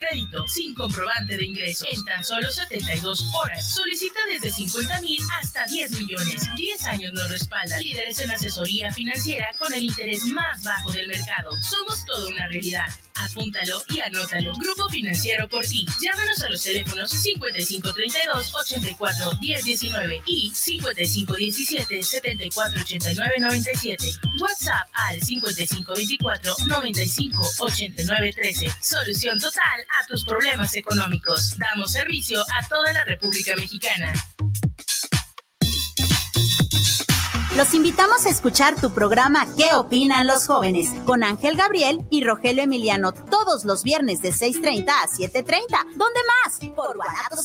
crédito sin comprobante de ingreso en tan solo 72 horas. Solicita desde 50 mil hasta 10 millones. 10 años nos respalda. Líderes en asesoría financiera con el interés más bajo del mercado. Somos toda una realidad. Apúntalo y anótalo. Grupo Financiero por ti. Llámanos a los teléfonos 5532 84 1019 y 5517 74 89 97. WhatsApp al 5524 95 89 13. Solución total a tus problemas económicos. Damos servicio a toda la República Mexicana. Los invitamos a escuchar tu programa ¿Qué opinan los jóvenes? con Ángel Gabriel y Rogelio Emiliano todos los viernes de 6.30 a 7.30. ¿Dónde más? Por Guanatos.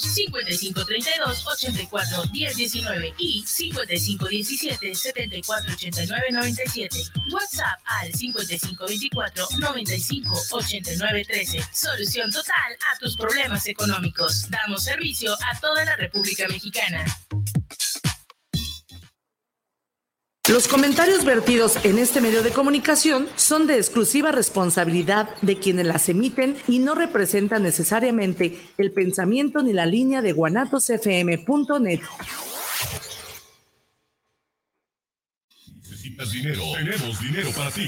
5532 84 1019 y 5517 74 89 97. WhatsApp al 5524 95 89 13. Solución total a tus problemas económicos. Damos servicio a toda la República Mexicana. Los comentarios vertidos en este medio de comunicación son de exclusiva responsabilidad de quienes las emiten y no representan necesariamente el pensamiento ni la línea de guanatosfm.net. Necesitas dinero, tenemos dinero para ti.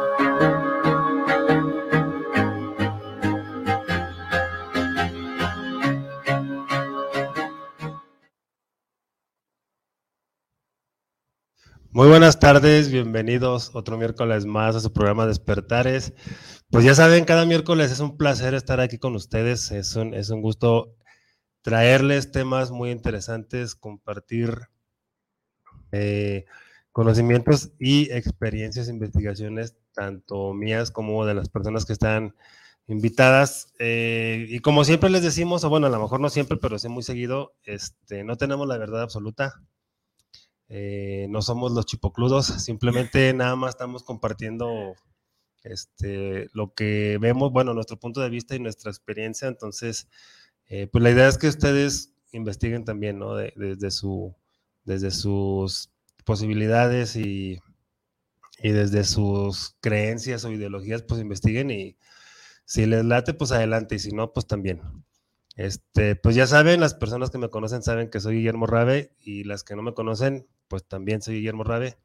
Muy buenas tardes, bienvenidos otro miércoles más a su programa Despertares. Pues ya saben, cada miércoles es un placer estar aquí con ustedes, es un, es un gusto traerles temas muy interesantes, compartir eh, conocimientos y experiencias, investigaciones, tanto mías como de las personas que están invitadas. Eh, y como siempre les decimos, o bueno, a lo mejor no siempre, pero sí muy seguido, este, no tenemos la verdad absoluta eh, no somos los chipocludos, simplemente nada más estamos compartiendo este, lo que vemos, bueno, nuestro punto de vista y nuestra experiencia. Entonces, eh, pues la idea es que ustedes investiguen también, ¿no? desde, su, desde sus posibilidades y, y desde sus creencias o ideologías, pues investiguen y si les late, pues adelante y si no, pues también. Este, pues ya saben, las personas que me conocen saben que soy Guillermo Rabe y las que no me conocen, pues también soy Guillermo Rabe.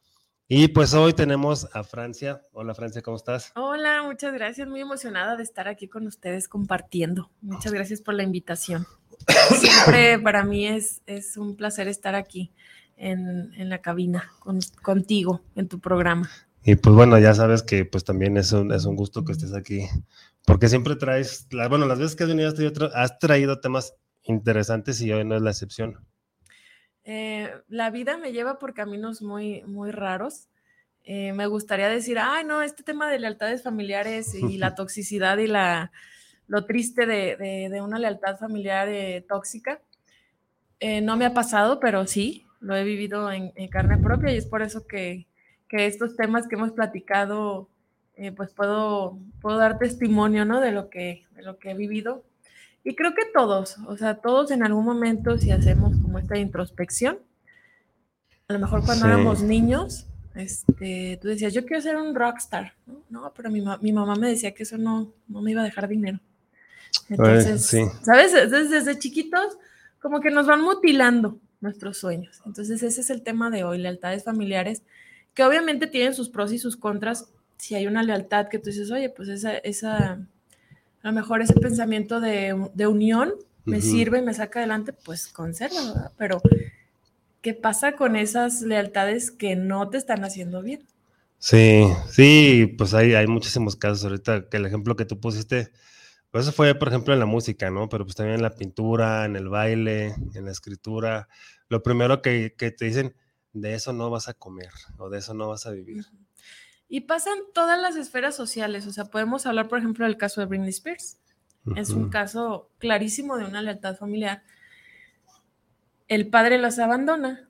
Y pues hoy tenemos a Francia. Hola Francia, ¿cómo estás? Hola, muchas gracias. Muy emocionada de estar aquí con ustedes compartiendo. Muchas gracias por la invitación. Siempre para mí es, es un placer estar aquí en, en la cabina con, contigo, en tu programa. Y pues bueno, ya sabes que pues también es un, es un gusto que estés aquí, porque siempre traes, bueno, las veces que has venido has traído temas interesantes y hoy no es la excepción. Eh, la vida me lleva por caminos muy, muy raros. Eh, me gustaría decir, ay, no, este tema de lealtades familiares y la toxicidad y la, lo triste de, una lealtad familiar eh, tóxica. no me ha pasado, pero sí, lo he vivido en, carne propia y es por eso que, que estos temas que hemos platicado, pues puedo, puedo dar testimonio ¿no? de, lo que, de lo que he vivido y creo que todos, o sea, todos en algún momento, si hacemos como esta introspección, a lo mejor cuando éramos niños, este, tú decías, yo quiero ser un rockstar, ¿no? no pero mi, mi, mamá me decía que eso no, no me iba a dejar dinero. Entonces, ¿sabes? Desde, desde chiquitos, como que nos van mutilando nuestros sueños. Entonces, ese es el tema de hoy, lealtades familiares, que obviamente tienen sus pros y sus contras. Si hay una lealtad que tú dices, oye, pues esa, esa a lo mejor ese pensamiento de, unión me sirve y me saca adelante, pues conserva, pero ¿qué pasa con esas lealtades que no te están haciendo bien? Sí, sí, pues hay, hay muchísimos casos ahorita, que el ejemplo que tú pusiste, pues eso fue, por ejemplo, en la música, ¿no? Pero pues también en la pintura, en el baile, en la escritura. Lo primero que, que te dicen, de eso no vas a comer o de eso no vas a vivir. Y pasan todas las esferas sociales, o sea, podemos hablar, por ejemplo, del caso de Britney Spears. Es un caso clarísimo de una lealtad familiar. El padre las abandona,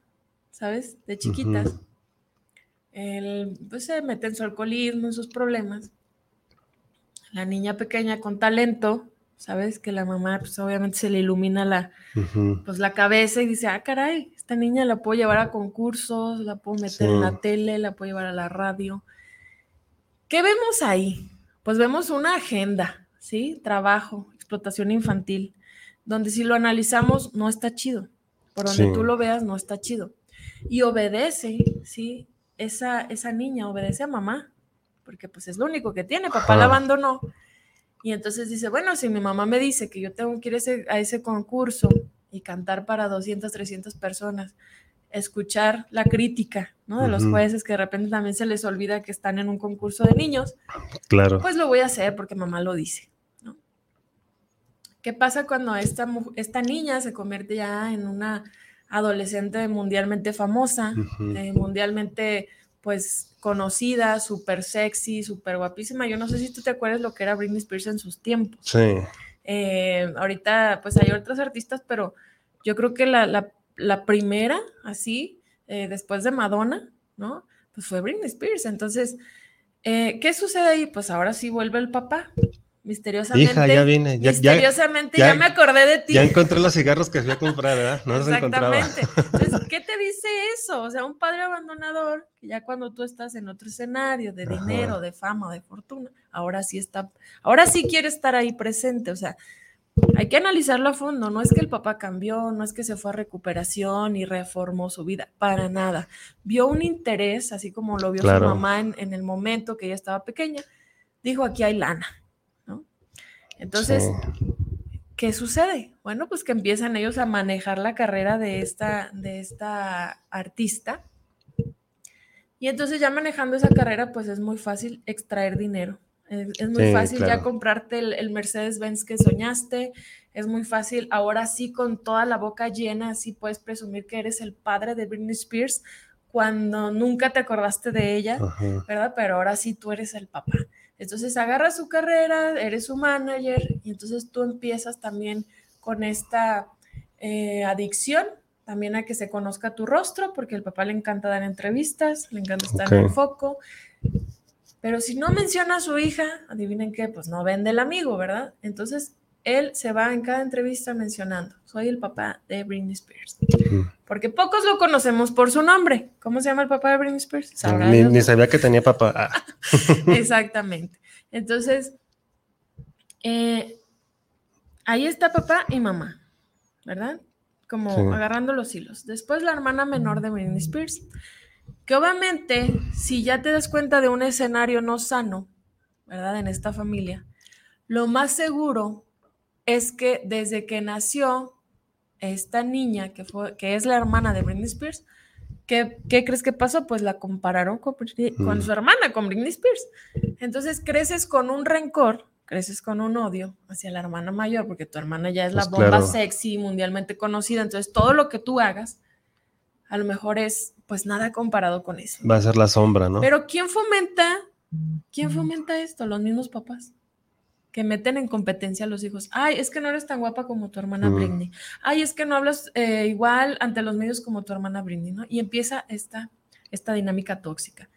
¿sabes? De chiquitas. Él pues, se mete en su alcoholismo, en sus problemas. La niña pequeña con talento, ¿sabes? Que la mamá, pues obviamente se le ilumina la, pues, la cabeza y dice, ah, caray, esta niña la puedo llevar a concursos, la puedo meter en la tele, la puedo llevar a la radio. ¿Qué vemos ahí? Pues vemos una agenda, ¿sí? Trabajo, explotación infantil, donde si lo analizamos no está chido. Por donde tú lo veas no está chido. Y obedece, ¿sí? Esa, esa niña obedece a mamá, porque pues es lo único que tiene, papá la abandonó. Y entonces dice, bueno, si mi mamá me dice que yo tengo que ir a ese concurso y cantar para 200, 300 personas, escuchar la crítica, ¿no? De los jueces que de repente también se les olvida que están en un concurso de niños. Claro. Pues lo voy a hacer porque mamá lo dice, ¿no? ¿Qué pasa cuando esta, esta niña se convierte ya en una adolescente mundialmente famosa, eh, mundialmente pues conocida, súper sexy, súper guapísima? Yo no sé si tú te acuerdas lo que era Britney Spears en sus tiempos. Sí. Eh, ahorita pues hay otros artistas, pero yo creo que la, la la primera, así, eh, después de Madonna, ¿no? Pues fue Britney Spears. Entonces, eh, ¿qué sucede ahí? Pues ahora sí vuelve el papá. Misteriosamente. Hija, ya vine. Ya, misteriosamente, ya, me acordé de ti. Ya encontré los cigarros que fui a comprar, ¿verdad? No los encontraba. Entonces, ¿qué te dice eso? O sea, un padre abandonador, que ya cuando tú estás en otro escenario de dinero, de fama, de fortuna, ahora sí está, ahora sí quiere estar ahí presente. O sea, hay que analizarlo a fondo. No es que el papá cambió, no es que se fue a recuperación y reformó su vida, para nada. Vio un interés, así como lo vio su mamá en, el momento que ella estaba pequeña. Dijo, aquí hay lana, ¿no? Entonces, ¿qué sucede? Bueno, pues que empiezan ellos a manejar la carrera de esta, de esta artista. Y entonces ya manejando esa carrera, pues es muy fácil extraer dinero. Es, muy fácil ya comprarte el, Mercedes-Benz que soñaste. Es muy fácil, ahora sí, con toda la boca llena, así puedes presumir que eres el padre de Britney Spears cuando nunca te acordaste de ella, ¿verdad? Pero ahora sí tú eres el papá. Entonces agarras su carrera, eres su manager y entonces tú empiezas también con esta eh, adicción también a que se conozca tu rostro, porque al papá le encanta dar entrevistas, le encanta estar en el foco. Pero si no menciona a su hija, adivinen qué, pues no vende el amigo, ¿verdad? Entonces él se va en cada entrevista mencionando, soy el papá de Britney Spears. Porque pocos lo conocemos por su nombre. ¿Cómo se llama el papá de Britney Spears? Ni, sabía que tenía papá. Ah. Exactamente. Entonces, eh, ahí está papá y mamá, ¿verdad? Como agarrando los hilos. Después la hermana menor de Britney Spears que obviamente, si ya te das cuenta de un escenario no sano, ¿verdad? En esta familia, lo más seguro es que desde que nació esta niña, que, fue, que es la hermana de Britney Spears, ¿Qué, ¿Qué, crees que pasó? Pues la compararon con, con, Mm. su hermana, con Britney Spears. Entonces creces con un rencor, creces con un odio hacia la hermana mayor, porque tu hermana ya es la Pues bomba claro. sexy, mundialmente conocida. Entonces todo lo que tú hagas, a lo mejor es pues nada comparado con eso. Va a ser la sombra, ¿no? Pero ¿quién fomenta? ¿Quién fomenta esto? Los mismos papás que meten en competencia a los hijos. Ay, es que no eres tan guapa como tu hermana Mm. Britney. Ay, es que no hablas eh, igual ante los medios como tu hermana Britney, ¿no? Y empieza esta, esta dinámica tóxica.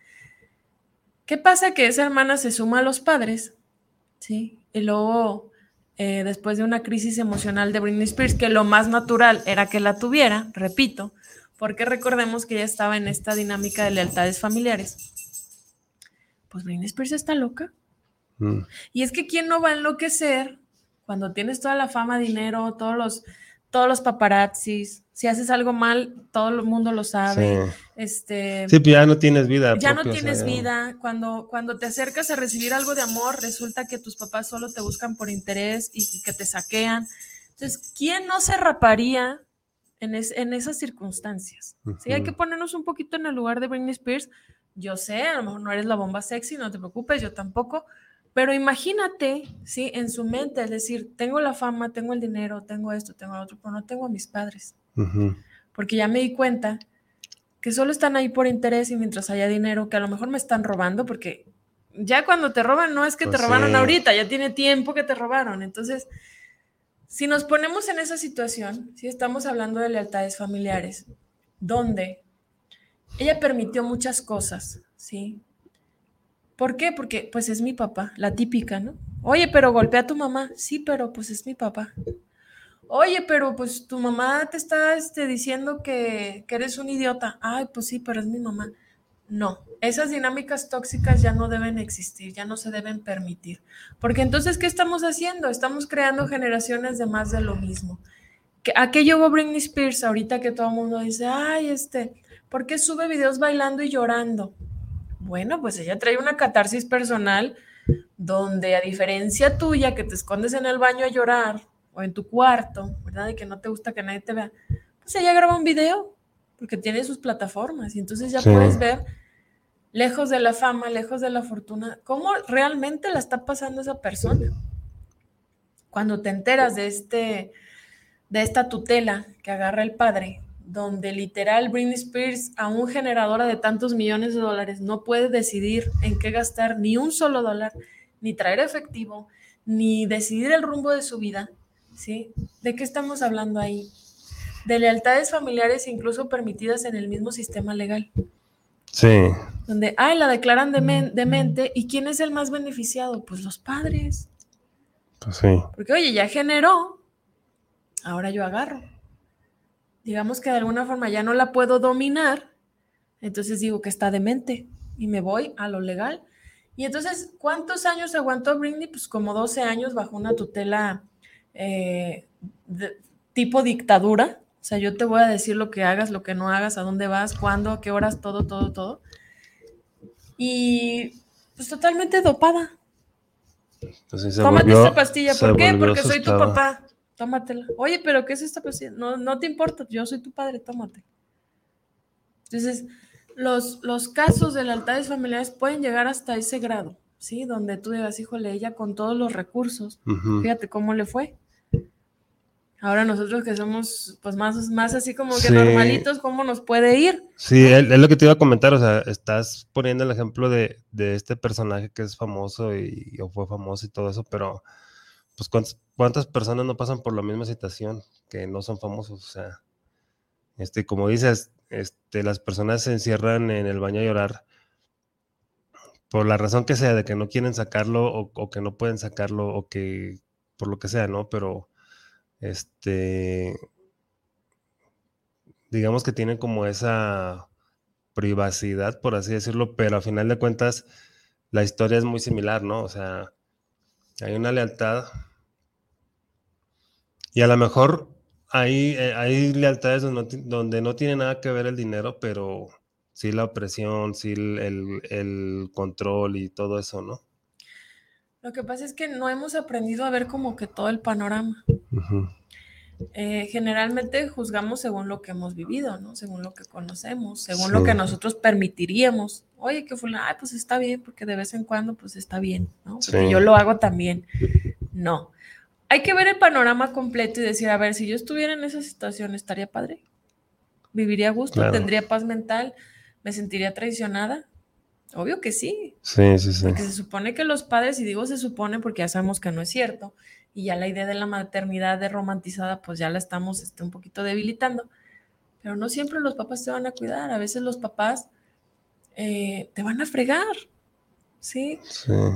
¿Qué pasa? Que esa hermana se suma a los padres, ¿sí? Y luego, eh, después de una crisis emocional de Britney Spears, que lo más natural era que la tuviera, repito, porque recordemos que ella estaba en esta dinámica de lealtades familiares. Pues Britney Spears está loca. Mm. Y es que quién no va a enloquecer cuando tienes toda la fama, dinero, todos los, todos los paparazzis. Si haces algo mal, todo el mundo lo sabe. Sí. Este, Sí, pues ya no tienes vida. ya propia, no o sea, tienes vida. Cuando, cuando te acercas a recibir algo de amor, resulta que tus papás solo te buscan por interés y, y que te saquean. Entonces, ¿quién no se raparía en, es- en esas circunstancias? Sí, hay que ponernos un poquito en el lugar de Britney Spears. Yo sé, a lo mejor no eres la bomba sexy, no te preocupes, yo tampoco. Pero imagínate, sí, en su mente, es decir, tengo la fama, tengo el dinero, tengo esto, tengo lo otro, pero no tengo a mis padres porque ya me di cuenta que solo están ahí por interés y mientras haya dinero, que a lo mejor me están robando, porque ya cuando te roban no es que Pues te robaron sí. ahorita, ya tiene tiempo que te robaron. Entonces, si nos ponemos en esa situación, si estamos hablando de lealtades familiares, donde ella permitió muchas cosas, ¿sí? ¿Por qué? Porque pues es mi papá, la típica, ¿no? Oye, pero golpea a tu mamá. Sí, pero pues es mi papá. Oye, pero pues tu mamá te está este, diciendo que, que eres un idiota. Ay, pues sí, pero es mi mamá. No, esas dinámicas tóxicas ya no deben existir, ya no se deben permitir. Porque entonces, ¿qué estamos haciendo? Estamos creando generaciones de más de lo mismo. ¿Qué- ¿A qué llegó Britney Spears ahorita que todo el mundo dice, ay, este, ¿por qué sube videos bailando y llorando? Bueno, pues ella trae una catarsis personal donde a diferencia tuya que te escondes en el baño a llorar o en tu cuarto, ¿verdad? Y que no te gusta que nadie te vea, pues ella graba un video porque tiene sus plataformas y entonces ya Sí. puedes ver lejos de la fama, lejos de la fortuna, cómo realmente la está pasando esa persona. Cuando te enteras de este de esta tutela que agarra el padre, donde literal Britney Spears, aún generadora de tantos millones de dólares, no puede decidir en qué gastar ni un solo dólar, ni traer efectivo, ni decidir el rumbo de su vida, ¿sí? ¿De qué estamos hablando ahí? De lealtades familiares incluso permitidas en el mismo sistema legal, Sí. donde, ay, la declaran demen- demente, ¿y quién es el más beneficiado? Pues los padres. Pues sí. Porque, oye, ya generó, ahora yo agarro. Digamos que de alguna forma ya no la puedo dominar, entonces digo que está demente y me voy a lo legal. Y entonces, ¿cuántos años aguantó Britney? Pues como 12 años bajo una tutela eh, de- tipo dictadura. O sea, yo te voy a decir lo que hagas, lo que no hagas, a dónde vas, cuándo, a qué horas, todo, todo, todo. Y pues totalmente dopada. Entonces se Tómate volvió- esta pastilla. ¿Por qué? Porque soy tu papá. Tómatela. Oye, pero ¿qué es esta pastilla? No, no te importa, yo soy tu padre, tómate. Entonces, los, los casos de lealtades familiares pueden llegar hasta ese grado, ¿sí? Donde tú digas, híjole, ella con todos los recursos, fíjate cómo le fue. Ahora nosotros que somos pues más, más así como que Sí. normalitos, ¿cómo nos puede ir? Sí, es, es lo que te iba a comentar, o sea, estás poniendo el ejemplo de, de este personaje que es famoso y, o fue famoso y todo eso, pero pues ¿cuántas, cuántas personas no pasan por la misma situación que no son famosos? O sea, este, como dices, este, las personas se encierran en el baño a llorar por la razón que sea, de que no quieren sacarlo o, o que no pueden sacarlo o que por lo que sea, ¿no? Pero este digamos que tienen como esa privacidad, por así decirlo, pero a final de cuentas la historia es muy similar, ¿no? O sea, hay una lealtad y a lo mejor hay, eh, hay lealtades donde no, donde no tiene nada que ver el dinero, pero sí la opresión, sí el, el- el control y todo eso, ¿no? Lo que pasa es que no hemos aprendido a ver como que todo el panorama. Ujú. eh, generalmente juzgamos según lo que hemos vivido, ¿no? Según lo que conocemos, según lo que nosotros permitiríamos. Oye, que fulano, ay, pues está bien, porque de vez en cuando, pues está bien, ¿no? Porque yo lo hago también. No. Hay que ver el panorama completo y decir, a ver, si yo estuviera en esa situación, ¿estaría padre? ¿Viviría a gusto? ¿Tendría paz mental? ¿Me sentiría traicionada? Obvio que sí. Sí, sí, sí. Porque se supone que los padres, y digo se supone porque ya sabemos que no es cierto, y ya la idea de la maternidad de romantizada, pues ya la estamos este, un poquito debilitando. Pero no siempre los papás te van a cuidar, a veces los papás eh, te van a fregar. ¿sí?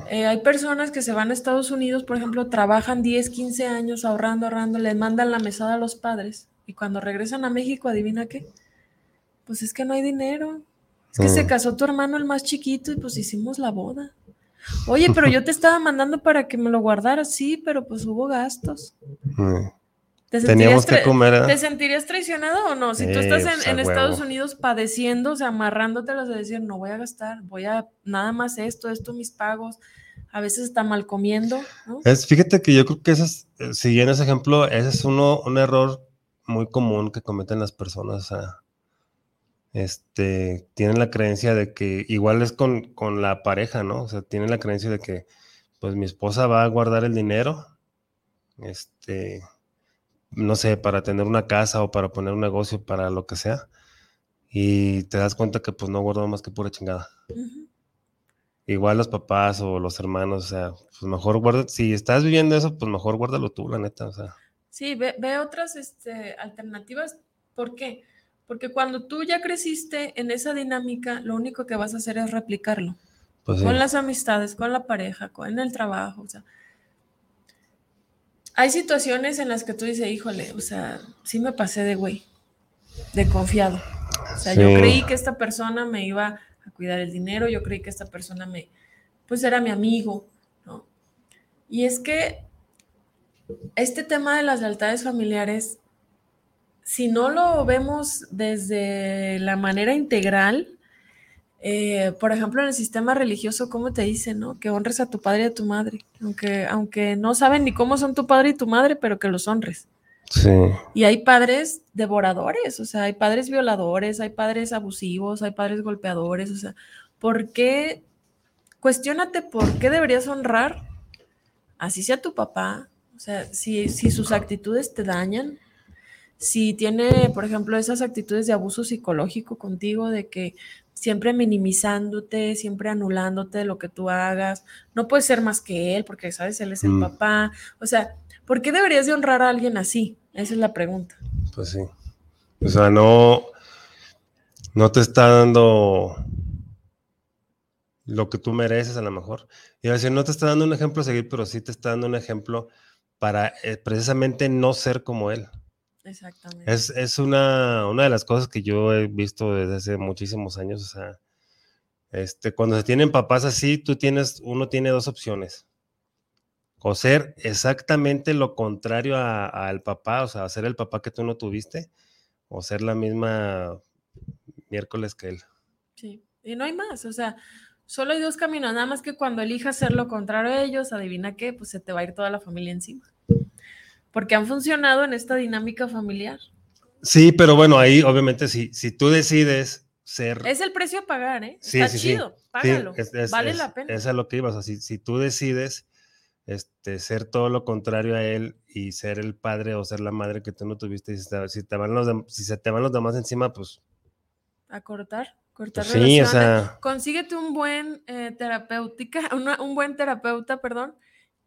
Eh, hay personas que se van a Estados Unidos, por ejemplo, trabajan 10, 15 años ahorrando, ahorrando, les mandan la mesada a los padres y cuando regresan a México, adivina qué, pues es que no hay dinero. Es que se casó tu hermano el más chiquito y pues hicimos la boda. Oye, pero yo te estaba mandando para que me lo guardaras, sí, pero pues hubo gastos. Mm. ¿Te Teníamos que comer. ¿Te sentirías traicionado o no? Si tú estás en, Estados Unidos padeciendo, o sea, amarrándote de decir, no voy a gastar, voy a nada más esto, esto, mis pagos, a veces está mal comiendo. Es, fíjate que yo creo que ese es, eh, siguiendo ese ejemplo, ese es uno, un error muy común que cometen las personas. O sea, este, tienen la creencia de que igual es con, con, la pareja, ¿no? O sea, tienen la creencia de que, pues mi esposa va a guardar el dinero, este, no sé, para tener una casa o para poner un negocio, para lo que sea, y te das cuenta que pues no guardo más que pura chingada. Igual los papás o los hermanos, o sea, pues mejor guarda, si estás viviendo eso, pues mejor guárdalo tú, la neta, o sea. Sí, ve, ve otras este, alternativas. ¿Por qué? Porque cuando tú ya creciste en esa dinámica, lo único que vas a hacer es replicarlo. Pues con las amistades, con la pareja, con el trabajo. O sea, hay situaciones en las que tú dices, híjole, o sea, sí me pasé de güey, de confiado. O sea, yo creí que esta persona me iba a cuidar el dinero, yo creí que esta persona me, pues era mi amigo, ¿no? Y es que este tema de las lealtades familiares si no lo vemos desde la manera integral, eh, por ejemplo, en el sistema religioso, ¿cómo te dicen, no? Que honres a tu padre y a tu madre, aunque, aunque no saben ni cómo son tu padre y tu madre, pero que los honres. Sí. Y hay padres devoradores, o sea, hay padres violadores, hay padres abusivos, hay padres golpeadores, o sea, ¿por qué? Cuestiónate por qué deberías honrar, así sea tu papá, o sea, si, si sus actitudes te dañan, si tiene, por ejemplo, esas actitudes de abuso psicológico contigo, de que siempre minimizándote, siempre anulándote lo que tú hagas, no puedes ser más que él, porque sabes, él es el mm. papá. O sea, ¿por qué deberías de honrar a alguien así? Esa es la pregunta. Pues sí. O sea, no, no te está dando lo que tú mereces a lo mejor. Y decir, no te está dando un ejemplo a seguir, pero sí te está dando un ejemplo para eh, precisamente no ser como él. Exactamente. Es, una, una, de las cosas que yo he visto desde hace muchísimos años. O sea, este, cuando se tienen papás así, tú tienes, uno tiene dos opciones. O ser exactamente lo contrario al papá, o sea, ser el papá que tú no tuviste, o ser la misma miércoles que él. Sí, y no hay más, o sea, solo hay dos caminos, nada más que cuando elijas ser lo contrario a ellos, adivina qué, pues se te va a ir toda la familia encima porque han funcionado en esta dinámica familiar. Sí, pero bueno, ahí obviamente si, si tú decides ser... Es el precio a pagar, ¿eh? Está chido, págalo, vale la pena. Eso es lo que ibas, o sea, si, tú decides este, ser todo lo contrario a él y ser el padre o ser la madre que tú no tuviste, si, si, te van los si se te van los demás encima, pues... A cortar, cortar pues Sí, o sea... Consíguete un buen eh, terapéutica, un buen terapeuta, perdón,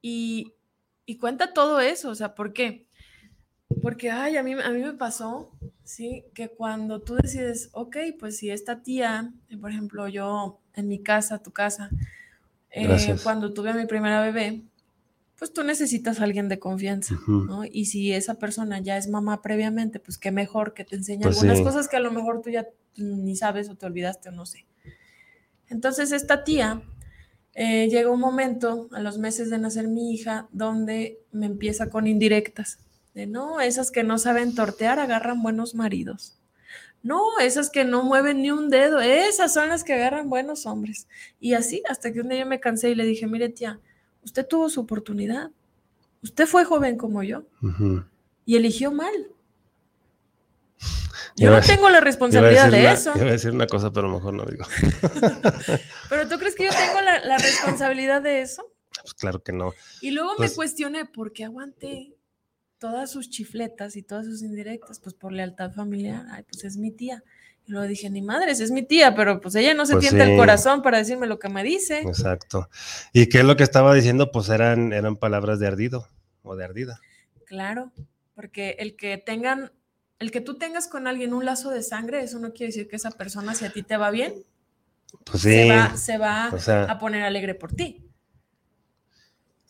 y y cuenta todo eso, o sea, ¿por qué? Porque, ay, a mí, a mí me pasó, ¿sí? Que cuando tú decides, ok, pues si esta tía, por ejemplo, yo en mi casa, tu casa, eh, cuando tuve a mi primera bebé, pues tú necesitas a alguien de confianza, ¿no? Y si esa persona ya es mamá previamente, pues qué mejor que te enseñe pues algunas cosas que a lo mejor tú ya ni sabes o te olvidaste o no sé. Entonces esta tía eh, llega un momento, a los meses de nacer mi hija, donde me empieza con indirectas. De no, esas que no saben tortear agarran buenos maridos. No, esas que no mueven ni un dedo, esas son las que agarran buenos hombres. Y así, hasta que un día yo me cansé y le dije, mire tía, usted tuvo su oportunidad. Usted fue joven como yo. y eligió mal. Yo no tengo la responsabilidad de eso. Yo voy a decir una cosa, pero mejor no digo. pero tú crees que yo tengo la, responsabilidad de eso? Pues claro que no. Y luego me pues cuestioné por qué aguanté todas sus chifletas y todas sus indirectas, pues por lealtad familiar. Ay, pues es mi tía. Y luego dije, ni madre, es mi tía, pero pues ella no se pues tienta el corazón para decirme lo que me dice. Exacto. ¿Y qué es lo que estaba diciendo? Pues eran, eran palabras de ardido o de ardida. Claro, porque el que tengan el que tú tengas con alguien un lazo de sangre, eso no quiere decir que esa persona, si a ti te va bien, pues se va, a poner alegre por ti.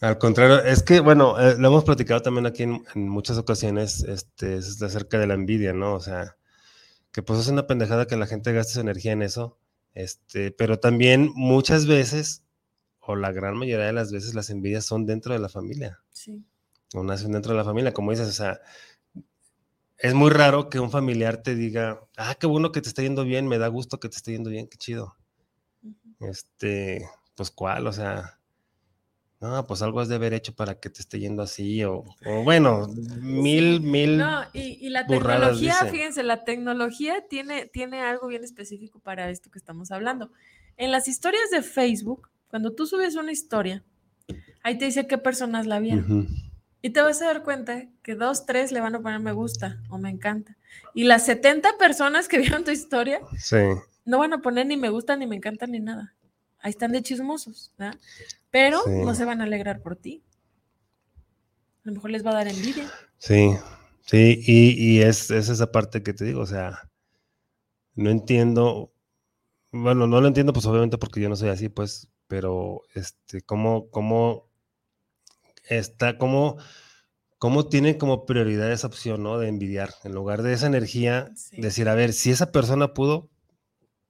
Al contrario, es que, bueno, eh, lo hemos platicado también aquí en, muchas ocasiones, este, es acerca de la envidia, ¿no? O sea, que pues es una pendejada que la gente gaste su energía en eso, este, pero también muchas veces, o la gran mayoría de las veces, las envidias son dentro de la familia. Sí. O nacen dentro de la familia, como dices, o sea, es muy raro que un familiar te diga, ah, qué bueno que te está yendo bien, me da gusto que te esté yendo bien, qué chido. Este, pues cuál, o sea, no, pues algo has de haber hecho para que te esté yendo así, o, bueno, mil, mil. No, y, la tecnología, fíjense, la tecnología tiene, tiene algo bien específico para esto que estamos hablando. En las historias de Facebook, cuando tú subes una historia, ahí te dice qué personas la vieron. Y te vas a dar cuenta que dos, tres le van a poner me gusta o me encanta. Y las 70 personas que vieron tu historia no van a poner ni me gusta, ni me encanta, ni nada. Ahí están de chismosos, ¿verdad? Pero no se van a alegrar por ti. A lo mejor les va a dar envidia. Sí, sí, y, es, es, esa parte que te digo, o sea, no entiendo, bueno, no lo entiendo pues obviamente porque yo no soy así, pues, pero este, cómo, cómo está como, como tiene como prioridad esa opción, ¿no? De envidiar, en lugar de esa energía, decir, a ver, si esa persona pudo,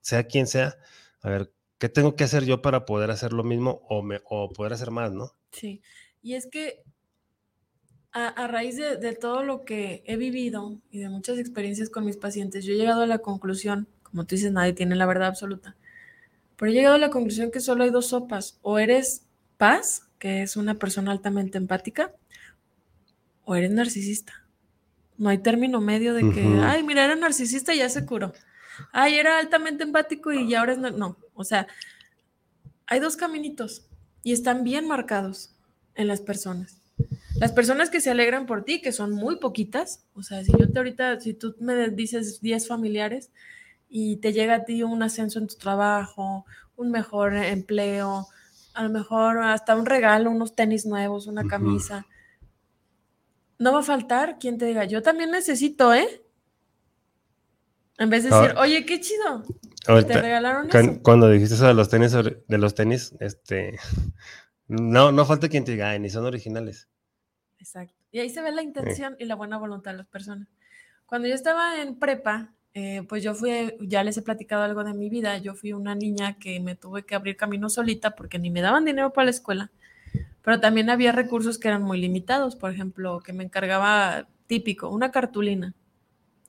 sea quien sea, a ver, ¿qué tengo que hacer yo para poder hacer lo mismo o, me, o poder hacer más, ¿no? Sí, y es que a, raíz de, de, todo lo que he vivido y de muchas experiencias con mis pacientes, yo he llegado a la conclusión, como tú dices, nadie tiene la verdad absoluta, pero he llegado a la conclusión que solo hay dos sopas, o eres paz que es una persona altamente empática, o eres narcisista. No hay término medio de que, ay, mira, era narcisista y ya se curó. Ay, era altamente empático y ya ahora es... No, no. o sea, hay dos caminitos y están bien marcados en las personas. Las personas que se alegran por ti, que son muy poquitas, o sea, si yo te ahorita, si tú me dices 10 familiares y te llega a ti un ascenso en tu trabajo, un mejor empleo, a lo mejor hasta un regalo, unos tenis nuevos, una camisa. No va a faltar quien te diga, yo también necesito, ¿eh? En vez de decir, oye, qué chido. te regalaron eso. Cuando dijiste eso de los tenis, de los tenis, este, no, no falta quien te diga, ni son originales. Exacto. Y ahí se ve la intención y la buena voluntad de las personas. Cuando yo estaba en prepa, eh, pues yo fui, ya les he platicado algo de mi vida, yo fui una niña que me tuve que abrir camino solita porque ni me daban dinero para la escuela, pero también había recursos que eran muy limitados, por ejemplo, que me encargaba típico, una cartulina.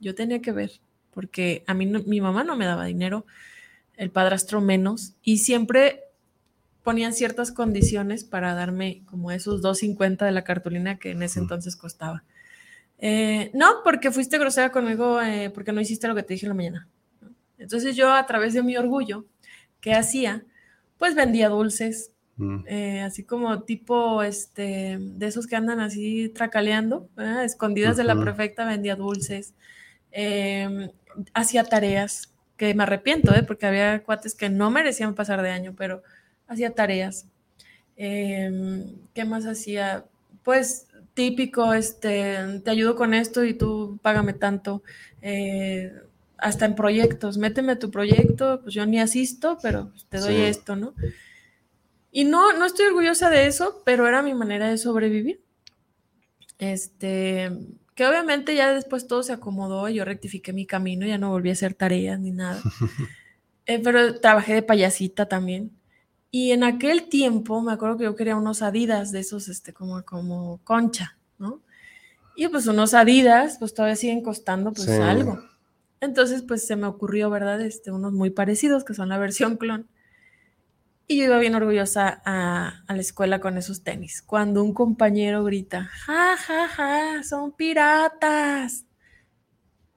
Yo tenía que ver, porque a mí mi mamá no me daba dinero, el padrastro menos, y siempre ponían ciertas condiciones para darme como esos 2.50 de la cartulina que en ese entonces costaba. Eh, no, porque fuiste grosera conmigo, eh, porque no hiciste lo que te dije en la mañana. Entonces yo a través de mi orgullo, ¿qué hacía? Pues vendía dulces, mm. eh, así como tipo, este, de esos que andan así tracaleando, escondidas de la prefecta, vendía dulces, em, hacía tareas, que me arrepiento, porque había cuates que no merecían pasar de año, pero hacía tareas. Em, ¿Qué más hacía? Pues típico, este, te ayudo con esto y tú págame tanto. Eh, hasta en proyectos, méteme tu proyecto, pues yo ni asisto, pero te doy esto, ¿no? Y no, no estoy orgullosa de eso, pero era mi manera de sobrevivir. Este, que obviamente ya después todo se acomodó, yo rectifiqué mi camino, ya no volví a hacer tareas ni nada. Eh, pero trabajé de payasita también. Y en aquel tiempo me acuerdo que yo quería unos Adidas de esos, este, como, como concha, ¿no? Y pues unos Adidas, pues todavía siguen costando pues algo. Entonces, pues se me ocurrió, ¿verdad? Este, unos muy parecidos, que son la versión clon. Y yo iba bien orgullosa a, a la escuela con esos tenis. Cuando un compañero grita, ja, ja, ja, son piratas.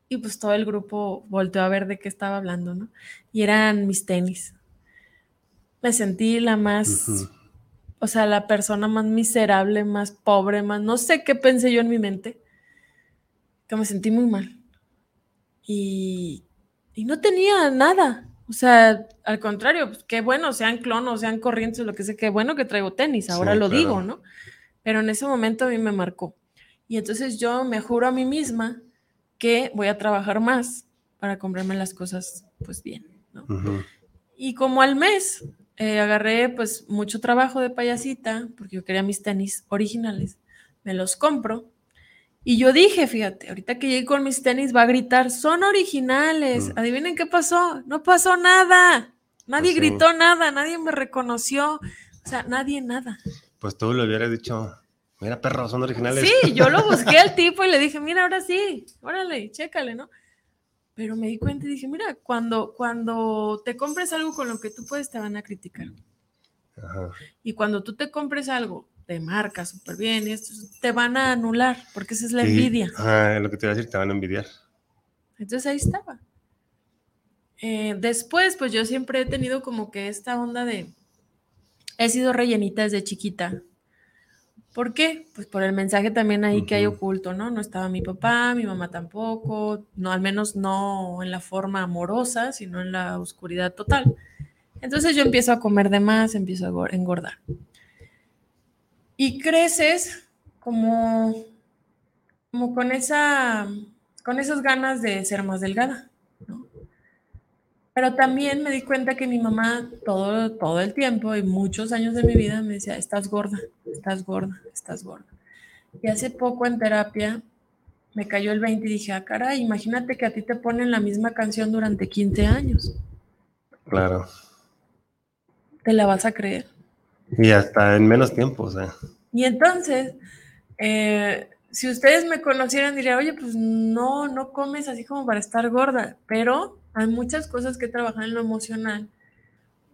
Y pues todo el grupo volteó a ver de qué estaba hablando, ¿no? Y eran mis tenis. Me sentí la más, Ujú. o sea, la persona más miserable, más pobre, más, no sé qué pensé yo en mi mente, que me sentí muy mal. Y, y no tenía nada. O sea, al contrario, pues, qué bueno, sean clonos, sean corrientes, lo que sea, qué bueno que traigo tenis, ahora Sí, lo claro. digo, ¿no? Pero en ese momento a mí me marcó. Y entonces yo me juro a mí misma que voy a trabajar más para comprarme las cosas, pues bien, ¿no? Ujú. Y como al mes eh, agarré pues mucho trabajo de payasita, porque yo quería mis tenis originales, me los compro. Y yo dije, fíjate, ahorita que llegue con mis tenis va a gritar, son originales. Mm. Adivinen qué pasó. No pasó nada. Nadie Pues sí. gritó nada, nadie me reconoció. O sea, nadie nada. Pues tú le hubieras dicho, mira, perro, son originales. Sí, yo lo busqué al tipo y le dije, mira, ahora sí, órale, chécale, ¿no? Pero me di cuenta y dije, mira, cuando, cuando te compres algo con lo que tú puedes, te van a criticar. Ajá. Y cuando tú te compres algo de marca súper bien, esto, te van a anular, porque esa es la envidia. Ajá, lo que te iba a decir, te van a envidiar. Entonces ahí estaba. Eh, después, pues yo siempre he tenido como que esta onda de, he sido rellenita desde chiquita. ¿Por qué? Pues por el mensaje también ahí que hay oculto, ¿no? No estaba mi papá, mi mamá tampoco, no, al menos no en la forma amorosa, sino en la oscuridad total. Entonces yo empiezo a comer de más, empiezo a gor- engordar. Y creces como, como con esa, con esas ganas de ser más delgada. Pero también me di cuenta que mi mamá todo, todo el tiempo y muchos años de mi vida me decía, estás gorda, estás gorda, estás gorda. Y hace poco en terapia me cayó el 20 y dije, ah, caray, imagínate que a ti te ponen la misma canción durante 15 años. Claro. ¿Te la vas a creer? Y hasta en menos tiempo, o sea. Y entonces, eh, si ustedes me conocieran, dirían, oye, pues no, no comes así como para estar gorda, pero hay muchas cosas que trabajar en lo emocional,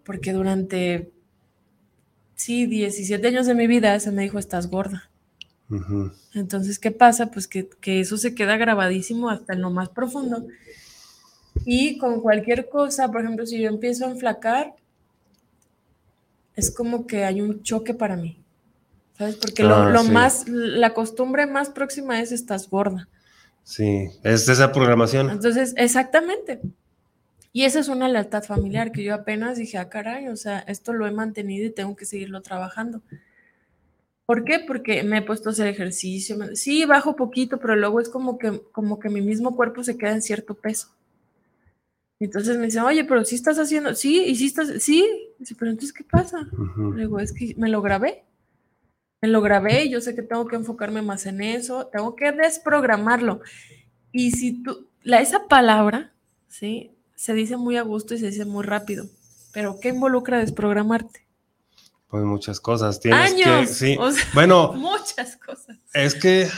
porque durante, sí, 17 años de mi vida se me dijo, estás gorda. Entonces, ¿qué pasa? Pues que, que eso se queda grabadísimo hasta en lo más profundo. Y con cualquier cosa, por ejemplo, si yo empiezo a enflacar, es como que hay un choque para mí. ¿Sabes? Porque lo, Ah, lo sí. más, la costumbre más próxima es estás gorda. Sí, es esa programación. Entonces, exactamente. Y esa es una lealtad familiar que yo apenas dije, ah, caray, o sea, esto lo he mantenido y tengo que seguirlo trabajando. ¿Por qué? Porque me he puesto a hacer ejercicio. Sí, bajo poquito, pero luego es como que, como que mi mismo cuerpo se queda en cierto peso. Entonces me dicen, oye, pero sí estás haciendo, sí, y sí estás, sí. Dice, pero entonces, ¿qué pasa? Le digo, es que me lo grabé. Me lo grabé y yo sé que tengo que enfocarme más en eso, tengo que desprogramarlo. Y si tú, la, esa palabra, ¿sí? Se dice muy a gusto y se dice muy rápido, pero ¿qué involucra desprogramarte? Pues muchas cosas. Tienes Años. que. Sí. o sea, Bueno, muchas cosas. es que,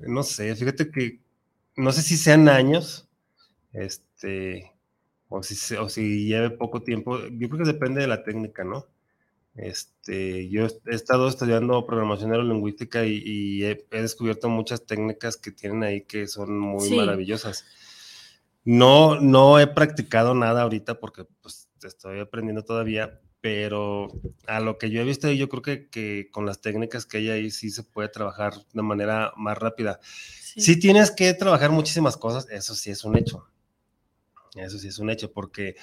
no sé, fíjate que no sé si sean años, este, o si, o si lleve poco tiempo. Yo creo que depende de la técnica, ¿no? Este, yo he estado estudiando programación neurolingüística y, y he, he descubierto muchas técnicas que tienen ahí que son muy Sí. maravillosas. No, no he practicado nada ahorita porque pues estoy aprendiendo todavía, pero a lo que yo he visto, yo creo que, que con las técnicas que hay ahí sí se puede trabajar de manera más rápida. Sí. Sí tienes que trabajar muchísimas cosas, eso sí es un hecho. Eso sí es un hecho, porque,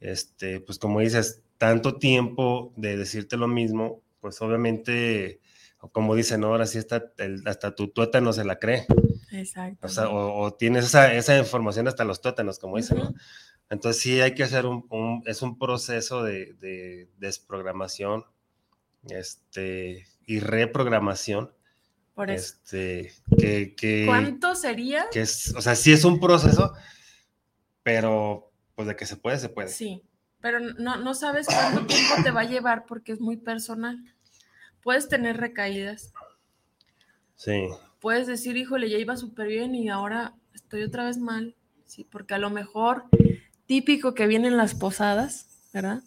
este, pues como dices, tanto tiempo de decirte lo mismo, pues obviamente, como dicen, ¿no? ahora sí hasta, el- hasta tu tuétano se la cree. Exacto. O, sea, o, o tienes esa, esa información hasta los tuétanos, como dicen, ¿no? Entonces sí hay que hacer un, un- es un proceso de, de desprogramación este, y reprogramación. Por eso. Este, que, que, ¿Cuánto sería? que es, o sea, sí es un proceso, pero pues de que se puede, se puede. Sí, pero no, no sabes cuánto tiempo te va a llevar porque es muy personal. Puedes tener recaídas, Sí, puedes decir, híjole, ya iba súper bien y ahora estoy otra vez mal, sí, porque a lo mejor típico que vienen las posadas, ¿verdad?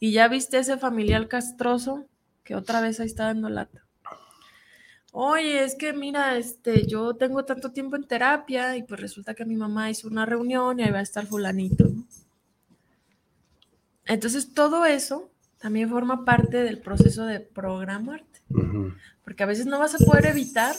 Y ya viste ese familiar castroso que otra vez ahí está dando lata. Oye, es que mira, este, yo tengo tanto tiempo en terapia y pues resulta que mi mamá hizo una reunión y ahí va a estar fulanito. ¿no? Entonces todo eso también forma parte del proceso de programarte, Ujú. porque a veces no vas a poder evitar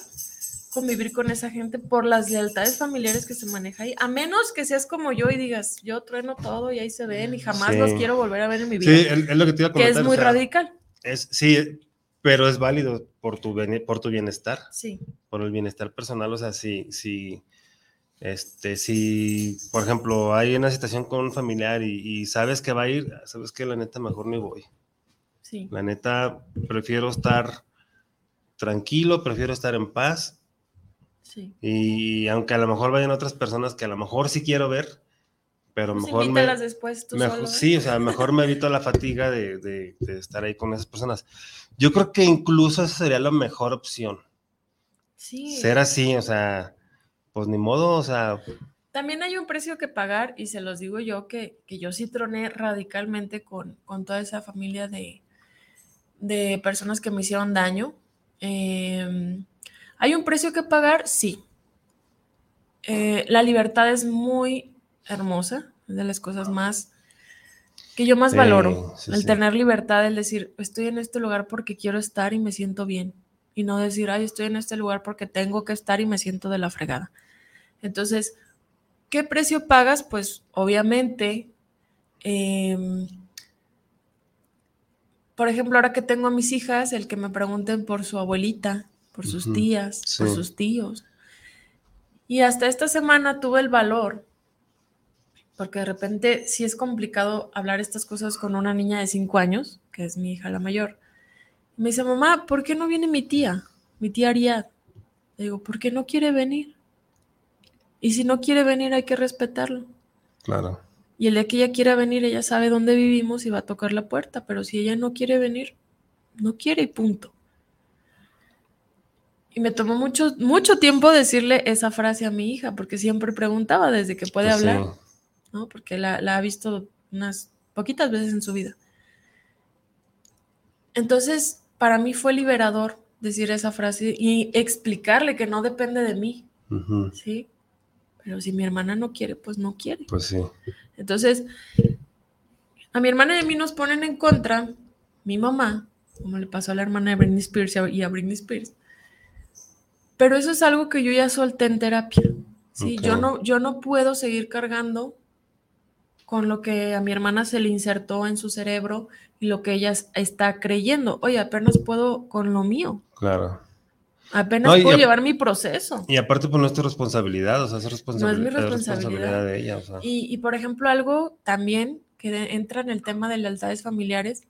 convivir con esa gente por las lealtades familiares que se maneja ahí, a menos que seas como yo y digas, yo trueno todo y ahí se ven y jamás Sí. los quiero volver a ver en mi vida, Sí, es, lo que te iba a que es o muy sea, radical. es- sí, pero es válido por tu, por tu bienestar, Sí, por el bienestar personal. O sea, si, si, este, si, por ejemplo, hay una situación con un familiar y, y sabes que va a ir, sabes que la neta mejor ni voy. sí. La neta, prefiero estar tranquilo, prefiero estar en paz. Sí. Y aunque a lo mejor vayan otras personas que a lo mejor sí quiero ver, pero Pues mejor me, después tú solo. ¿eh? sí, o sea, mejor me evito la fatiga de, de- de estar ahí con esas personas. Yo creo que incluso esa sería la mejor opción. Sí. Ser así, o sea, pues ni modo, o sea, También hay un precio que pagar y se los digo yo que, que yo sí troné radicalmente con, con toda esa familia de, de personas que me hicieron daño. Eh, hay un precio que pagar, sí. Eh, la libertad es muy hermosa, es de las cosas más que yo más Sí, valoro. sí, el sí. tener libertad, el decir, estoy en este lugar porque quiero estar y me siento bien. Y no decir, ay, estoy en este lugar porque tengo que estar y me siento de la fregada. Entonces, ¿qué precio pagas? Pues obviamente, em, por ejemplo, ahora que tengo a mis hijas, el que me pregunten por su abuelita, por sus tías, por sus tíos. Y hasta esta semana tuve el valor, porque de repente sí es complicado hablar estas cosas con una niña de 5 años, que es mi hija la mayor. Me dice, mamá, ¿por qué no viene mi tía? Mi tía Ariad. Le digo, ¿por qué no quiere venir? Y si no quiere venir, hay que respetarlo. claro. Y el día que ella quiera venir, ella sabe dónde vivimos y va a tocar la puerta. Pero si ella no quiere venir, no quiere y punto. Y me tomó mucho, mucho tiempo decirle esa frase a mi hija, porque siempre preguntaba desde que puede Pues sí. hablar, ¿no? Porque la, la ha visto unas poquitas veces en su vida. Entonces, para mí fue liberador decir esa frase y explicarle que no depende de mí, ¿sí? Pero si mi hermana no quiere, pues no quiere. Pues sí. Entonces, a mi hermana y a mí nos ponen en contra, mi mamá, como le pasó a la hermana de Britney Spears y a Britney Spears. Pero eso es algo que yo ya solté en terapia. ¿sí? Yo, no, yo no puedo seguir cargando con lo que a mi hermana se le insertó en su cerebro y lo que ella es- está creyendo. Oye, apenas puedo con lo mío. Claro. Apenas No, puedo llevar mi proceso. Y aparte, pues no es tu responsabilidad, o sea, es, No es responsabilidad, mi es responsabilidad. de ella, o sea. Y, y, por ejemplo, algo también que de- entra en el tema de lealtades familiares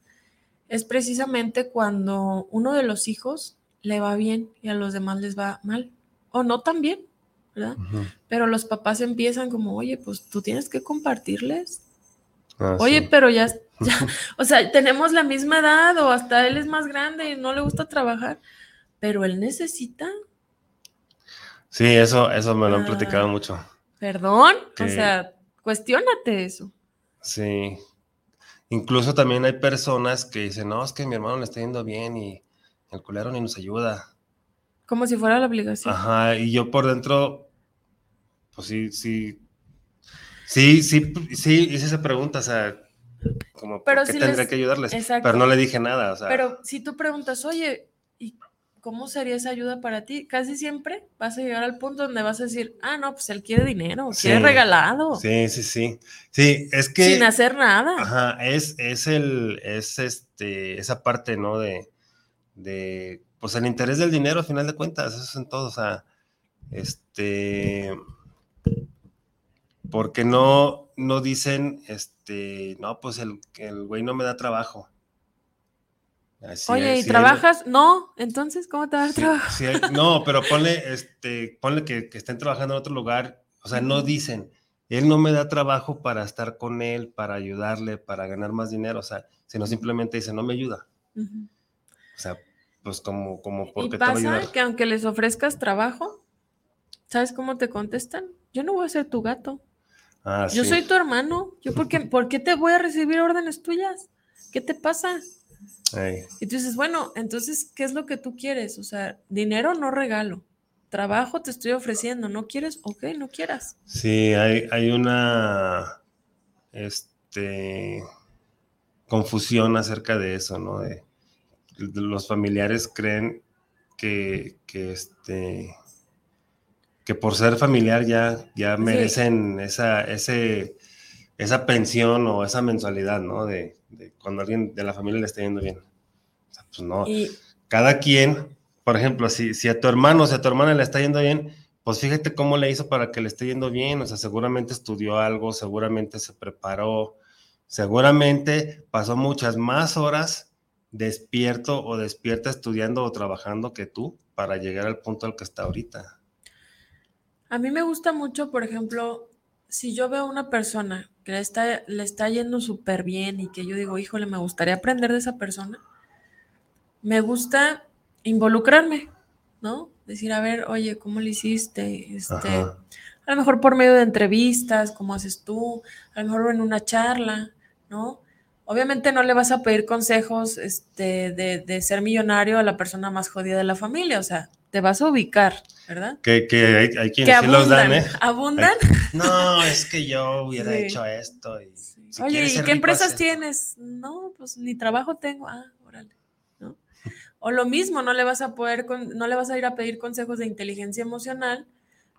es precisamente cuando uno de los hijos le va bien y a los demás les va mal. O no tan bien, ¿verdad? Pero los papás empiezan como, oye, pues tú tienes que compartirles. Ah, Oye, sí. pero ya, ya, o sea, tenemos la misma edad o hasta él es más grande y no le gusta trabajar, pero él necesita, Sí, eso, eso me lo han Ah. platicado mucho. perdón, o sea, cuestiónate eso. Sí. Incluso también hay personas que dicen, no, es que mi hermano le está yendo bien y el culero ni nos ayuda. Como si fuera la obligación. Ajá, y yo por dentro, pues sí, sí, sí, sí, sí, hice esa pregunta, o sea, como, Pero ¿por qué sí tendría les- que ayudarles? Exacto. Pero no le dije nada, o sea, Pero si tú preguntas, oye, ¿y cómo sería esa ayuda para ti? Casi siempre vas a llegar al punto donde vas a decir, ah, no, pues él quiere dinero, quiere regalado, sí, sí, sí. Sí, es que... sin hacer nada. Ajá, es, es el, es este, esa parte, ¿no? De, de, pues el interés del dinero, al final de cuentas, eso es en todo, o sea, este, porque no, no dicen, este, no, pues el, el güey no me da trabajo. Así Oye, es, ¿y sí, trabajas? No, entonces, ¿cómo te va a dar sí, trabajo? sí hay- no, pero ponle, este, ponle que, que estén trabajando en otro lugar, o sea, no dicen, él no me da trabajo para estar con él, para ayudarle, para ganar más dinero, o sea, sino simplemente dice, no me ayuda. O sea, pues como, como, ¿por Y te pasa que aunque les ofrezcas trabajo, ¿sabes cómo te contestan? Yo no voy a ser tu gato. Ah, Yo sí. soy tu hermano. ¿Yo por qué, por qué te voy a recibir órdenes tuyas? ¿Qué te pasa? Y tú dices, bueno, entonces, ¿qué es lo que tú quieres? O sea, dinero no regalo. Trabajo te estoy ofreciendo. ¿No quieres? Ok, no quieras. Sí, hay, hay una este, confusión acerca de eso, ¿no? De los familiares creen que, que, este, que por ser familiar ya, ya Sí. merecen esa, ese, esa pensión o esa mensualidad, ¿no? De, de cuando alguien de la familia le está yendo bien. O sea, pues no, Y cada quien, por ejemplo, si, si a tu hermano o si a tu hermana le está yendo bien, pues fíjate cómo le hizo para que le esté yendo bien. O sea, seguramente estudió algo, seguramente se preparó, seguramente pasó muchas más horas despierto o despierta estudiando o trabajando que tú para llegar al punto al que está ahorita. a mí me gusta mucho, por ejemplo, si yo veo a una persona que le está, le está yendo súper bien y que yo digo, híjole, me gustaría aprender de esa persona, me gusta involucrarme, ¿no? Decir, a ver, oye, ¿cómo lo hiciste? Este, Ajá. a lo mejor por medio de entrevistas, cómo haces tú, a lo mejor en una charla, ¿no? Obviamente no le vas a pedir consejos este, de, de ser millonario a la persona más jodida de la familia, o sea, te vas a ubicar, ¿verdad? Que, que hay, hay Que quienes sí los dan, ¿eh? abundan. No, es que yo hubiera Sí. hecho esto. y si Oye, ¿y qué empresas tienes? No, pues ni trabajo tengo. Ah, órale. ¿no? O lo mismo, no le vas a poder, con- no le vas a ir a pedir consejos de inteligencia emocional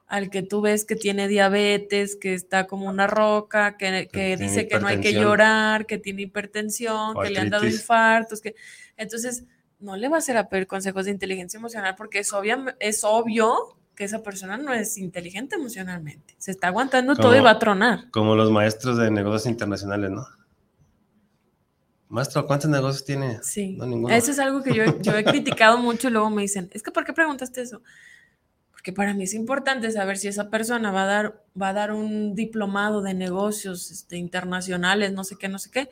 al que tú ves que tiene diabetes, que está como una roca, que, que dice que no hay que llorar, que tiene hipertensión, que le han dado infartos, que entonces no le vas a ir a pedir consejos de inteligencia emocional porque es, obvia, es obvio que esa persona no es inteligente emocionalmente. Se está aguantando todo y va a tronar. Como los maestros de negocios internacionales, ¿no? Maestro, ¿cuántos negocios tiene? Sí, No, eso es algo que yo, yo he criticado mucho y luego me dicen, es que ¿por qué preguntaste eso? Porque para mí es importante saber si esa persona va a dar, va a dar un diplomado de negocios este, internacionales, no sé qué, no sé qué.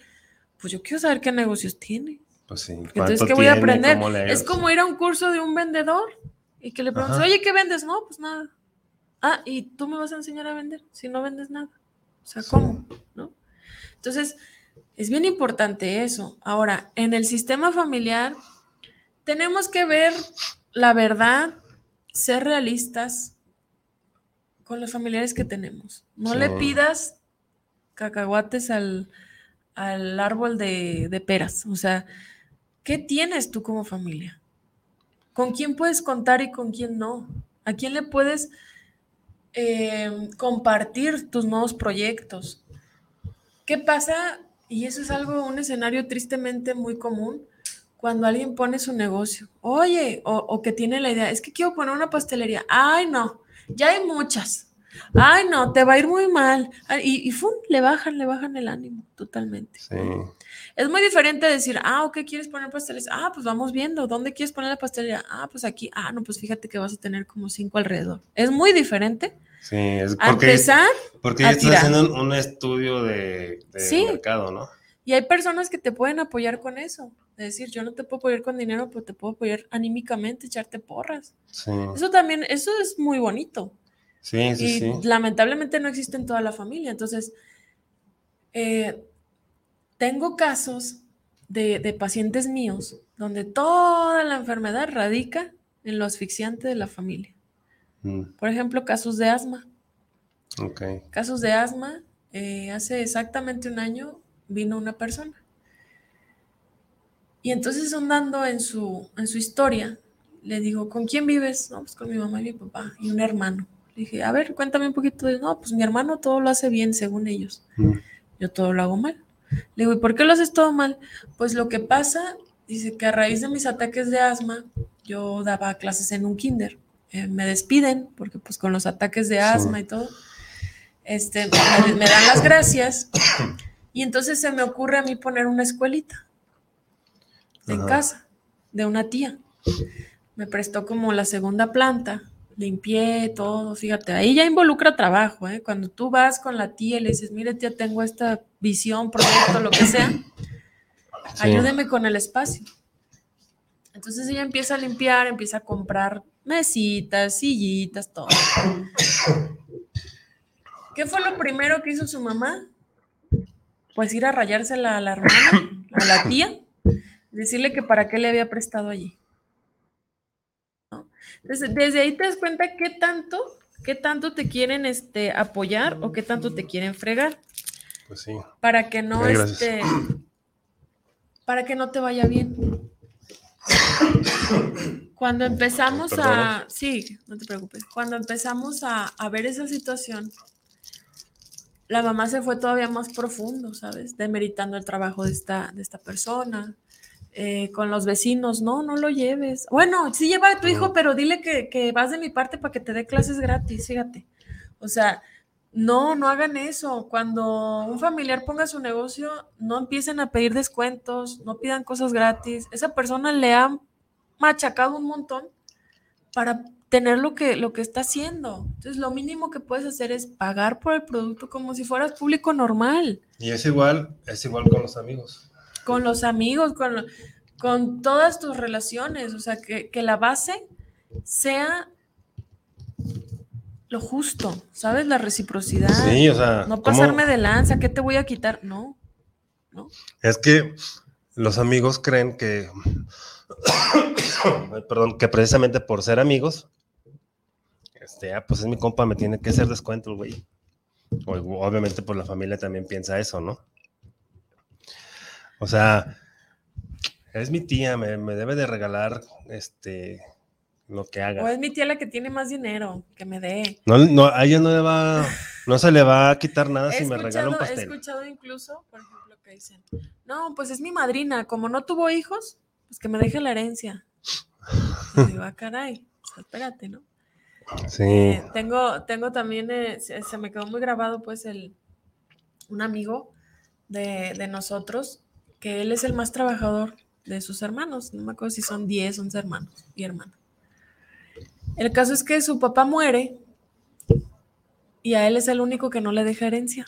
Pues yo quiero saber qué negocios tiene. Pues sí. Entonces, ¿cuánto ¿qué voy a tiene? aprender? ¿Cómo le ha Es como ir a un curso de un vendedor y que le preguntas, Ajá. oye, ¿qué vendes? No, pues nada. Ah, ¿y tú me vas a enseñar a vender si no vendes nada? O sea, Sí. ¿cómo? ¿No? Entonces, es bien importante eso. Ahora, en el sistema familiar, tenemos que ver la verdad, ser realistas con los familiares que tenemos. No le pidas cacahuates al, al árbol de, de peras. O sea, ¿qué tienes tú como familia? ¿Con quién puedes contar y con quién no? ¿A quién le puedes eh, compartir tus nuevos proyectos? ¿Qué pasa? Y eso es algo, un escenario tristemente muy común cuando alguien pone su negocio. Oye, o, o que tiene la idea, es que quiero poner una pastelería. Ay, no, ya hay muchas. Ay, no, te va a ir muy mal. Y, y ¡fum! le bajan, le bajan el ánimo totalmente. Sí. Es muy diferente decir, ah, ok, ¿quieres poner pasteles? Ah, pues vamos viendo, ¿dónde quieres poner la pastelería? Ah, pues aquí, ah, no, pues fíjate que vas a tener como cinco alrededor. Es muy diferente Sí, es a porque, empezar porque ya estás tirar. haciendo un, un estudio de, de Sí. mercado, ¿no? Y hay personas que te pueden apoyar con eso. De decir, yo no te puedo apoyar con dinero, pero te puedo apoyar anímicamente, echarte porras. Sí, Eso también, eso es muy bonito. sí, sí. y sí. lamentablemente no existe en toda la familia. Entonces, eh, tengo casos de, de pacientes míos donde toda la enfermedad radica en lo asfixiante de la familia. Mm, Por ejemplo, casos de asma. ok. Casos de asma, eh, hace exactamente un año vino una persona. Y entonces andando en su, en su historia, le digo, ¿con quién vives? No, pues con mi mamá y mi papá y un hermano. Le dije, a ver, cuéntame un poquito de, no, pues mi hermano todo lo hace bien según ellos. Mm, Yo todo lo hago mal. Le digo, ¿y por qué lo haces todo mal? Pues lo que pasa, dice que a raíz de mis ataques de asma, yo daba clases en un kinder. Eh, me despiden porque pues con los ataques de asma y todo, este, me, me dan las gracias y entonces se me ocurre a mí poner una escuelita en Ajá. casa de una tía. Me prestó como la segunda planta, limpié todo, fíjate, ahí ya involucra trabajo, ¿eh? Cuando tú vas con la tía y le dices, mire tía, tengo esta visión, proyecto, lo que sea, Sí. ayúdeme con el espacio. Entonces ella empieza a limpiar, empieza a comprar mesitas, sillitas, todo. ¿Qué fue lo primero que hizo su mamá? Pues ir a rayársela a la hermana, a la tía, decirle que para qué le había prestado allí. Entonces, desde ahí te das cuenta qué tanto, qué tanto te quieren este, apoyar o qué tanto te quieren fregar. Pues sí. Para que no, este, para que no te vaya bien. Cuando empezamos a, sí, no te preocupes, cuando empezamos a, a, ver esa situación, la mamá se fue todavía más profundo, ¿sabes? Demeritando el trabajo de esta, de esta persona, eh, con los vecinos, no, no lo lleves. Bueno, sí lleva a tu hijo, pero dile que, que vas de mi parte para que te dé clases gratis, fíjate. O sea, no, no hagan eso. Cuando un familiar ponga su negocio, no empiecen a pedir descuentos, no pidan cosas gratis. Esa persona le ha machacado un montón para tener lo que, lo que está haciendo. Entonces, lo mínimo que puedes hacer es pagar por el producto como si fueras público normal. Y es igual, es igual con los amigos. Con los amigos, con, con todas tus relaciones. O sea, que, que la base sea lo justo, ¿sabes? La reciprocidad. Sí, o sea. No pasarme ¿cómo? de lanza, ¿qué te voy a quitar? No, no. Es que los amigos creen que, perdón, que precisamente por ser amigos, este, ah, pues es mi compa, me tiene que hacer descuento, güey. Obviamente, pues la familia también piensa eso, ¿no? O sea, es mi tía, me, me debe de regalar, este, lo que haga. O es mi tía la que tiene más dinero, que me dé. No, no, a ella no le va, no se le va a quitar nada he si me regala un pastel. He escuchado incluso, por ejemplo, que dicen, no, pues es mi madrina, como no tuvo hijos, pues que me deje la herencia. Y digo, ah, caray, espérate, ¿no? Sí. Eh, tengo, tengo también, eh, se, se, me quedó muy grabado, pues, el, un amigo de, de nosotros, que él es el más trabajador de sus hermanos, no me acuerdo si son 10, 11 hermanos y hermanas. El caso es que su papá muere y a él es el único que no le deja herencia,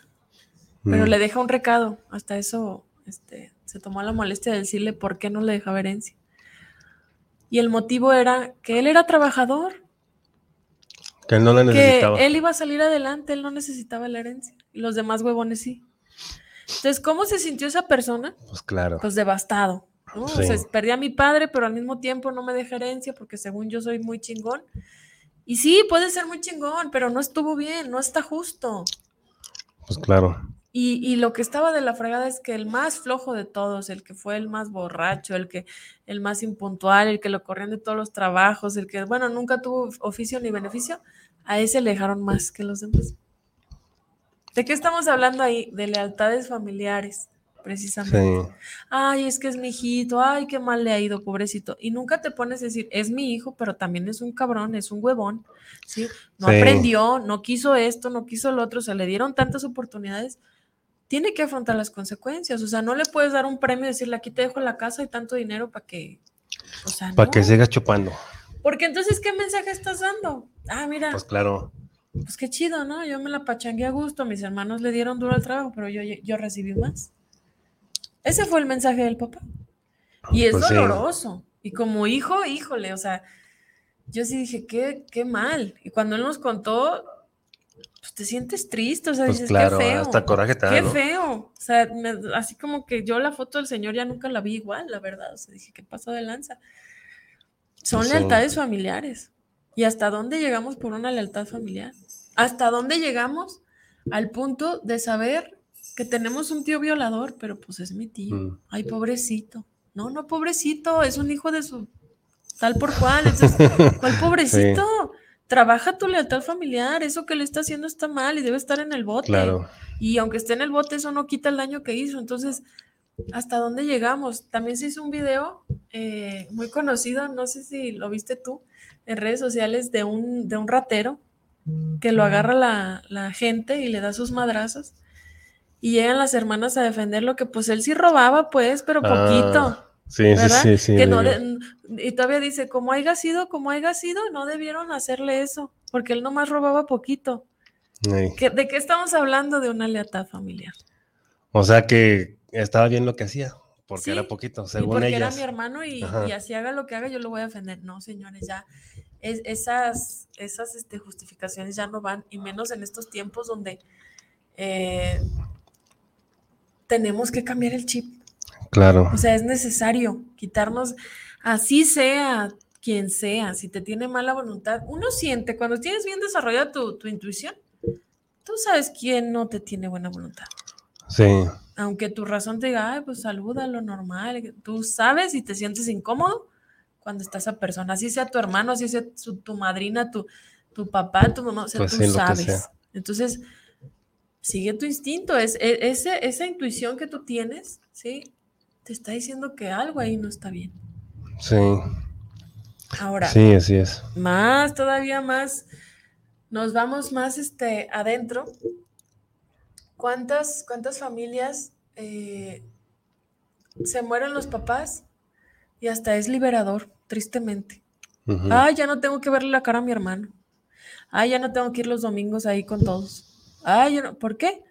pero mm. le deja un recado. Hasta eso este, se tomó la molestia de decirle por qué no le dejaba herencia. Y el motivo era que él era trabajador. Que él no la necesitaba. Que él iba a salir adelante, él no necesitaba la herencia. Y los demás huevones sí. Entonces, ¿cómo se sintió esa persona? Pues claro. Pues devastado. ¿no? Sí. O sea, perdí a mi padre, pero al mismo tiempo no me deja herencia porque según yo soy muy chingón. Y sí, puede ser muy chingón, pero no estuvo bien, no está justo. Pues claro. Y, y, lo que estaba de la fregada es que el más flojo de todos, el que fue el más borracho, el que el más impuntual, el que lo corrían de todos los trabajos, el que, bueno, nunca tuvo oficio ni beneficio, a ese le dejaron más que los demás. ¿De qué estamos hablando ahí? De lealtades familiares precisamente. Sí. Ay, es que es mi hijito, ay, qué mal le ha ido, pobrecito. Y nunca te pones a decir, es mi hijo, pero también es un cabrón, es un huevón, ¿sí? No sí. aprendió, no quiso esto, no quiso lo otro, se le dieron tantas oportunidades. Tiene que afrontar las consecuencias, o sea, no le puedes dar un premio y decirle, aquí te dejo la casa y tanto dinero para que, o sea, Para no. que sigas chupando. Porque entonces, ¿qué mensaje estás dando? Ah, mira. Pues claro. Pues qué chido, ¿no? Yo me la pachangué a gusto, mis hermanos le dieron duro al trabajo, pero yo, yo recibí más. Ese fue el mensaje del papá. Y es pues doloroso. Sí. Y como hijo, híjole, o sea, yo sí dije, qué, qué mal. Y cuando él nos contó, pues te sientes triste, o sea, pues dices, claro, qué feo. Hasta coraje te da, Qué ¿no? feo. O sea, me, así como que yo la foto del señor ya nunca la vi igual, la verdad. O sea, dije, ¿qué pasó de lanza? Son Sí. lealtades familiares. ¿Y hasta dónde llegamos por una lealtad familiar? ¿Hasta dónde llegamos al punto de saber que tenemos un tío violador, pero pues es mi tío. Mm. Ay, pobrecito. No, no, pobrecito, es un hijo de su tal por cual. Entonces, ¿cuál pobrecito? Sí. Trabaja tu lealtad familiar, eso que le está haciendo está mal y debe estar en el bote. Claro. Y aunque esté en el bote, eso no quita el daño que hizo. Entonces, ¿hasta dónde llegamos? También se hizo un video eh, muy conocido, no sé si lo viste tú, en redes sociales, de un, de un ratero que lo agarra la, la gente y le da sus madrazos y llegan las hermanas a defenderlo, que pues él sí robaba, pues, pero poquito. Ah, sí, ¿verdad? sí, sí, sí. Que no de, y todavía dice, como haya sido, como haya sido, no debieron hacerle eso, porque él nomás robaba poquito. ¿Que, ¿De qué estamos hablando? De una lealtad familiar. O sea que estaba bien lo que hacía, porque sí, era poquito, según y porque ellas. era mi hermano y, y, así haga lo que haga, yo lo voy a defender. No, señores, ya es, esas, esas este, justificaciones ya no van, y menos en estos tiempos donde... Eh, tenemos que cambiar el chip. Claro. O sea, es necesario quitarnos, así sea quien sea, si te tiene mala voluntad, uno siente, cuando tienes bien desarrollada tu, tu intuición, tú sabes quién no te tiene buena voluntad. Sí. Aunque tu razón te diga, ay, pues saluda lo normal, tú sabes y te sientes incómodo cuando está esa persona, así sea tu hermano, así sea su- tu madrina, tu, tu papá, tu mamá, o sea, Pues tú sí, sabes. Entonces, sigue tu instinto, es, e- ese, esa intuición que tú tienes, ¿sí? Te está diciendo que algo ahí no está bien. Sí. Ahora, Sí, así es. más, todavía más, nos vamos más este, adentro. ¿Cuántas, cuántas familias eh, se mueren los papás y hasta es liberador, tristemente? Ujú. Ay, ya no tengo que verle la cara a mi hermano. Ay, ya no tengo que ir los domingos ahí con todos. Ay, ya no- ¿por qué?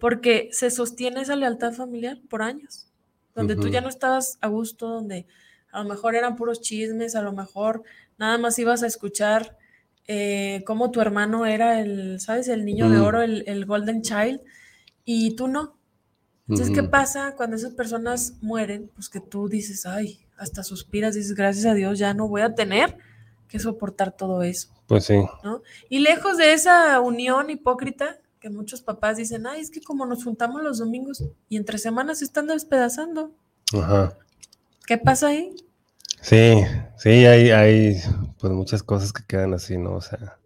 Porque se sostiene esa lealtad familiar por años, donde tú ya no estabas a gusto, donde a lo mejor eran puros chismes, a lo mejor nada más ibas a escuchar eh, cómo tu hermano era el, ¿sabes? El niño de oro, el, el golden child, y tú no. Entonces, ¿qué pasa cuando esas personas mueren? Pues que tú dices, ay, hasta suspiras, dices, gracias a Dios, ya no voy a tener que soportar todo eso, Pues sí. ¿no? Y lejos de esa unión hipócrita que muchos papás dicen, ay, es que como nos juntamos los domingos y entre semanas se están despedazando, Ajá. ¿qué pasa ahí? Sí, sí, hay, hay pues muchas cosas que quedan así, ¿no? O sea,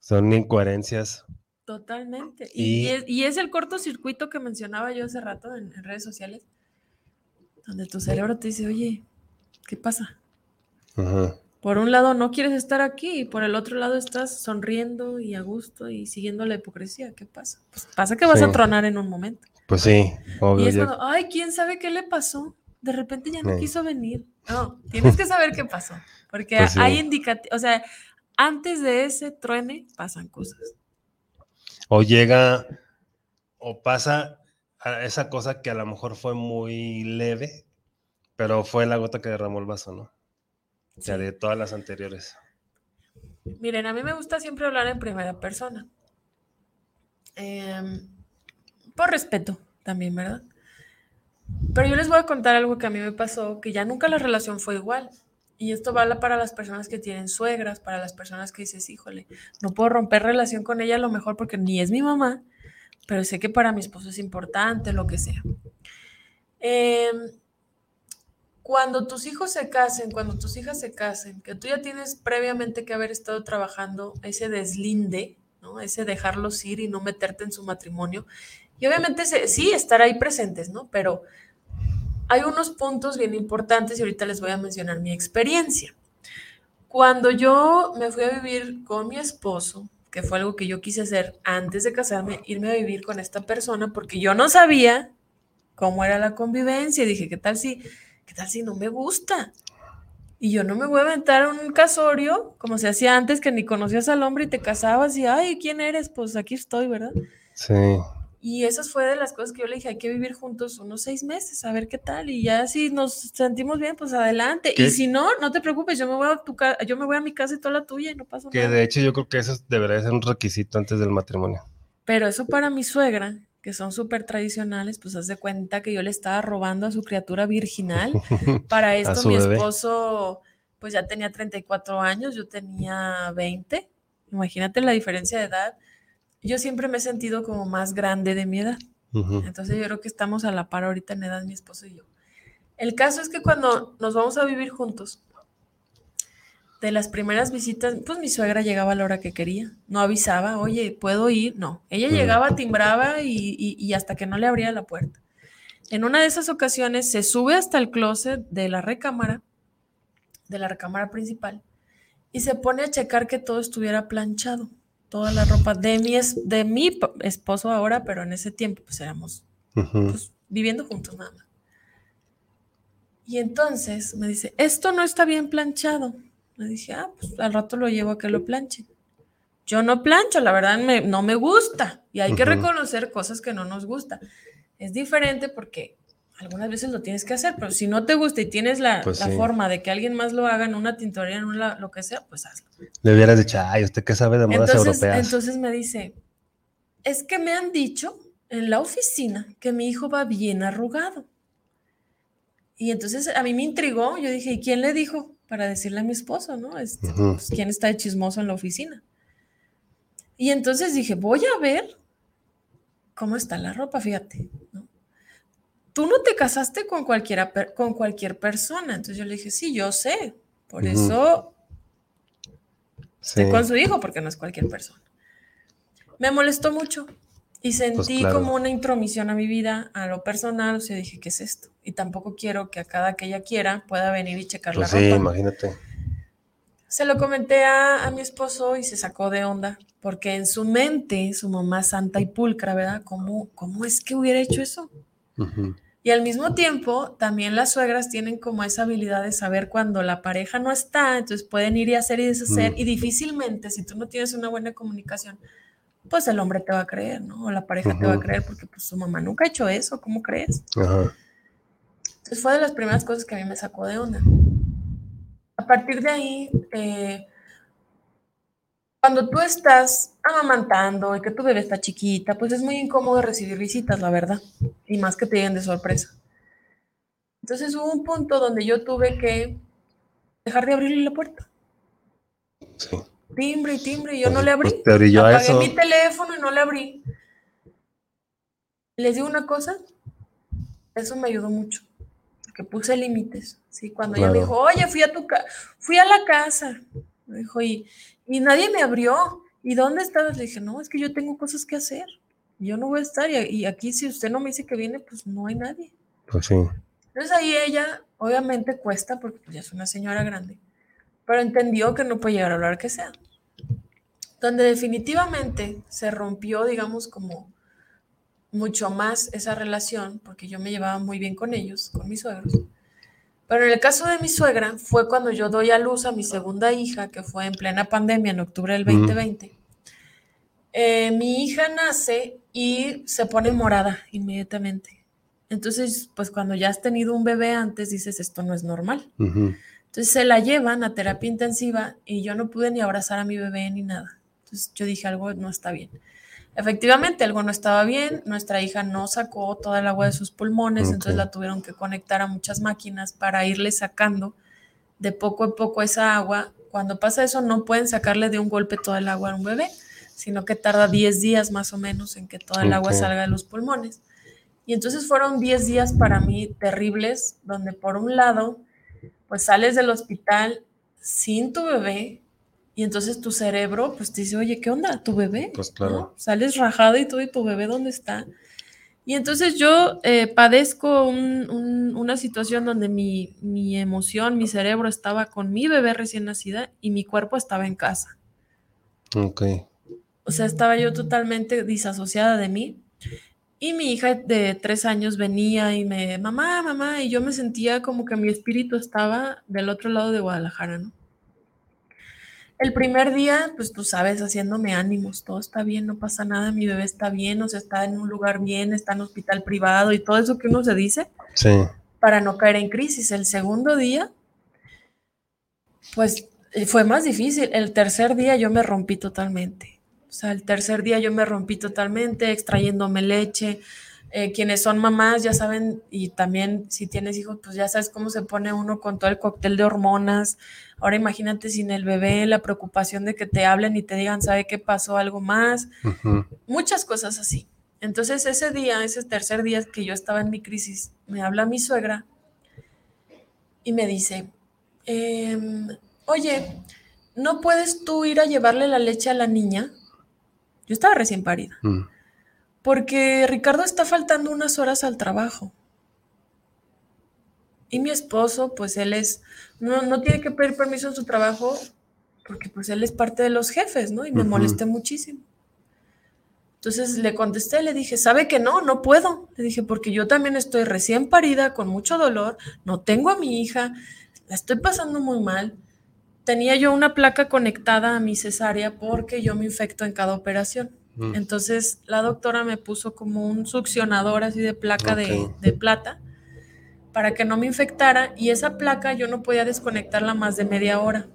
son incoherencias. Totalmente. Y, es, y es el cortocircuito que mencionaba yo hace rato en, en redes sociales, donde tu cerebro te dice, oye, ¿qué pasa? Ajá. Por un lado no quieres estar aquí y por el otro lado estás sonriendo y a gusto y siguiendo la hipocresía. ¿Qué pasa? Pues pasa que vas Sí. a tronar en un momento. Pues sí, obvio. Y es cuando, ay, ¿quién sabe qué le pasó? De repente ya no Sí. quiso venir. No, tienes que saber qué pasó. Porque Pues sí. hay indicativos, o sea, antes de ese truene pasan cosas. O llega, o pasa a esa cosa que a lo mejor fue muy leve, pero fue la gota que derramó el vaso, ¿no? O sea, Sí. de todas las anteriores. Miren, a mí me gusta siempre hablar en primera persona. Em, por respeto también, ¿verdad? Pero yo les voy a contar algo que a mí me pasó, que ya nunca la relación fue igual. Y esto vale para las personas que tienen suegras, para las personas que dices, híjole, no puedo romper relación con ella a lo mejor porque ni es mi mamá, pero sé que para mi esposo es importante, lo que sea. Em, cuando tus hijos se casen, cuando tus hijas se casen, que tú ya tienes previamente que haber estado trabajando ese deslinde, ¿no? Ese dejarlos ir y no meterte en su matrimonio. Y obviamente sí, estar ahí presentes, ¿no? Pero hay unos puntos bien importantes y ahorita les voy a mencionar mi experiencia. Cuando yo me fui a vivir con mi esposo, que fue algo que yo quise hacer antes de casarme, irme a vivir con esta persona, porque yo no sabía cómo era la convivencia. Y dije, ¿qué tal si, qué tal si no me gusta? Y yo no me voy a aventar un casorio, como se hacía antes, que ni conocías al hombre y te casabas y, ay, ¿quién eres? Pues aquí estoy, ¿verdad? Sí, Y esas fue de las cosas que yo le dije, hay que vivir juntos unos seis meses, a ver qué tal. Y ya si nos sentimos bien, pues adelante. ¿Qué? Y si no, no te preocupes, yo me voy a tu ca- yo me voy a mi casa y toda la tuya y no pasa que nada. de hecho yo creo que eso debería ser un requisito antes del matrimonio. Pero eso para mi suegra, que son súper tradicionales, pues haz de cuenta que yo le estaba robando a su criatura virginal. Para esto mi bebé. esposo, pues ya tenía 34 años, yo tenía 20. Imagínate la diferencia de edad. Yo siempre me he sentido como más grande de mi edad. Entonces yo creo que estamos a la par ahorita en edad mi esposo y yo. El caso es que cuando nos vamos a vivir juntos, de las primeras visitas, pues mi suegra llegaba a la hora que quería, no avisaba, oye, ¿puedo ir? No, ella llegaba, timbraba y, y- y hasta que no le abría la puerta. En una de esas ocasiones se sube hasta el closet de la recámara, de la recámara principal, y se pone a checar que todo estuviera planchado, toda la ropa de mi, es- de mi esposo ahora, pero en ese tiempo pues éramos pues, viviendo juntos nada más. Y entonces me dice, esto no está bien planchado. Le dije, ah, pues al rato lo llevo a que lo planche. Yo no plancho, la verdad me- no me gusta. Y hay que reconocer cosas que no nos gusta. Es diferente porque algunas veces lo tienes que hacer, pero si no te gusta y tienes la, Pues la sí. forma de que alguien más lo haga en una tintorería, en una, lo que sea, pues hazlo. Le hubieras dicho, ay, ¿usted qué sabe de modas Entonces, europeas? entonces me dice, es que me han dicho en la oficina que mi hijo va bien arrugado. Y entonces a mí me intrigó, yo dije, ¿y quién le dijo? Para decirle a mi esposo, ¿no? Este, pues, ¿Quién está de chismoso en la oficina? Y entonces dije, voy a ver cómo está la ropa, fíjate, ¿no? Tú no te casaste con, cualquiera, con cualquier persona. Entonces yo le dije, sí, yo sé. Por eso Sí. estoy con su hijo, porque no es cualquier persona. Me molestó mucho y sentí Pues claro. como una intromisión a mi vida, a lo personal. O sea, dije, ¿qué es esto? Y tampoco quiero que a cada que ella quiera pueda venir y checar Pues la sí, ropa. imagínate. Se lo comenté a, a mi esposo y se sacó de onda, porque en su mente, su mamá santa y pulcra, ¿verdad? ¿Cómo, cómo es que hubiera hecho eso? Y al mismo tiempo, también las suegras tienen como esa habilidad de saber cuando la pareja no está, entonces pueden ir y hacer y deshacer, Mm. y difícilmente, si tú no tienes una buena comunicación, pues el hombre te va a creer, ¿no? O la pareja te va a creer, porque pues su mamá nunca ha hecho eso, ¿cómo crees? Ajá. Entonces fue de las primeras cosas que a mí me sacó de onda. A partir de ahí, eh, cuando tú estás amamantando y que tu bebé está chiquita, pues es muy incómodo recibir visitas, la verdad, y más que te lleguen de sorpresa. Entonces hubo un punto donde yo tuve que dejar de abrirle la puerta. Sí. Timbre y timbre, y yo no Pues- le abrí. pues te orilló a Apagué eso. mi teléfono y no le abrí. Les digo una cosa, eso me ayudó mucho, porque puse límites. Sí, cuando ella me dijo, oye, fui a tu ca fui a la casa, me dijo, y, y nadie me abrió. ¿Y dónde estabas? Le dije, no, es que yo tengo cosas que hacer. Yo no voy a estar. Y, y aquí, si usted no me dice que viene, pues no hay nadie. Pues sí. Entonces ahí ella, obviamente cuesta, porque pues, ya es una señora grande, pero entendió que no puede llegar a hablar que sea. Donde definitivamente se rompió, digamos, como mucho más esa relación, porque yo me llevaba muy bien con ellos, con mis suegros. Pero en el caso de mi suegra, fue cuando yo doy a luz a mi segunda hija, que fue en plena pandemia, en octubre del Mm. 2020. Eh, mi hija nace y se pone morada inmediatamente. Entonces, pues cuando ya has tenido un bebé antes, dices, esto no es normal. Ujú. Entonces se la llevan a terapia intensiva y yo no pude ni abrazar a mi bebé ni nada. Entonces yo dije, algo no está bien. Efectivamente, algo no estaba bien. Nuestra hija no sacó toda el agua de sus pulmones, entonces la tuvieron que conectar a muchas máquinas para irle sacando de poco a poco esa agua. Cuando pasa eso, no pueden sacarle de un golpe toda el agua a un bebé, sino que tarda 10 días más o menos en que toda el agua salga de los pulmones. Y entonces fueron 10 días para mí terribles, donde por un lado, pues sales del hospital sin tu bebé y entonces tu cerebro pues te dice, oye, ¿qué onda? ¿Tu bebé? Pues claro. ¿No? Sales rajado y todo, ¿y tu bebé dónde está? Y entonces yo eh, padezco un- un- una situación donde mi, mi emoción, mi cerebro estaba con mi bebé recién nacida y mi cuerpo estaba en casa. Ok. O sea, estaba yo totalmente disasociada de mí. Y mi hija de tres años venía y me, mamá, mamá, y yo me sentía como que mi espíritu estaba del otro lado de Guadalajara, ¿no? El primer día, pues tú sabes, haciéndome ánimos, todo está bien, no pasa nada, mi bebé está bien, o sea, está en un lugar bien, está en hospital privado y todo eso que uno se dice Sí. para no caer en crisis. El segundo día, pues fue más difícil. El tercer día yo me rompí totalmente. O sea, el tercer día yo me rompí totalmente, extrayéndome leche. Eh, quienes son mamás ya saben, y también si tienes hijos, pues ya sabes cómo se pone uno con todo el cóctel de hormonas. Ahora imagínate sin el bebé, la preocupación de que te hablen y te digan, ¿sabe qué pasó? Algo más muchas cosas así. Entonces ese día, ese tercer día que yo estaba en mi crisis, me habla mi suegra y me dice, em, oye, ¿no puedes tú ir a llevarle la leche a la niña? Yo estaba recién parida, Mm. porque Ricardo está faltando unas horas al trabajo. Y mi esposo, pues él es, no, no tiene que pedir permiso en su trabajo, porque pues él es parte de los jefes, ¿no? Y me Ujú. molesté muchísimo. Entonces le contesté, le dije, ¿sabe que no? No puedo. Le dije, porque yo también estoy recién parida, con mucho dolor, no tengo a mi hija, la estoy pasando muy mal. Tenía yo una placa conectada a mi cesárea porque yo me infecto en cada operación. Mm. Entonces la doctora me puso como un succionador así de placa de, de plata para que no me infectara y esa placa yo no podía desconectarla más de media hora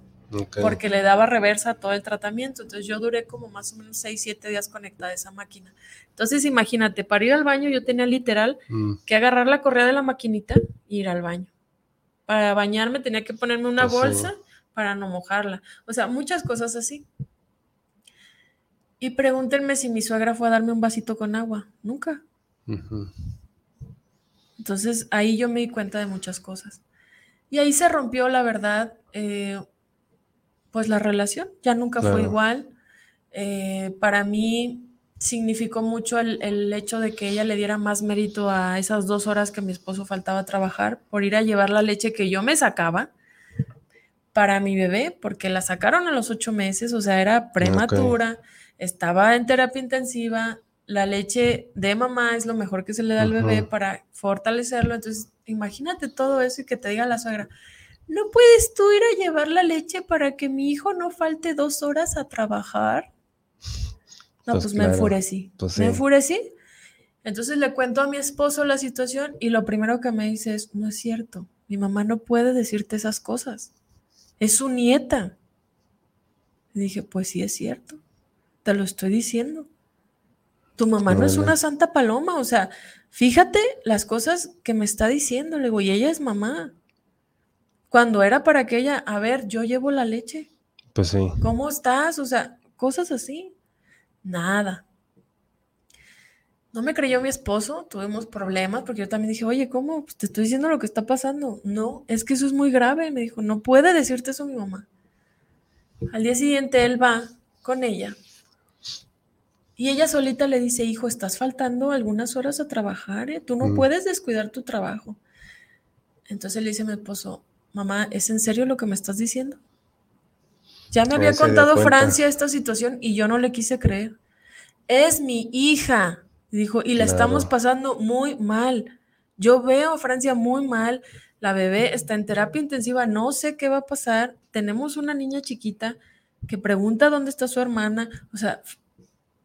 porque le daba reversa a todo el tratamiento. Entonces yo duré como más o menos 6, 7 días conectada a esa máquina. Entonces imagínate, para ir al baño yo tenía literal Mm. que agarrar la correa de la maquinita e ir al baño. para bañarme tenía que ponerme una Pues sí. Para no mojarla. O sea, muchas cosas así. Y pregúntenme si mi suegra fue a darme un vasito con agua. Nunca. Entonces ahí yo me di cuenta de muchas cosas. Y ahí se rompió, la verdad, eh, pues la relación. Ya nunca fue igual. Eh, para mí significó mucho el, el hecho de que ella le diera más mérito a esas dos horas que mi esposo faltaba a trabajar por ir a llevar la leche que yo me sacaba para mi bebé, porque la sacaron a los ocho meses, o sea, era prematura, estaba en terapia intensiva, la leche de mamá es lo mejor que se le da al bebé para fortalecerlo, entonces imagínate todo eso y que te diga la suegra, ¿no puedes tú ir a llevar la leche para que mi hijo no falte dos horas a trabajar? No, Pues pues, me enfurecí. pues Me enfurecí. Entonces le cuento a mi esposo la situación y lo primero que me dice es, no es cierto, mi mamá no puede decirte esas cosas. Es su nieta. Y dije, pues sí es cierto, te lo estoy diciendo. Tu mamá no es una santa paloma, o sea, fíjate las cosas que me está diciendo, le digo, y ella es mamá. Cuando era para que ella, a ver, yo llevo la leche, Pues sí. ¿cómo estás? O sea, cosas así. Nada. No me creyó mi esposo, tuvimos problemas porque yo también dije, oye, ¿cómo? Pues te estoy diciendo lo que está pasando. No, es que eso es muy grave. Me dijo, no puede decirte eso mi mamá. Al día siguiente él va con ella y ella solita le dice, hijo, estás faltando algunas horas a trabajar, ¿eh? Tú no Mm. puedes descuidar tu trabajo. Entonces le dice a mi esposo, mamá, ¿es en serio lo que me estás diciendo? Ya me había contado. Francia esta situación y yo no le quise creer. Es mi hija, dijo, y la estamos pasando muy mal. Yo veo a Francia muy mal. La bebé está en terapia intensiva, no sé qué va a pasar. Tenemos una niña chiquita que pregunta dónde está su hermana. O sea,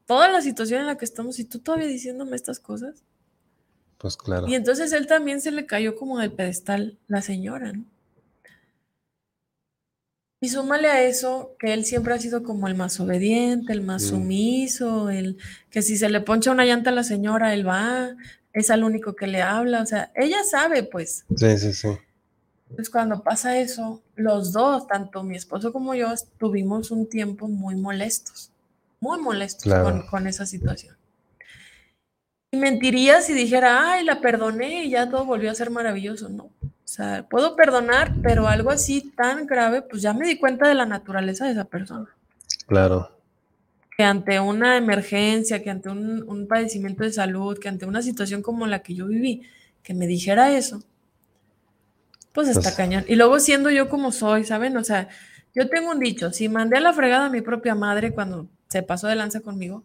toda la situación en la que estamos y tú todavía diciéndome estas cosas. Pues claro. Y entonces él también se le cayó como del pedestal la señora, ¿no? Y súmale a eso que él siempre ha sido como el más obediente, el más Mm. sumiso, el que si se le poncha una llanta a la señora, él va, es al único que le habla, o sea, ella sabe, pues. Sí, sí, sí. Entonces cuando pasa eso, los dos, tanto mi esposo como yo, tuvimos un tiempo muy molestos, muy molestos Claro. con, con esa situación. Y mentiría si dijera, ay, la perdoné y ya todo volvió a ser maravilloso. No. Sea, puedo perdonar, pero algo así tan grave, pues ya me di cuenta de la naturaleza de esa persona. Claro. Que ante una emergencia, que ante un, un padecimiento de salud, que ante una situación como la que yo viví, que me dijera eso, pues está Pues- cañón. Y luego siendo yo como soy, ¿saben? O sea, yo tengo un dicho, si mandé a la fregada a mi propia madre cuando se pasó de lanza conmigo,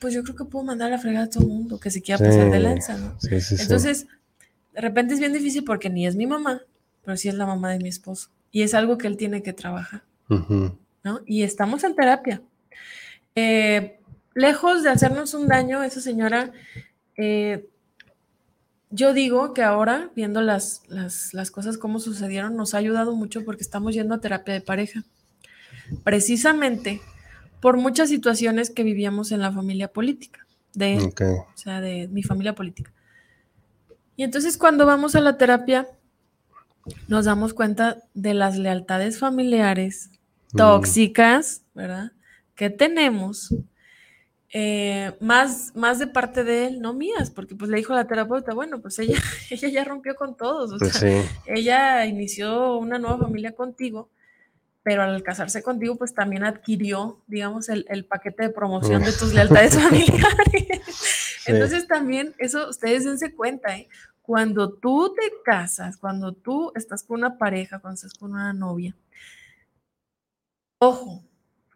pues yo creo que puedo mandar a la fregada a todo el mundo que se quiera pasar de Sí. lanza, ¿no? Sí, sí, sí. Entonces, de repente es bien difícil porque ni es mi mamá, pero sí es la mamá de mi esposo. Y es algo que él tiene que trabajar. ¿no? Y estamos en terapia. Eh, lejos de hacernos un daño, esa señora, eh, yo digo que ahora, viendo las, las, las cosas como sucedieron, nos ha ayudado mucho porque estamos yendo a terapia de pareja. Precisamente por muchas situaciones que vivíamos en la familia política, de o sea, de mi familia política. Y entonces cuando vamos a la terapia, nos damos cuenta de las lealtades familiares Mm. tóxicas, ¿verdad? Que tenemos, eh, más, más de parte de él, no mías, porque pues le dijo a la terapeuta, bueno, pues ella, ella ya rompió con todos, o Pues sea, sí. ella inició una nueva familia contigo, pero al casarse contigo, pues también adquirió, digamos, el, el paquete de promoción de tus lealtades familiares. Sí. Entonces también eso, ustedes dense cuenta, ¿eh? Cuando tú te casas, cuando tú estás con una pareja, cuando estás con una novia, ojo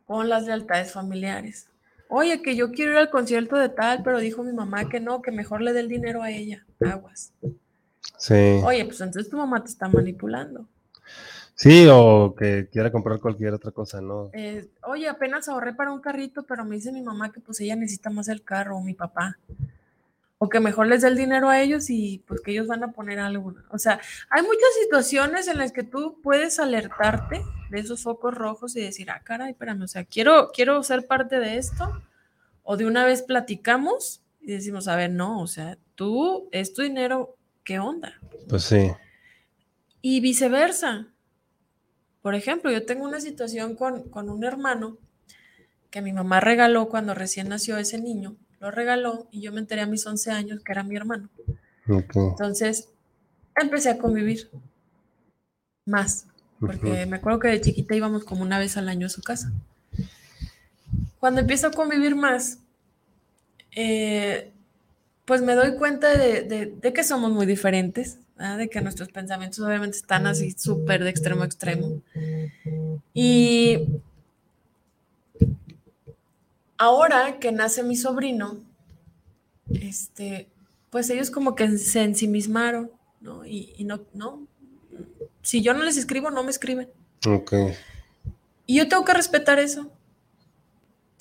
con las lealtades familiares. Oye, que yo quiero ir al concierto de tal, pero dijo mi mamá que no, que mejor le dé el dinero a ella. Aguas. Sí. Oye, pues entonces tu mamá te está manipulando. Sí, o que quiera comprar cualquier otra cosa, ¿no? Eh, oye, apenas ahorré para un carrito, pero me dice mi mamá que pues ella necesita más el carro o mi papá. O que mejor les dé el dinero a ellos y pues que ellos van a poner algo. O sea, hay muchas situaciones en las que tú puedes alertarte de esos focos rojos y decir, ah, caray, espérame, o sea, quiero, quiero ser parte de esto. O de una vez platicamos y decimos, a ver, no, o sea, tú, es tu dinero, ¿qué onda? Pues sí. Y viceversa. Por ejemplo, yo tengo una situación con, con un hermano que mi mamá regaló cuando recién nació ese niño. Lo regaló y yo me enteré a mis 11 años que era mi hermano. Entonces, empecé a convivir más, porque me acuerdo que de chiquita íbamos como una vez al año a su casa. Cuando empiezo a convivir más, eh, pues me doy cuenta de, que somos muy diferentes, de que nuestros pensamientos obviamente están así súper de extremo a extremo. Y ahora que nace mi sobrino, este, pues ellos como que se ensimismaron, ¿no? Y, no, no, si yo no les escribo, no me escriben. Ok. Y yo tengo que respetar eso.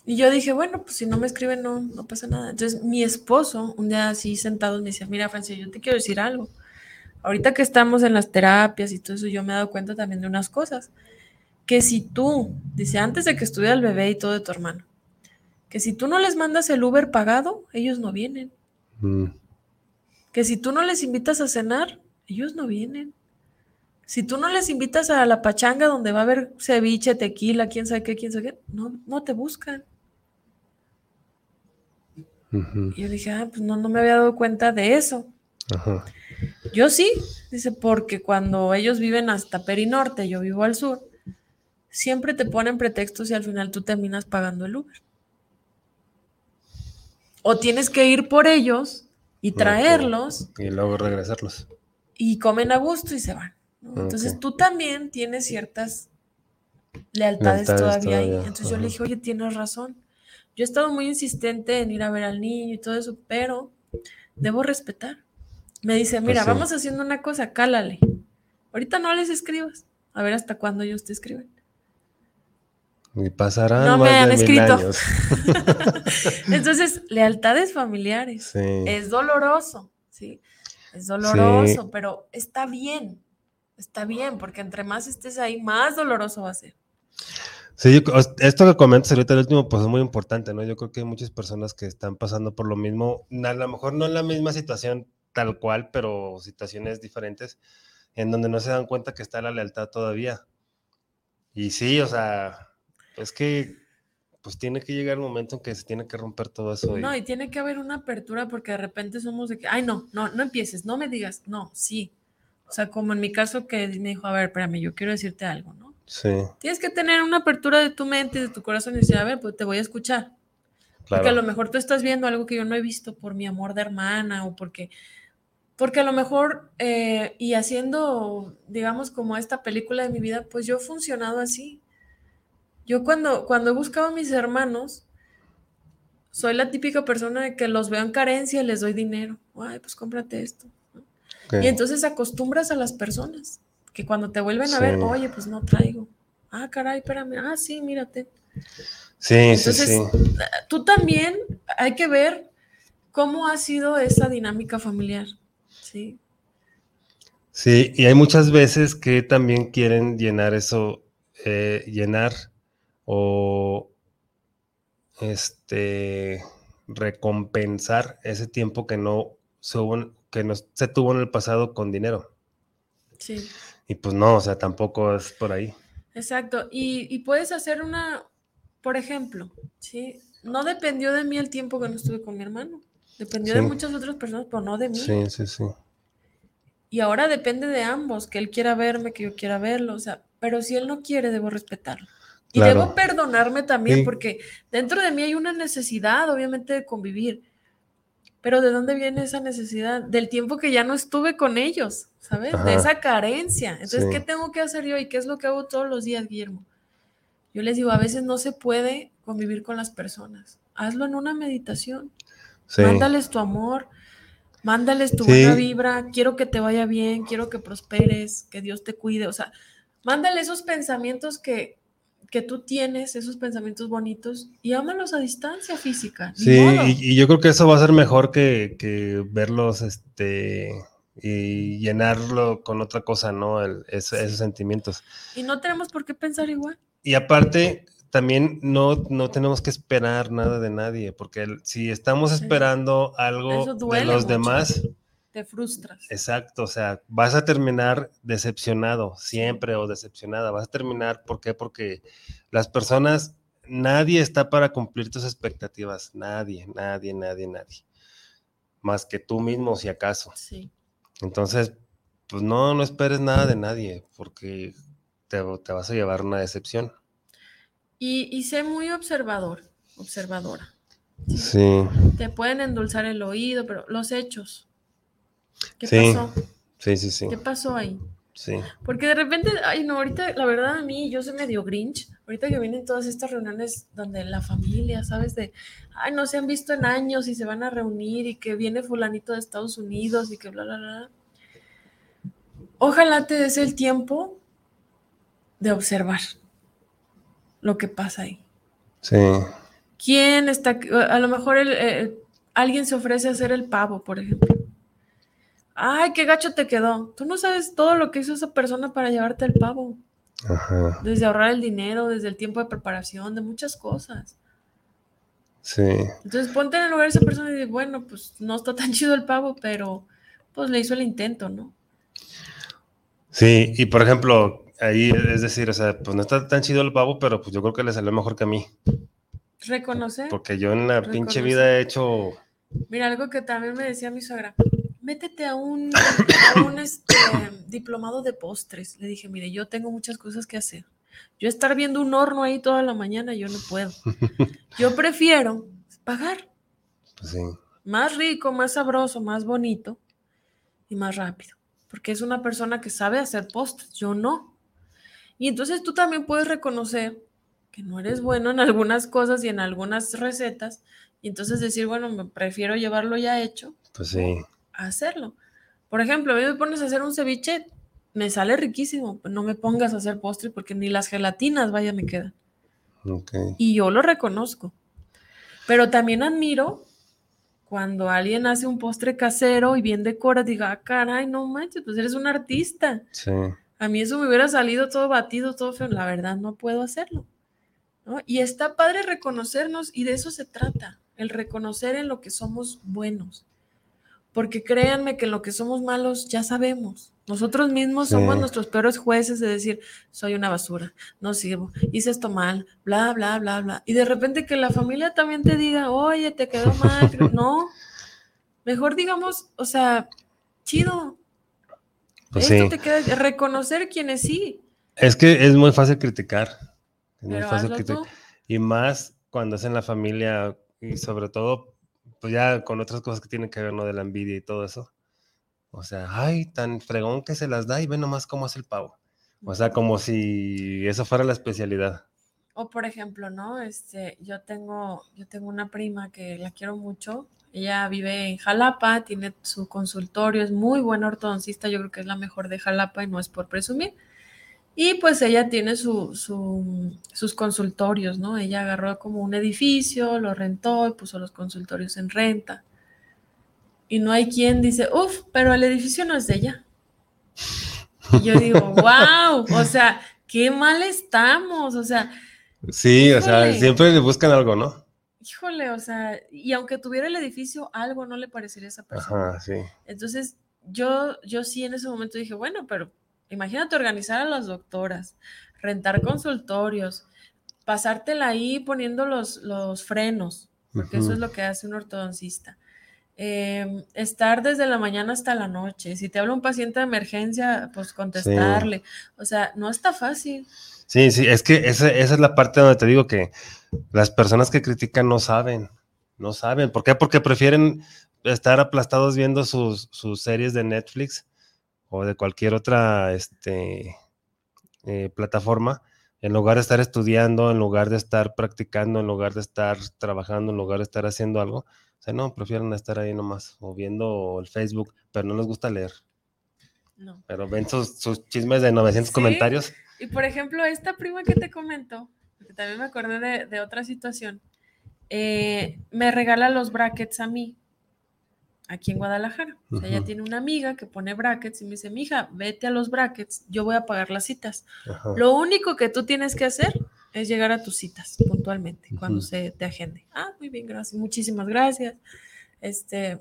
Y yo dije, bueno, pues si no me escriben, no, no pasa nada. Entonces, mi esposo, un día así sentado, me decía, mira, Francia, yo te quiero decir algo. Ahorita que estamos en las terapias y todo eso, yo me he dado cuenta también de unas cosas. Que si tú, dice, antes de que estuviera el bebé y todo de tu hermano, que si tú no les mandas el Uber pagado, ellos no vienen. Mm. Que si tú no les invitas a cenar, ellos no vienen. Si tú no les invitas a la pachanga donde va a haber ceviche, tequila, quién sabe qué, quién sabe qué, no, no te buscan. Y yo dije, ah, pues no, no me había dado cuenta de eso. Yo sí, dice, porque cuando ellos viven hasta Perinorte, yo vivo al sur, siempre te ponen pretextos y al final tú terminas pagando el Uber. O tienes que ir por ellos y traerlos. Y luego regresarlos. Y comen a gusto y se van. Entonces tú también tienes ciertas lealtades, todavía, ahí. Entonces yo le dije, oye, tienes razón. Yo he estado muy insistente en ir a ver al niño y todo eso, pero debo respetar. Me dice, mira, pues vamos haciendo una cosa, cálale. Ahorita no les escribas. A ver hasta cuándo ellos te escriben. Y pasarán no me han escrito. Entonces, lealtades familiares. Es doloroso, ¿sí? Es doloroso, pero está bien. Está bien, porque entre más estés ahí, más doloroso va a ser. Sí, esto que comentas ahorita el último, pues es muy importante, ¿no? Yo creo que hay muchas personas que están pasando por lo mismo, a lo mejor no en la misma situación tal cual, pero situaciones diferentes, en donde no se dan cuenta que está la lealtad todavía. Y sí, o sea, es que pues tiene que llegar el momento en que se tiene que romper todo eso. No, y tiene que haber una apertura porque de repente somos de que, ay, no, no, no empieces, no me digas, no, sí. O sea, como en mi caso que me dijo, a ver, espérame, yo quiero decirte algo, ¿no? Sí. Tienes que tener una apertura de tu mente y de tu corazón y decir, a ver, pues te voy a escuchar. Porque a lo mejor tú estás viendo algo que yo no he visto por mi amor de hermana o porque, porque a lo mejor, eh, y haciendo, digamos, como esta película de mi vida, pues yo he funcionado así. Yo cuando, cuando he buscado a mis hermanos, soy la típica persona de que los veo en carencia y les doy dinero. Ay, pues cómprate esto. Y entonces acostumbras a las personas, que cuando te vuelven a ver, oye, pues no traigo. Ah, caray, espérame. Ah, sí, mírate. Sí, sí, sí. Tú también hay que ver cómo ha sido esa dinámica familiar. Sí. Sí, y hay muchas veces que también quieren llenar eso, eh, llenar o este recompensar ese tiempo que no se, que no se tuvo en el pasado con dinero. Sí. Y pues no, o sea, tampoco es por ahí. Exacto. Y, puedes hacer una, por ejemplo, ¿sí? No dependió de mí el tiempo que no estuve con mi hermano. Dependió de muchas otras personas, pero no de mí. Sí, sí, sí. Y ahora depende de ambos, que él quiera verme, que yo quiera verlo, o sea, pero si él no quiere, debo respetarlo. Y debo perdonarme también, porque dentro de mí hay una necesidad, obviamente, de convivir. Pero ¿de dónde viene esa necesidad? Del tiempo que ya no estuve con ellos, ¿sabes? De esa carencia. Entonces, ¿qué tengo que hacer yo y qué es lo que hago todos los días, Guillermo? Yo les digo, a veces no se puede convivir con las personas. Hazlo en una meditación. Mándales tu amor, mándales tu buena vibra, quiero que te vaya bien, quiero que prosperes, que Dios te cuide. O sea, mándale esos pensamientos que, que tú tienes esos pensamientos bonitos y ámalos a distancia física. Sí, y, yo creo que eso va a ser mejor que, verlos este, y llenarlo con otra cosa, ¿no? esos sentimientos. Y no tenemos por qué pensar igual. Y aparte, también no, no tenemos que esperar nada de nadie, porque si estamos esperando algo de los demás, Te frustras. Exacto, o sea, vas a terminar decepcionado siempre o decepcionada. Vas a terminar, ¿por qué? Porque las personas, nadie está para cumplir tus expectativas. Nadie, nadie, nadie, nadie. Más que tú mismo, si acaso. Sí. Entonces, pues no, no esperes nada de nadie, porque te, te vas a llevar una decepción. Y, y sé muy observador, observadora. Sí, Te pueden endulzar el oído, pero los hechos. ¿Qué Sí. pasó? sí, sí, sí. ¿Qué pasó ahí? Sí, Porque de repente, ay no, ahorita la verdad a mí, yo soy medio grinch, ahorita que vienen todas estas reuniones donde la familia, ¿sabes? De, ay, no se han visto en años y se van a reunir y que viene fulanito de Estados Unidos y que bla, bla, bla. Ojalá te des el tiempo de observar lo que pasa ahí. sí, ¿Quién está? A lo mejor el- el- alguien se ofrece a hacer el pavo, por ejemplo. Ay, qué gacho te quedó. Tú no sabes todo lo que hizo esa persona para llevarte el pavo. ajá, Desde ahorrar el dinero, desde el tiempo de preparación, de muchas cosas. sí, Entonces ponte en el lugar de esa persona y dices, bueno, pues no está tan chido el pavo, pero pues le hizo el intento, ¿no? sí. Y por ejemplo, ahí es decir, o sea, pues no está tan chido el pavo, pero pues yo creo que le salió mejor que a mí, Reconocer. porque yo en la pinche vida he hecho, Mira, algo que también me decía mi suegra, métete a un, a un este, diplomado de postres. Le dije, mire, yo tengo muchas cosas que hacer. Yo estar viendo un horno ahí toda la mañana, yo no puedo. Yo prefiero pagar pues sí, más rico, más sabroso, más bonito y más rápido. Porque es una persona que sabe hacer postres, yo no. Y entonces tú también puedes reconocer que no eres bueno en algunas cosas y en algunas recetas. Y entonces decir, bueno, me prefiero llevarlo ya hecho pues sí, a hacerlo. Por ejemplo, a mí me pones a hacer un ceviche, me sale riquísimo. No me pongas a hacer postre porque ni las gelatinas, vaya, me quedan. Y yo lo reconozco. Pero también admiro cuando alguien hace un postre casero y bien decora, diga, ah, caray, no manches, pues eres un artista. sí, A mí eso me hubiera salido todo batido, todo feo. La verdad, no puedo hacerlo. ¿no? Y está padre reconocernos y de eso se trata, el reconocer en lo que somos buenos. Porque créanme que en lo que somos malos ya sabemos. Nosotros mismos Sí. somos nuestros peores jueces de decir, soy una basura, no sirvo, hice esto mal, bla, bla, bla, bla. Y de repente que la familia también te diga, oye, te quedó mal. no, mejor digamos, o sea, chido, pues esto sí. te queda, reconocer quienes sí. Es que es muy fácil criticar. Es muy Pero fácil hazlo criticar. tú. Y más cuando es en la familia y sobre todo, pues ya con otras cosas que tienen que ver, ¿no? De la envidia y todo eso. O sea, ay, tan fregón que se las da y ve nomás cómo hace el pavo. O sea, como si eso fuera la especialidad. O por ejemplo, ¿no? Este, yo tengo, yo tengo una prima que la quiero mucho. Ella vive en Jalapa, tiene su consultorio, es muy buena ortodoncista, yo creo que es la mejor de Jalapa y no es por presumir. Y pues ella tiene su, su- sus consultorios, ¿no? Ella agarró como un edificio, lo rentó y puso los consultorios en renta. Y no hay quien dice, uff, pero el edificio no es de ella. Y yo digo, wow, o sea, qué mal estamos, o sea, Sí, o sea, siempre le buscan algo, ¿no? Híjole, o sea, y aunque tuviera el edificio, algo no le parecería a esa persona. Ajá, sí. Entonces, yo, yo sí en ese momento dije, bueno, pero imagínate organizar a las doctoras, rentar consultorios, pasártela ahí poniendo los, los frenos, porque eso Ujú. es lo que hace un ortodoncista. Eh, estar desde la mañana hasta la noche. Si te habla un paciente de emergencia, pues contestarle. O sea, no está fácil. Sí, sí, es que esa, esa es la parte donde te digo que las personas que critican no saben, no saben. ¿Por qué? Porque prefieren estar aplastados viendo sus, sus series de Netflix o de cualquier otra este, eh, plataforma, en lugar de estar estudiando, en lugar de estar practicando, en lugar de estar trabajando, en lugar de estar haciendo algo. O sea, no, prefieren estar ahí nomás o viendo el Facebook, pero no les gusta leer. No. Pero ven sus, sus chismes de 900 Sí. comentarios. Y por ejemplo, esta prima que te comento, porque también me acordé de, de otra situación, eh, me regala los brackets a mí, aquí en Guadalajara. O sea, ella tiene una amiga que pone brackets y me dice, mija, vete a los brackets, yo voy a pagar las citas. Lo único que tú tienes que hacer es llegar a tus citas puntualmente, cuando se te agende. Ah, muy bien, gracias, muchísimas gracias. Este,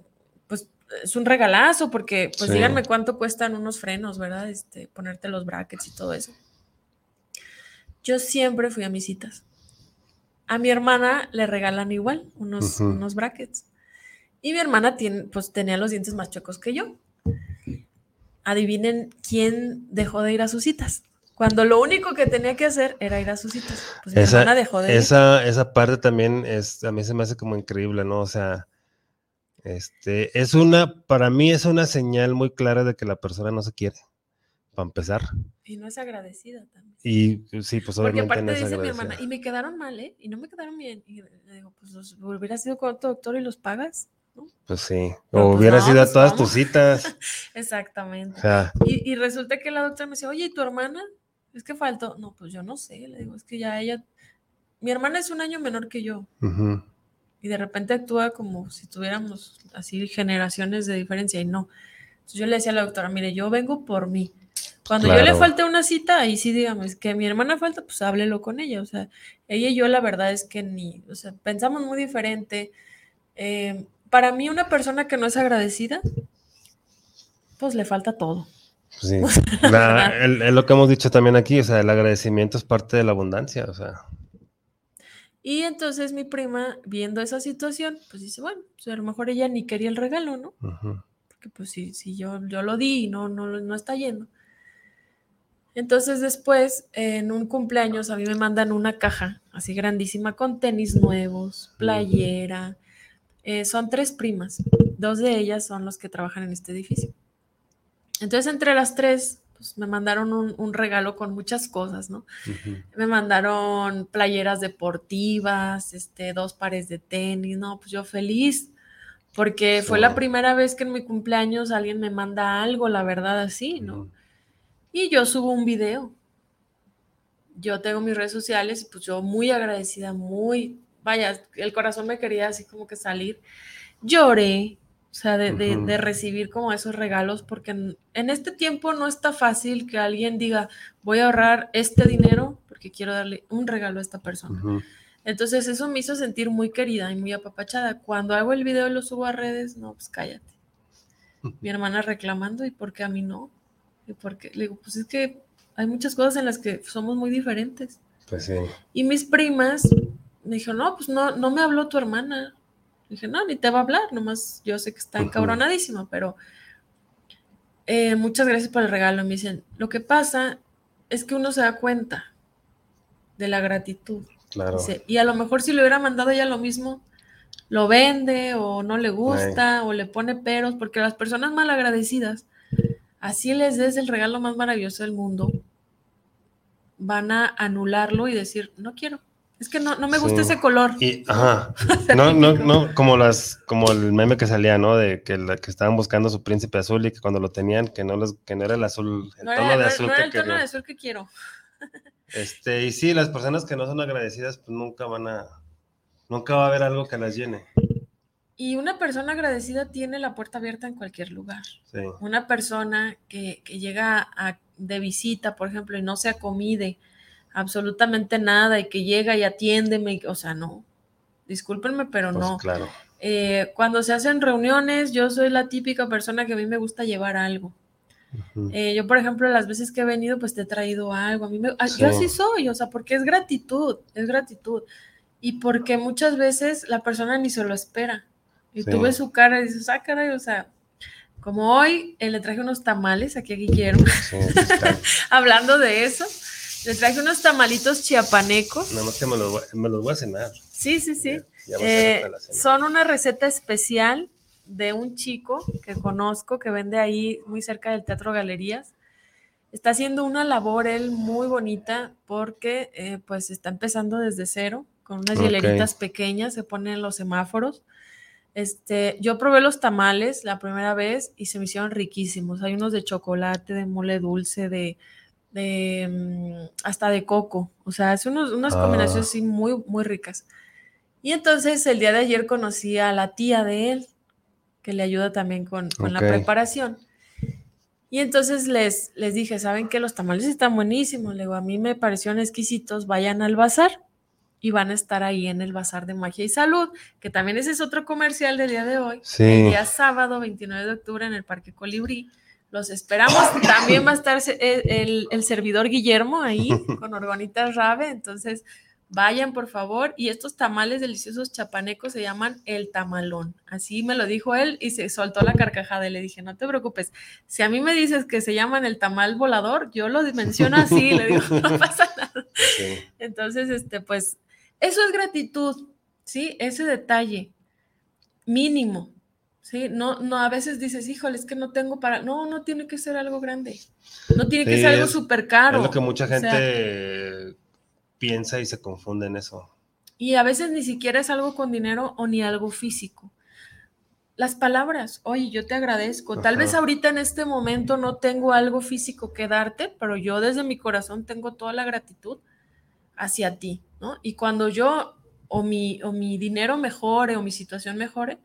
pues es un regalazo porque, pues Sí. díganme cuánto cuestan unos frenos, ¿verdad? Este, ponerte los brackets y todo eso. Yo siempre fui a mis citas. A mi hermana le regalan igual unos, unos brackets. Y mi hermana tiene, pues tenía los dientes más chuecos que yo. Adivinen quién dejó de ir a sus citas. Cuando lo único que tenía que hacer era ir a sus citas. Pues mi Esa, hermana dejó de ir. esa, esa parte también es, a mí se me hace como increíble, ¿no? O sea, este, es una, para mí es una señal muy clara de que la persona no se quiere, para empezar. Y no es agradecida también. Y sí, pues Porque obviamente aparte no es dice mi hermana, y me quedaron mal, ¿eh? Y no me quedaron bien. Y le digo, pues los, hubieras ido con otro doctor y los pagas. Pues sí, Pero, o pues, hubieras no, ido a pues, todas tus citas. Exactamente. O sea, Y, y resulta que la doctora me decía, oye, ¿y tu hermana? Es que faltó. No, pues yo no sé. Le digo, es que ya ella. Mi hermana es un año menor que yo. Y de repente actúa como si tuviéramos así generaciones de diferencia. Y no. Entonces yo le decía a la doctora, mire, yo vengo por mí. Cuando yo le falte una cita, ahí sí, dígame, es que mi hermana falta, pues háblelo con ella. O sea, ella y yo la verdad es que ni, o sea, pensamos muy diferente. Eh, para mí una persona que no es agradecida, pues le falta todo. sí. La- el- es lo que hemos dicho también aquí, o sea, el agradecimiento es parte de la abundancia, o sea. Y entonces mi prima, viendo esa situación, pues dice, bueno, pues a lo mejor ella ni quería el regalo, ¿no? Porque pues si, si yo, yo lo di y no, no, no está yendo. Entonces después, en un cumpleaños, a mí me mandan una caja así grandísima con tenis nuevos, playera. Eh, son tres primas. Dos de ellas son los que trabajan en este edificio. Entonces, entre las tres, pues me mandaron un, un regalo con muchas cosas, ¿no? Me mandaron playeras deportivas, este, dos pares de tenis, no, pues yo feliz, porque fue la primera vez que en mi cumpleaños alguien me manda algo, la verdad, así, ¿no? Y yo subo un video. Yo tengo mis redes sociales y pues yo muy agradecida, muy, vaya, el corazón me quería así como que salir. Lloré, o sea, de, recibir como esos regalos, porque en, en este tiempo no está fácil que alguien diga, voy a ahorrar este dinero porque quiero darle un regalo a esta persona. Entonces eso me hizo sentir muy querida y muy apapachada. Cuando hago el video y lo subo a redes, no, pues cállate. Mi hermana reclamando, ¿y por qué a mí no? ¿Y por qué? Le digo, pues es que hay muchas cosas en las que somos muy diferentes. Pues sí. Y mis primas me dijeron, no, pues no, no me habló tu hermana. Dije, no, ni te va a hablar, nomás yo sé que está encabronadísima, pero eh, muchas gracias por el regalo. Me dicen, lo que pasa es que uno se da cuenta de la gratitud. Claro. Dice, y a lo mejor si le hubiera mandado ella lo mismo, lo vende o no le gusta o le pone peros, porque las personas mal agradecidas, así les des el regalo más maravilloso del mundo, van a anularlo y decir, no quiero. Es que no, no me gusta Sí. ese color. Y, ajá. No, no, no, como las, como el meme que salía, ¿no? De que, la- que estaban buscando su príncipe azul y que cuando lo tenían, que no les, que no era el azul, el No tono era, de azul no era que el tono de azul que quiero. Este, y sí, las personas que no son agradecidas, pues nunca van a, nunca va a haber algo que las llene. Y una persona agradecida tiene la puerta abierta en cualquier lugar. Sí. Una persona que, que llega a- de visita, por ejemplo, y no se acomide absolutamente nada y que llega y atiéndeme, y- o sea, no. Discúlpenme, pero Pues no. claro. Eh, cuando se hacen reuniones, yo soy la típica persona que a mí me gusta llevar algo. Eh, yo, por ejemplo, las veces que he venido, pues te he traído algo. A mí me, ah, Sí. Yo así soy, o sea, porque es gratitud, es gratitud. Y porque muchas veces la persona ni se lo espera. Y Sí. tú ves su cara y dices, ah, caray, o sea, como hoy eh, le traje unos tamales aquí a Guillermo, Sí, hablando de eso, le traje unos tamalitos chiapanecos. Nada más que me los, voy- me los voy a cenar. Sí, sí, sí. Ya- ya Eh, son una receta especial de un chico que conozco que vende ahí muy cerca del Teatro Galerías. Está haciendo una labor él muy bonita porque eh, pues está empezando desde cero con unas Ok. hieleritas pequeñas, se ponen los semáforos. Este, yo probé los tamales la primera vez y se me hicieron riquísimos. Hay unos de chocolate, de mole dulce, de, de mm, hasta de coco. O sea, hace unos, unas Ah. combinaciones así muy, muy ricas. Y entonces el día de ayer conocí a la tía de él, que le ayuda también con, con la preparación. Y entonces les, les dije, ¿saben que Los tamales están buenísimos. Le digo, a mí me parecieron exquisitos, vayan al bazar. Y van a estar ahí en el Bazar de Magia y Salud, que también ese es otro comercial del día de hoy. Sí. El día sábado 29 de octubre en el Parque Colibrí. Los esperamos. También va a estar se- el, el- el servidor Guillermo ahí con Orgonitas Rave. Entonces, vayan por favor. Y estos tamales deliciosos chapanecos se llaman el tamalón. Así me lo dijo él y se soltó la carcajada. Y le dije, no te preocupes. Si a mí me dices que se llaman el tamal volador, yo lo menciono así. le digo, no pasa nada. Sí. Entonces, este, pues, eso es gratitud, ¿sí? Ese detalle mínimo, ¿sí? No, no, a veces dices, híjole, es que no tengo para, no, no tiene que ser algo grande, no tiene que ser algo súper caro. Es lo que mucha o sea, gente piensa y se confunde en eso. y a veces ni siquiera es algo con dinero o ni algo físico. Las palabras, oye, yo te agradezco. Tal vez ahorita en este momento no tengo algo físico que darte, pero yo desde mi corazón tengo toda la gratitud hacia ti, ¿no? Y cuando yo o mi, o mi dinero mejore o mi situación mejore,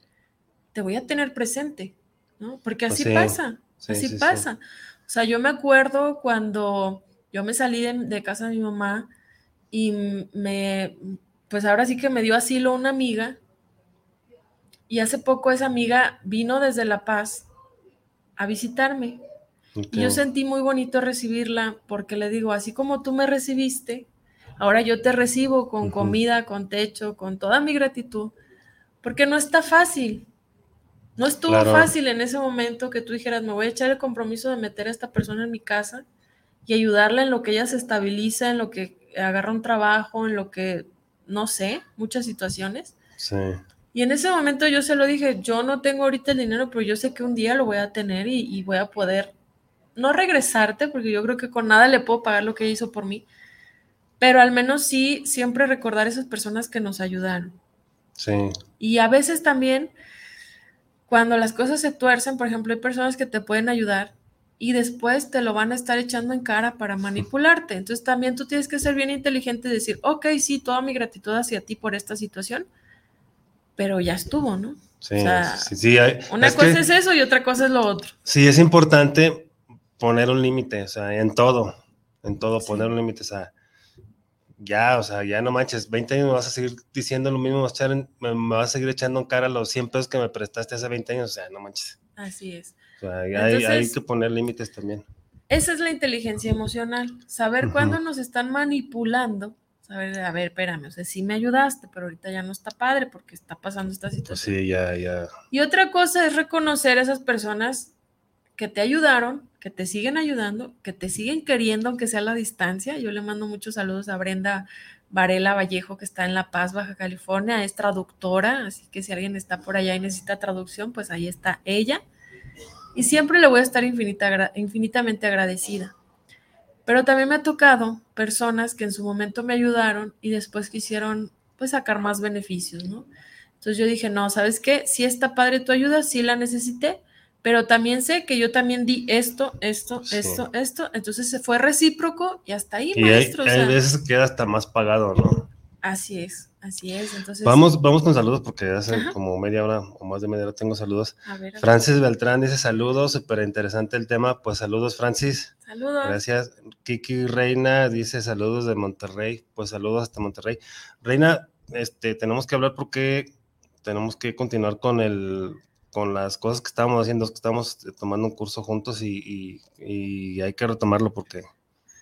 te voy a tener presente, ¿no? Porque Pues así sí, pasa, sí, así sí, sí. pasa. O sea, yo me acuerdo cuando yo me salí de, de casa de mi mamá y me, pues ahora sí que me dio asilo una amiga y hace poco esa amiga vino desde La Paz a visitarme. Y yo sentí muy bonito recibirla porque le digo, así como tú me recibiste, ahora yo te recibo con comida, con techo, con toda mi gratitud, porque no está fácil. No estuvo Claro. fácil en ese momento que tú dijeras, me voy a echar el compromiso de meter a esta persona en mi casa y ayudarla en lo que ella se estabiliza, en lo que agarra un trabajo, en lo que, no sé, muchas situaciones. Sí. Y en ese momento yo se lo dije, yo no tengo ahorita el dinero, pero yo sé que un día lo voy a tener y, y voy a poder, no regresarte, porque yo creo que con nada le puedo pagar lo que ella hizo por mí, pero al menos sí siempre recordar esas personas que nos ayudaron. Sí. Y a veces también, cuando las cosas se tuercen, por ejemplo, hay personas que te pueden ayudar y después te lo van a estar echando en cara para manipularte. Entonces también tú tienes que ser bien inteligente y decir, ok, sí, toda mi gratitud hacia ti por esta situación, pero ya estuvo, ¿no? Sí, O sea, sí, sí, hay- Una es cosa que- es eso y otra cosa es lo otro. Sí, es importante poner un límite, o sea, en todo, en todo, Sí. poner un límite, o sea, ya, o sea, ya no manches, 20 años me vas a seguir diciendo lo mismo, me vas a, seguir echando en cara los 100 pesos que me prestaste hace 20 años, o sea, no manches, Así es. o sea, ya hay, que poner límites también. Esa es la inteligencia emocional, saber Ujú. cuándo nos están manipulando, saber, a ver, espérame, o sea, sí me ayudaste, pero ahorita ya no está padre porque está pasando esta Pues situación. sí, ya, ya, Y otra cosa es reconocer a esas personas que te ayudaron, que te siguen ayudando, que te siguen queriendo, aunque sea a la distancia. Yo le mando muchos saludos a Brenda Varela Vallejo, que está en La Paz, Baja California, es traductora, así que si alguien está por allá y necesita traducción, pues ahí está ella. Y siempre le voy a estar infinita, infinitamente agradecida. Pero también me ha tocado personas que en su momento me ayudaron y después quisieron pues sacar más beneficios, ¿no? Entonces yo dije, no, ¿sabes qué? Sí está padre tu ayuda, sí la necesité, pero también sé que yo también di esto, esto, Sí. esto, esto. Entonces se fue recíproco y hasta ahí, y hay, maestro. o hay sea, veces que queda hasta más pagado, ¿no? Así es, así es. Entonces, Vamos, vamos con saludos porque hace Ajá. como media hora o más de media hora tengo saludos. a ver, a ver. Francis Beltrán dice saludos, súper interesante el tema, pues saludos Francis. saludos. Gracias. Kiki Reina dice saludos de Monterrey. Pues saludos hasta Monterrey. Reina, este, tenemos que hablar porque tenemos que continuar con el con las cosas que estábamos haciendo, que estamos tomando un curso juntos y, y- y hay que retomarlo porque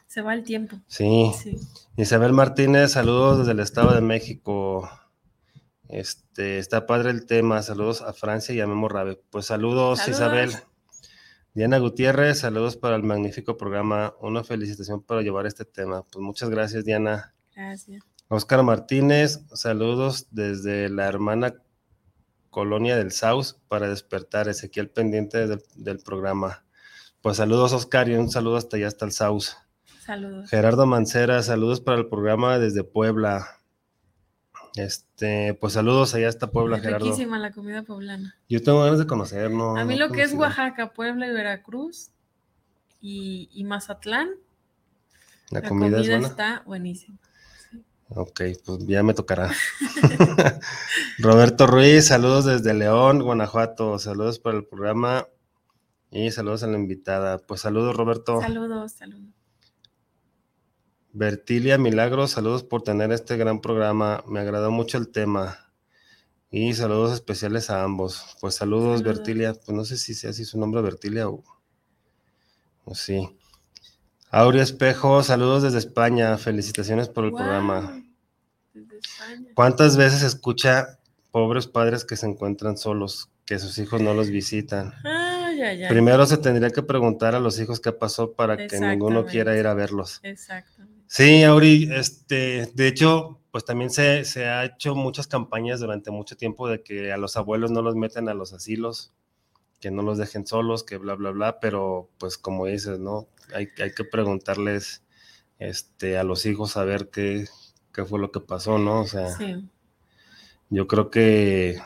Se va el tiempo. sí. Sí. Isabel Martínez, saludos desde el Estado de México. Este, está padre el tema. Saludos a Francia y a Memo Rabe. Pues saludos, Saludos. Isabel. Diana Gutiérrez, saludos para el magnífico programa. Una felicitación por llevar este tema. Pues muchas gracias, Diana. Gracias. Oscar Martínez, saludos desde la hermana colonia del Saus para despertar. Ezequiel pendiente del, del programa. Pues saludos, Oscar, y un saludo hasta allá, hasta el Saus. Saludos. Gerardo Mancera, saludos para el programa desde Puebla. Este, pues saludos allá hasta Puebla, Es Gerardo. riquísima la comida poblana. Yo tengo ganas de conocer, ¿no? a mí no lo que es. Oaxaca, Puebla y Veracruz y, y Mazatlán, La, la comida, comida, es buena. está buenísima. Ok, pues ya me tocará. Roberto Ruiz, saludos desde León, Guanajuato. Saludos para el programa y saludos a la invitada. Pues saludos, Roberto. Saludos, saludos. Bertilia Milagros, saludos por tener este gran programa. Me agradó mucho el tema. Y saludos especiales a ambos. Pues saludos, Bertilia. Pues no sé si sea así su nombre, Bertilia o, o sí. Aurea Espejo, saludos desde España. Felicitaciones por el programa. ¿Cuántas veces escucha pobres padres que se encuentran solos, que sus hijos no los visitan? Primero se tendría que preguntar a los hijos qué pasó para que ninguno quiera ir a verlos. Exactamente. Sí, Auri, este, de hecho, pues también se, se, ha hecho muchas campañas durante mucho tiempo de que a los abuelos no los meten a los asilos, que no los dejen solos, que bla, bla, bla, pero pues como dices, ¿no? Hay, hay que preguntarles este, a los hijos a ver qué, qué fue lo que pasó, ¿no? O sea, yo creo que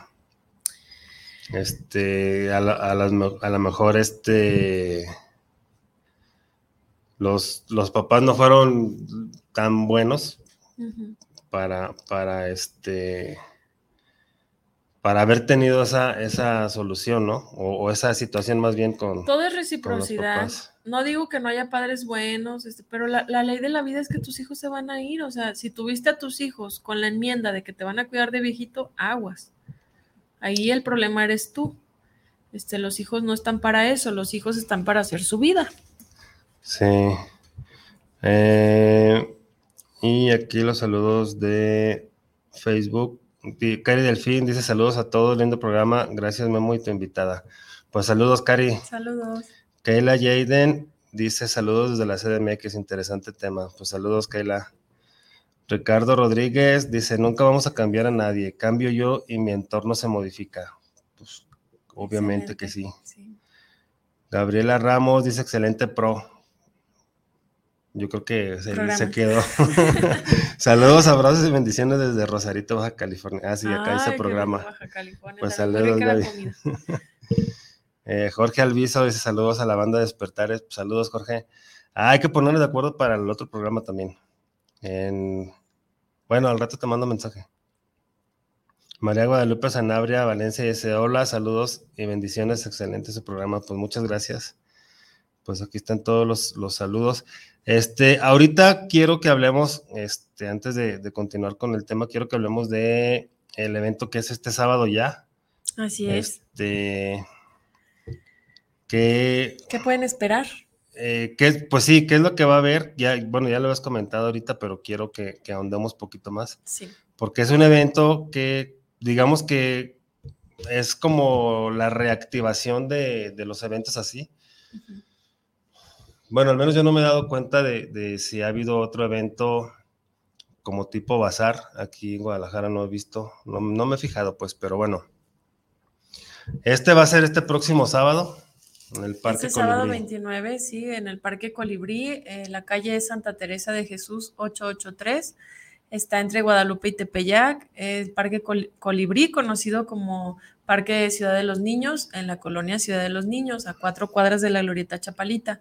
este, a, la, a, lo mejor este los, los papás no fueron tan buenos para, para este para haber tenido esa, esa solución, ¿no? O, esa situación más bien con. Todo es reciprocidad. No digo que no haya padres buenos, este, pero la, la, ley de la vida es que tus hijos se van a ir. O sea, si tuviste a tus hijos con la enmienda de que te van a cuidar de viejito, aguas. Ahí el problema eres tú. Este, los hijos no están para eso, los hijos están para hacer su vida. Sí. Eh, y aquí los saludos de Facebook. Cari Delfín dice saludos a todos, lindo programa. Gracias, Memo, y tu invitada. Pues saludos, Cari. Saludos. Kayla Jaden dice saludos desde la CDMX, interesante tema. Pues saludos, Kayla. Ricardo Rodríguez dice, nunca vamos a cambiar a nadie, cambio yo y mi entorno se modifica. Pues obviamente que sí. sí. Gabriela Ramos dice, excelente pro. Yo creo que se, quedó. saludos, abrazos y bendiciones desde Rosarito, Baja California. Ah, sí, acá dice programa. Baja California, pues saludos, eh, Jorge Alviso dice saludos a la banda Despertares. Saludos, Jorge. Ah, hay que ponernos de acuerdo para el otro programa también. Bueno, al rato te mando mensaje. María Guadalupe Sanabria, Valencia dice hola, saludos y bendiciones, excelente su programa, pues muchas gracias. Pues aquí están todos los, los saludos. Este, ahorita quiero que hablemos, este, antes de, continuar con el tema, quiero que hablemos de el evento que es este sábado ya. Así es. Este, ¿Qué pueden esperar? Eh, pues sí, ¿qué es lo que va a haber? Ya, bueno, ya lo has comentado ahorita, pero quiero que, que ahondemos poquito más. Sí. Porque es un evento que, digamos que es como la reactivación de, de los eventos así. Bueno, al menos yo no me he dado cuenta de, si ha habido otro evento como tipo bazar. Aquí en Guadalajara no he visto, no, me he fijado, pues, pero bueno. Este va a ser este próximo sábado en el Parque este sábado 29, sí, en el Parque Colibrí, en la calle Santa Teresa de Jesús 883. Está entre Guadalupe y Tepeyac, el Parque Colibrí, conocido como Parque Ciudad de los Niños, en la colonia Ciudad de los Niños, a cuatro cuadras de la Glorieta Chapalita.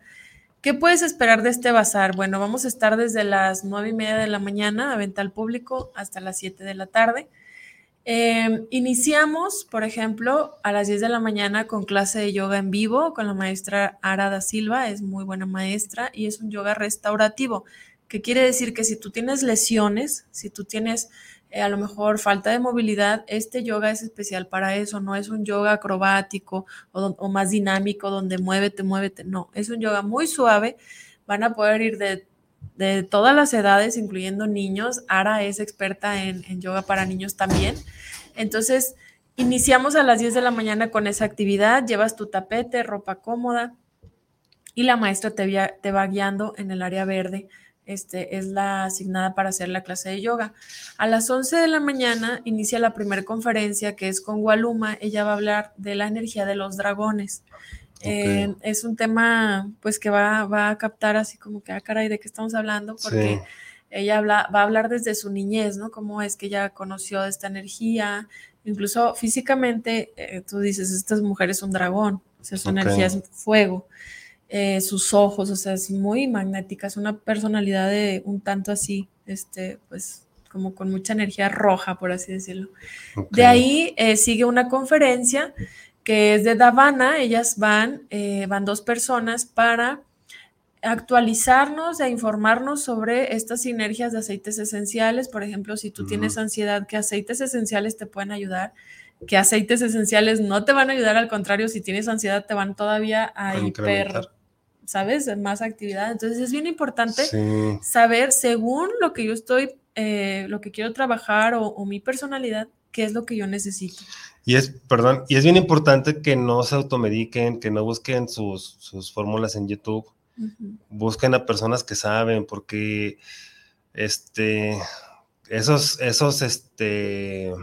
¿Qué puedes esperar de este bazar? Bueno, vamos a estar desde las nueve y media de la mañana a venta al público hasta las 7 de la tarde. Em, iniciamos, por ejemplo, a las 10 de la mañana con clase de yoga en vivo con la maestra Arada Silva, es muy buena maestra y es un yoga restaurativo, que quiere decir que si tú tienes lesiones, si tú tienes eh, a lo mejor falta de movilidad, este yoga es especial para eso, no es un yoga acrobático o, más dinámico donde muévete, muévete, no, es un yoga muy suave, van a poder ir de, todas las edades, incluyendo niños, Ara es experta en, yoga para niños también, entonces iniciamos a las 10 de la mañana con esa actividad, llevas tu tapete, ropa cómoda y la maestra te, te va guiando en el área verde este, es la asignada para hacer la clase de yoga. A las 11 de la mañana inicia la primera conferencia que es con Waluma. Ella va a hablar de la energía de los dragones. Eh, es un tema pues que va, va, a captar así como que, ah, caray, ¿de qué estamos hablando? Porque ella habla, va a hablar desde su niñez, ¿no? Cómo es que ella conoció esta energía. Incluso físicamente, eh, tú dices, esta mujer es un dragón, o sea, su energía es fuego. Eh, sus ojos, o sea, es muy magnética, es una personalidad de un tanto así, este, pues como con mucha energía roja, por así decirlo. De ahí eh, sigue una conferencia que es de Davana, ellas van, eh, van dos personas para actualizarnos e informarnos sobre estas sinergias de aceites esenciales. Por ejemplo, si tú tienes ansiedad, ¿qué aceites esenciales te pueden ayudar? ¿Qué aceites esenciales no te van a ayudar? Al contrario, si tienes ansiedad, te van todavía a, hiper, ¿sabes? Más actividad. Entonces es bien importante saber, según lo que yo estoy, eh, lo que quiero trabajar o mi personalidad, qué es lo que yo necesito. Y es, perdón, y es bien importante que no se automediquen, que no busquen sus, sus fórmulas en YouTube, busquen a personas que saben, porque este, esos, esos, este,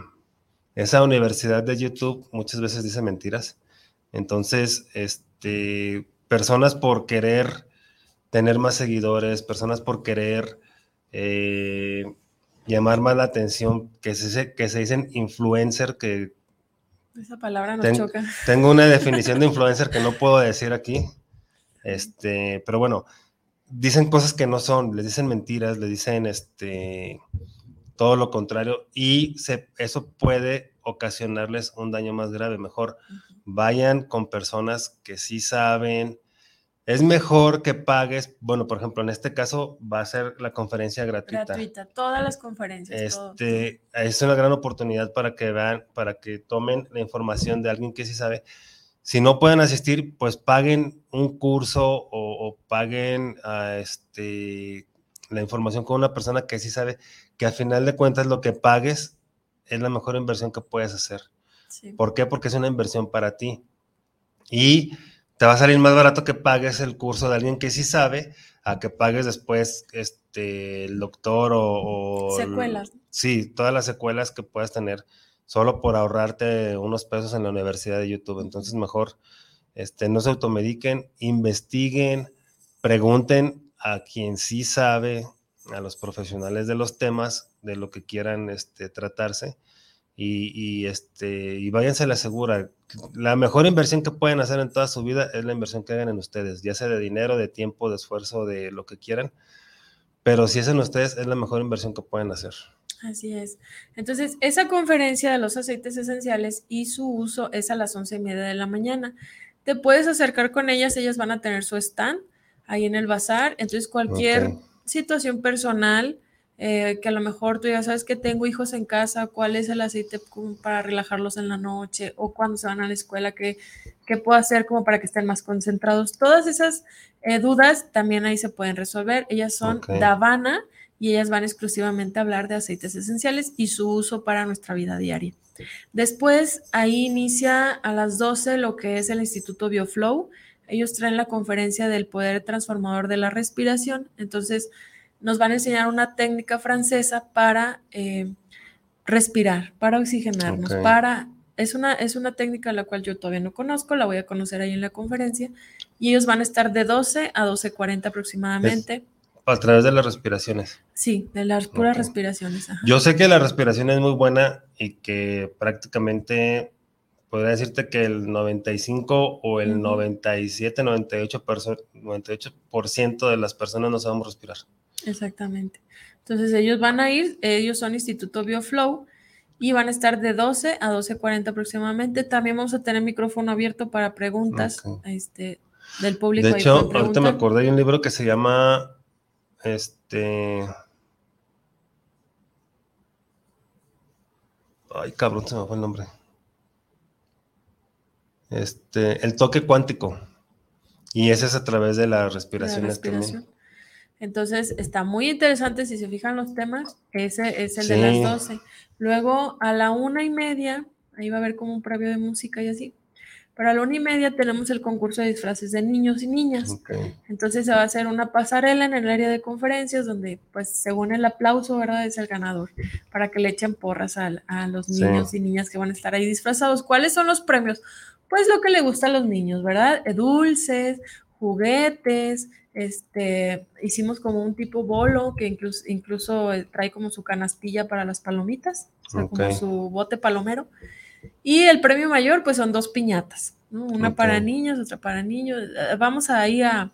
esa universidad de YouTube muchas veces dice mentiras. Entonces, este, personas por querer tener más seguidores, personas por querer eh, llamar más la atención, que se, que se dicen influencer, que esa palabra nos choca. Tengo una definición de influencer que no puedo decir aquí. Este, pero bueno, dicen cosas que no son, les dicen mentiras, le dicen este todo lo contrario y se, eso puede ocasionarles un daño más grave. Mejor vayan con personas que sí saben, es mejor que pagues, bueno, por ejemplo, en este caso va a ser la conferencia gratuita. Gratuita, todas las conferencias. Este, Es una gran oportunidad para que vean, para que tomen la información de alguien que sí sabe. Si no pueden asistir, pues paguen un curso o, paguen a este, la información con una persona que sí sabe que al final de cuentas lo que pagues es la mejor inversión que puedes hacer. ¿Por qué? Porque es una inversión para ti. Y te va a salir más barato que pagues el curso de alguien que sí sabe a que pagues después este, el doctor o... secuelas. sí, todas las secuelas que puedas tener solo por ahorrarte unos pesos en la universidad de YouTube. Entonces mejor este, no se automediquen, investiguen, pregunten a quien sí sabe, a los profesionales de los temas, de lo que quieran este, tratarse y, este, y váyanse a la segura. La mejor inversión que pueden hacer en toda su vida es la inversión que hagan en ustedes, ya sea de dinero, de tiempo, de esfuerzo, de lo que quieran. Pero si es en ustedes, es la mejor inversión que pueden hacer. Así es. Entonces, esa conferencia de los aceites esenciales y su uso es a las once y media de la mañana. Te puedes acercar con ellas, ellas van a tener su stand ahí en el bazar. Entonces, cualquier situación personal, eh, que a lo mejor tú ya sabes que tengo hijos en casa, cuál es el aceite para relajarlos en la noche o cuando se van a la escuela, qué, qué puedo hacer como para que estén más concentrados. Todas esas eh, dudas también ahí se pueden resolver. Ellas son Davana y ellas van exclusivamente a hablar de aceites esenciales y su uso para nuestra vida diaria. Después, ahí inicia a las 12 lo que es el Instituto BioFlow. Ellos traen la conferencia del poder transformador de la respiración. Entonces, nos van a enseñar una técnica francesa para eh, respirar, para oxigenarnos, para... Es una, es una técnica la cual yo todavía no conozco, la voy a conocer ahí en la conferencia, y ellos van a estar de 12 a 12.40 aproximadamente. a través de las respiraciones. Sí, de las puras respiraciones. Yo sé que la respiración es muy buena y que prácticamente podría decirte que el 95 o el 97, 98%, 98 de las personas no sabemos respirar. Exactamente. Entonces ellos van a ir, ellos son Instituto BioFlow y van a estar de 12 a 12.40 aproximadamente. También vamos a tener micrófono abierto para preguntas este, del público. De hecho, ahorita me acordé de un libro que se llama, este... Ay, cabrón, se me fue el nombre. Este, el toque cuántico. Y ese es a través de la respiración. La respiración. Entonces está muy interesante, si se fijan los temas, ese es el de las 12. Luego a la una y media, ahí va a haber como un previo de música y así. Pero a la una y media tenemos el concurso de disfraces de niños y niñas. Entonces se va a hacer una pasarela en el área de conferencias donde, pues, según el aplauso, ¿verdad? Es el ganador, para que le echen porras a, los niños y niñas que van a estar ahí disfrazados. ¿Cuáles son los premios? Pues lo que le gusta a los niños, ¿verdad? Dulces, juguetes, este, hicimos como un tipo bolo que incluso, incluso trae como su canastilla para las palomitas, como su bote palomero. Y el premio mayor, pues son dos piñatas, una para niños, otra para niños. Eh, vamos ahí a,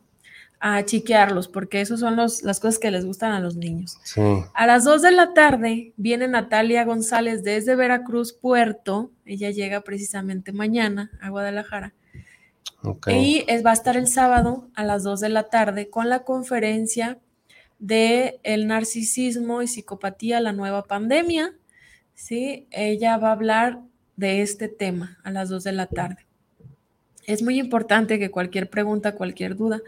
a chiquearlos, porque esos son los, las cosas que les gustan a los niños. A las 2 de la tarde viene Natalia González desde Veracruz, Puerto. Ella llega precisamente mañana a Guadalajara Y es, va a estar el sábado a las 2 de la tarde con la conferencia de el narcisismo y psicopatía, la nueva pandemia. ¿sí? Ella va a hablar de este tema a las 2 de la tarde. Es muy importante que cualquier pregunta, cualquier duda,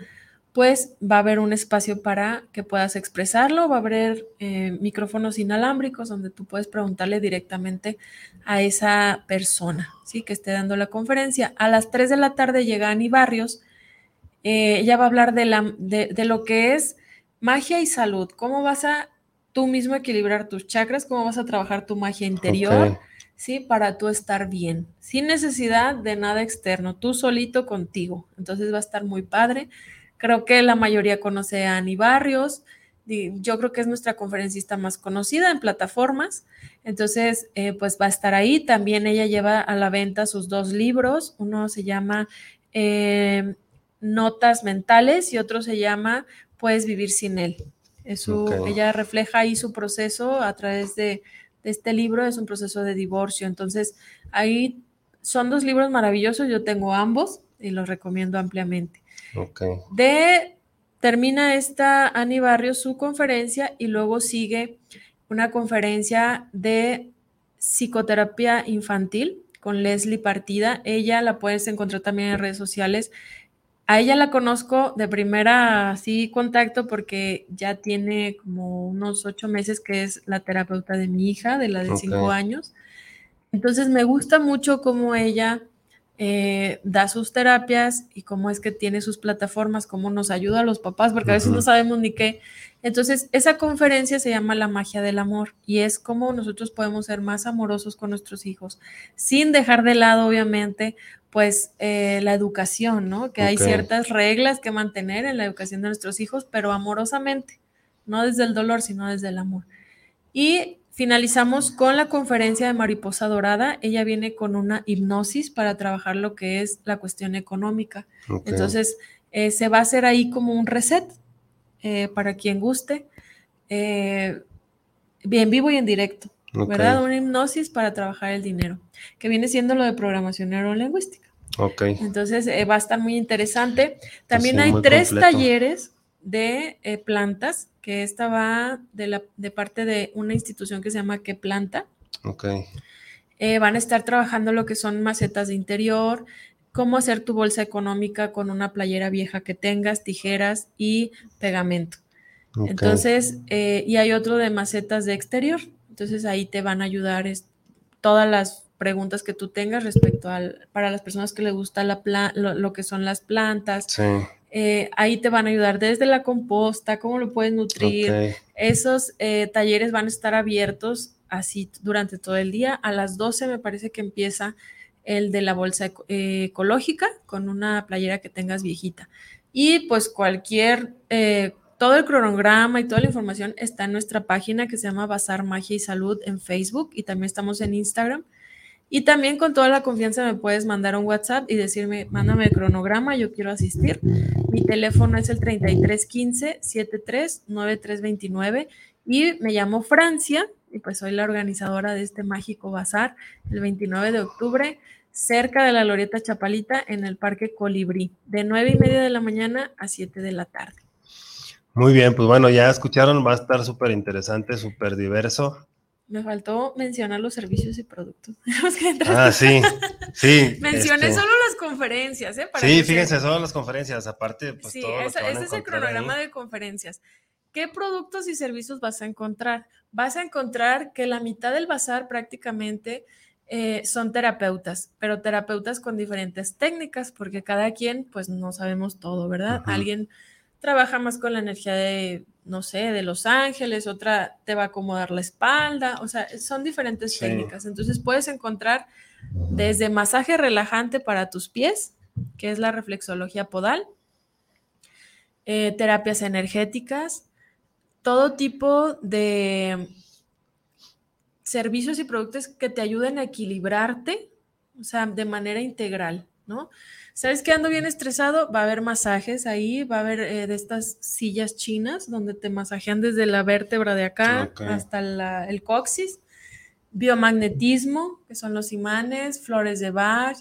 pues va a haber un espacio para que puedas expresarlo, va a haber eh, micrófonos inalámbricos donde tú puedes preguntarle directamente a esa persona, ¿sí? Que esté dando la conferencia. A las 3 de la tarde llega Ani Barrios, eh, ella va a hablar de, la, de, lo que es magia y salud, cómo vas a tú mismo equilibrar tus chakras, cómo vas a trabajar tu magia interior, ¿sí? Para tú estar bien, sin necesidad de nada externo, tú solito contigo. Entonces va a estar muy padre. Creo que la mayoría conoce a Ani Barrios. Yo creo que es nuestra conferencista más conocida en plataformas. Entonces, eh, pues va a estar ahí. También ella lleva a la venta sus dos libros. Uno se llama eh, Notas Mentales y otro se llama Puedes vivir sin él. Ella refleja ahí su proceso a través de, de este libro. Es un proceso de divorcio. Entonces, ahí son dos libros maravillosos. Yo tengo ambos y los recomiendo ampliamente. De termina esta Ani Barrios su conferencia y luego sigue una conferencia de psicoterapia infantil con Leslie Partida. Ella la puedes encontrar también en redes sociales. A ella la conozco de primera así contacto porque ya tiene como unos ocho meses que es la terapeuta de mi hija, de la de cinco años. Entonces me gusta mucho cómo ella eh, da sus terapias y cómo es que tiene sus plataformas, cómo nos ayuda a los papás, porque a veces no sabemos ni qué. Entonces, esa conferencia se llama La magia del amor y es cómo nosotros podemos ser más amorosos con nuestros hijos, sin dejar de lado, obviamente, pues eh, la educación, ¿no? Que hay ciertas reglas que mantener en la educación de nuestros hijos, pero amorosamente, no desde el dolor, sino desde el amor. Y Finalizamos con la conferencia de Mariposa Dorada. Ella viene con una hipnosis para trabajar lo que es la cuestión económica. Entonces, eh, se va a hacer ahí como un reset eh, para quien guste, eh, bien vivo y en directo, ¿verdad? Una hipnosis para trabajar el dinero, que viene siendo lo de programación neurolingüística. Ok. Entonces, va a estar muy interesante. También hay tres talleres de plantas que esta va de, la, de parte de una institución que se llama Que Planta. Ok. Eh, van a estar trabajando lo que son macetas de interior, cómo hacer tu bolsa económica con una playera vieja que tengas, tijeras y pegamento. Entonces, eh, y hay otro de macetas de exterior. Entonces ahí te van a ayudar todas las preguntas que tú tengas respecto al, para las personas que les gusta la lo, que son las plantas, sí. Eh, ahí te van a ayudar desde la composta, cómo lo puedes nutrir. Esos eh, talleres van a estar abiertos así durante todo el día. A las 12 me parece que empieza el de la bolsa eh, ecológica con una playera que tengas viejita. Y pues cualquier, todo el cronograma y toda la información está en nuestra página que se llama Bazar Magia y Salud en Facebook y también estamos en Instagram. Y también con toda la confianza me puedes mandar un WhatsApp y decirme, mándame el cronograma, yo quiero asistir. Mi teléfono es el 3315 739329 y me llamo Francia y pues soy la organizadora de este mágico bazar el 29 de octubre cerca de la Lorieta Chapalita en el Parque Colibrí, de 9 y media de la mañana a 7 de la tarde. Muy bien, pues bueno, ya escucharon, va a estar súper interesante, súper diverso. Me faltó mencionar los servicios y productos. ah, sí, sí. Mencioné este solo las conferencias, ¿eh? sí, fíjense, solo las conferencias, aparte, pues sí, todo ese es el cronograma de conferencias. ¿Qué productos y servicios vas a encontrar? Vas a encontrar que la mitad del bazar prácticamente eh, son terapeutas, pero terapeutas con diferentes técnicas, porque cada quien, pues no sabemos todo, ¿verdad? Alguien trabaja más con la energía de no sé, de Los Ángeles, otra te va a acomodar la espalda, o sea, son diferentes técnicas. Entonces puedes encontrar desde masaje relajante para tus pies, que es la reflexología podal, eh, terapias energéticas, todo tipo de servicios y productos que te ayuden a equilibrarte, o sea, de manera integral, ¿no? ¿Sabes que ando bien estresado? Va a haber masajes ahí, va a haber eh, de estas sillas chinas donde te masajean desde la vértebra de acá hasta el coxis. Biomagnetismo, que son los imanes, flores de bar,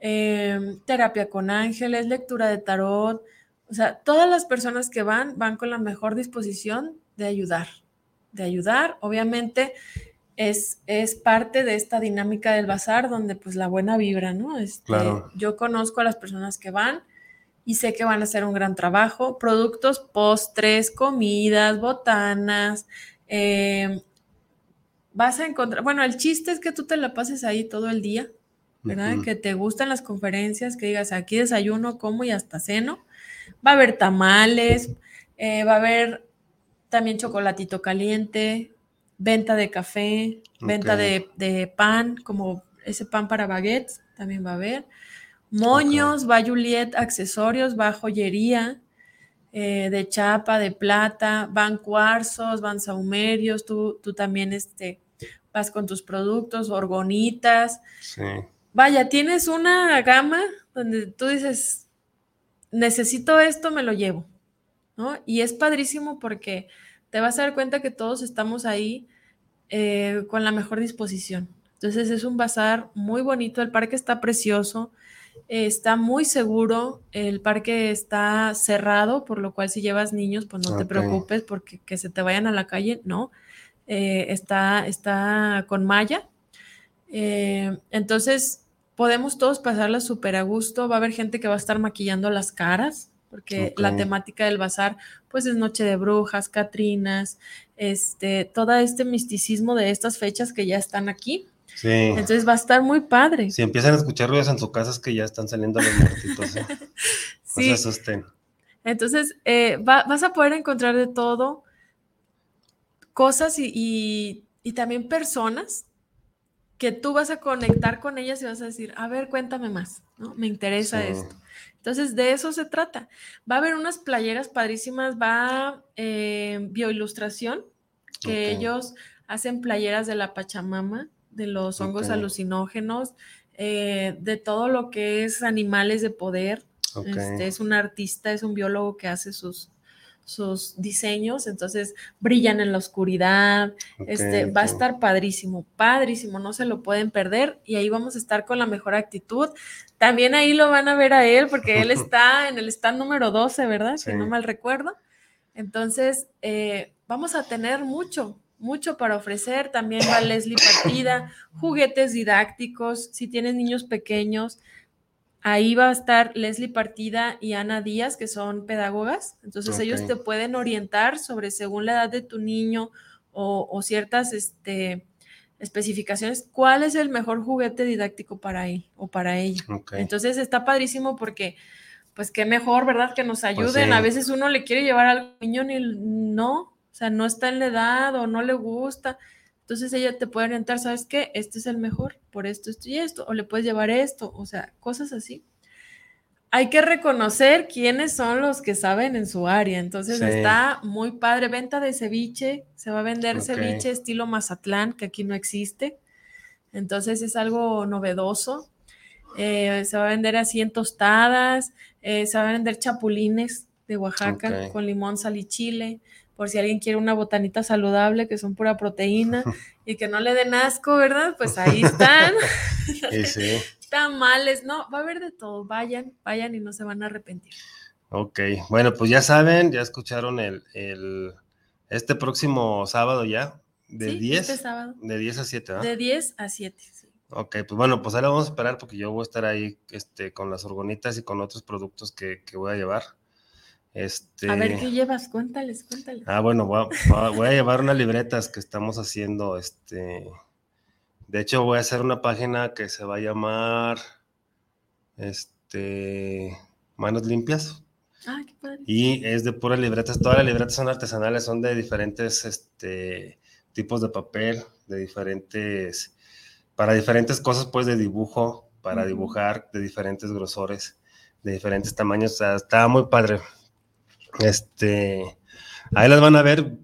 em, terapia con ángeles, lectura de tarot. O sea, todas las personas que van van con la mejor disposición de ayudar, de ayudar. Obviamente es, es parte de esta dinámica del bazar donde pues la buena vibra, ¿no? Este, Claro. Yo conozco a las personas que van y sé que van a hacer un gran trabajo. Productos, postres, comidas, botanas. em, vas a encontrar, bueno, el chiste es que tú te la pases ahí todo el día, ¿verdad? Que te gustan las conferencias, que digas, aquí desayuno, como y hasta ceno. Va a haber tamales, eh, va a haber también chocolatito caliente, venta de café, venta de, de pan, como ese pan para baguettes, también va a haber. Moños, va Juliet, accesorios, va joyería eh, de chapa, de plata, van cuarzos, van saumerios, tú, tú también este, vas con tus productos, orgonitas. Sí. Vaya, tienes una gama donde tú dices, necesito esto, me lo llevo, ¿no? Y es padrísimo porque te vas a dar cuenta que todos estamos ahí eh, con la mejor disposición. Entonces es un bazar muy bonito, el parque está precioso, eh, está muy seguro, el parque está cerrado, por lo cual si llevas niños, pues no te preocupes porque que se te vayan a la calle, no, Eh, está, está con malla. Entonces podemos todos pasarla súper a gusto, va a haber gente que va a estar maquillando las caras, porque la temática del bazar pues es Noche de Brujas, Catrinas, este, todo este misticismo de estas fechas que ya están aquí. Sí. Entonces va a estar muy padre. Si empiezan a escuchar ruidos en su casa es que ya están saliendo los muertitos. ¿eh? No se Sí, asusten. entonces eh, va- vas a poder encontrar de todo, cosas y, y- y también personas que tú vas a conectar con ellas y vas a decir, a ver, cuéntame más, ¿no? Me interesa Sí. esto. Entonces, de eso se trata. Va a haber unas playeras padrísimas, va eh, bioilustración, que ellos hacen playeras de la Pachamama, de los hongos alucinógenos, eh, de todo lo que es animales de poder. Este, es un artista, es un biólogo que hace sus, sus diseños, entonces brillan en la oscuridad. Este, va a estar padrísimo, padrísimo, no se lo pueden perder y ahí vamos a estar con la mejor actitud. También ahí lo van a ver a él porque él está en el stand número 12, ¿verdad? Si Sí. no mal recuerdo. Entonces, eh, vamos a tener mucho, mucho para ofrecer. También va Leslie Partida, juguetes didácticos, si tienes niños pequeños. Ahí va a estar Leslie Partida y Ana Díaz, que son pedagogas. Entonces ellos te pueden orientar sobre según la edad de tu niño o, o ciertas este, especificaciones, cuál es el mejor juguete didáctico para él o para ella. Entonces está padrísimo porque, pues qué mejor, ¿verdad? Que nos ayuden. Pues sí. A veces uno le quiere llevar al niño ni no, o sea, no está en la edad o no le gusta. Entonces ella te puede orientar, ¿sabes qué? Este es el mejor por esto, esto y esto, o le puedes llevar esto, o sea, cosas así. Hay que reconocer quiénes son los que saben en su área. Entonces Sí. está muy padre. Venta de ceviche, se va a vender ceviche estilo Mazatlán, que aquí no existe. Entonces es algo novedoso. Eh, se va a vender así en tostadas, eh, se va a vender chapulines de Oaxaca con limón, sal y chile, por si alguien quiere una botanita saludable, que son pura proteína y que no le den asco, ¿verdad? Pues ahí están. Sí. Tamales, no, va a haber de todo. Vayan, vayan y no se van a arrepentir. Ok. Bueno, pues ya saben, ya escucharon el, el este próximo sábado ya, de Sí, 10, Este sábado. de 10 a 7, ¿ah? De 10 a 7. sí. Ok, pues bueno, pues ahora vamos a esperar porque yo voy a estar ahí este, con las orgonitas y con otros productos que, que voy a llevar. Este, A ver qué llevas, cuéntales, cuéntales. Ah, bueno, voy a, voy llevar unas libretas que estamos haciendo. Este, de hecho, voy a hacer una página que se va a llamar este, Manos Limpias. Ah, qué padre. Y es de puras libretas. Todas las libretas son artesanales, son de diferentes este, tipos de papel, de diferentes, para diferentes cosas, pues de dibujo, para dibujar, de diferentes grosores, de diferentes tamaños. O sea, está muy padre. Este, ahí las van a ver.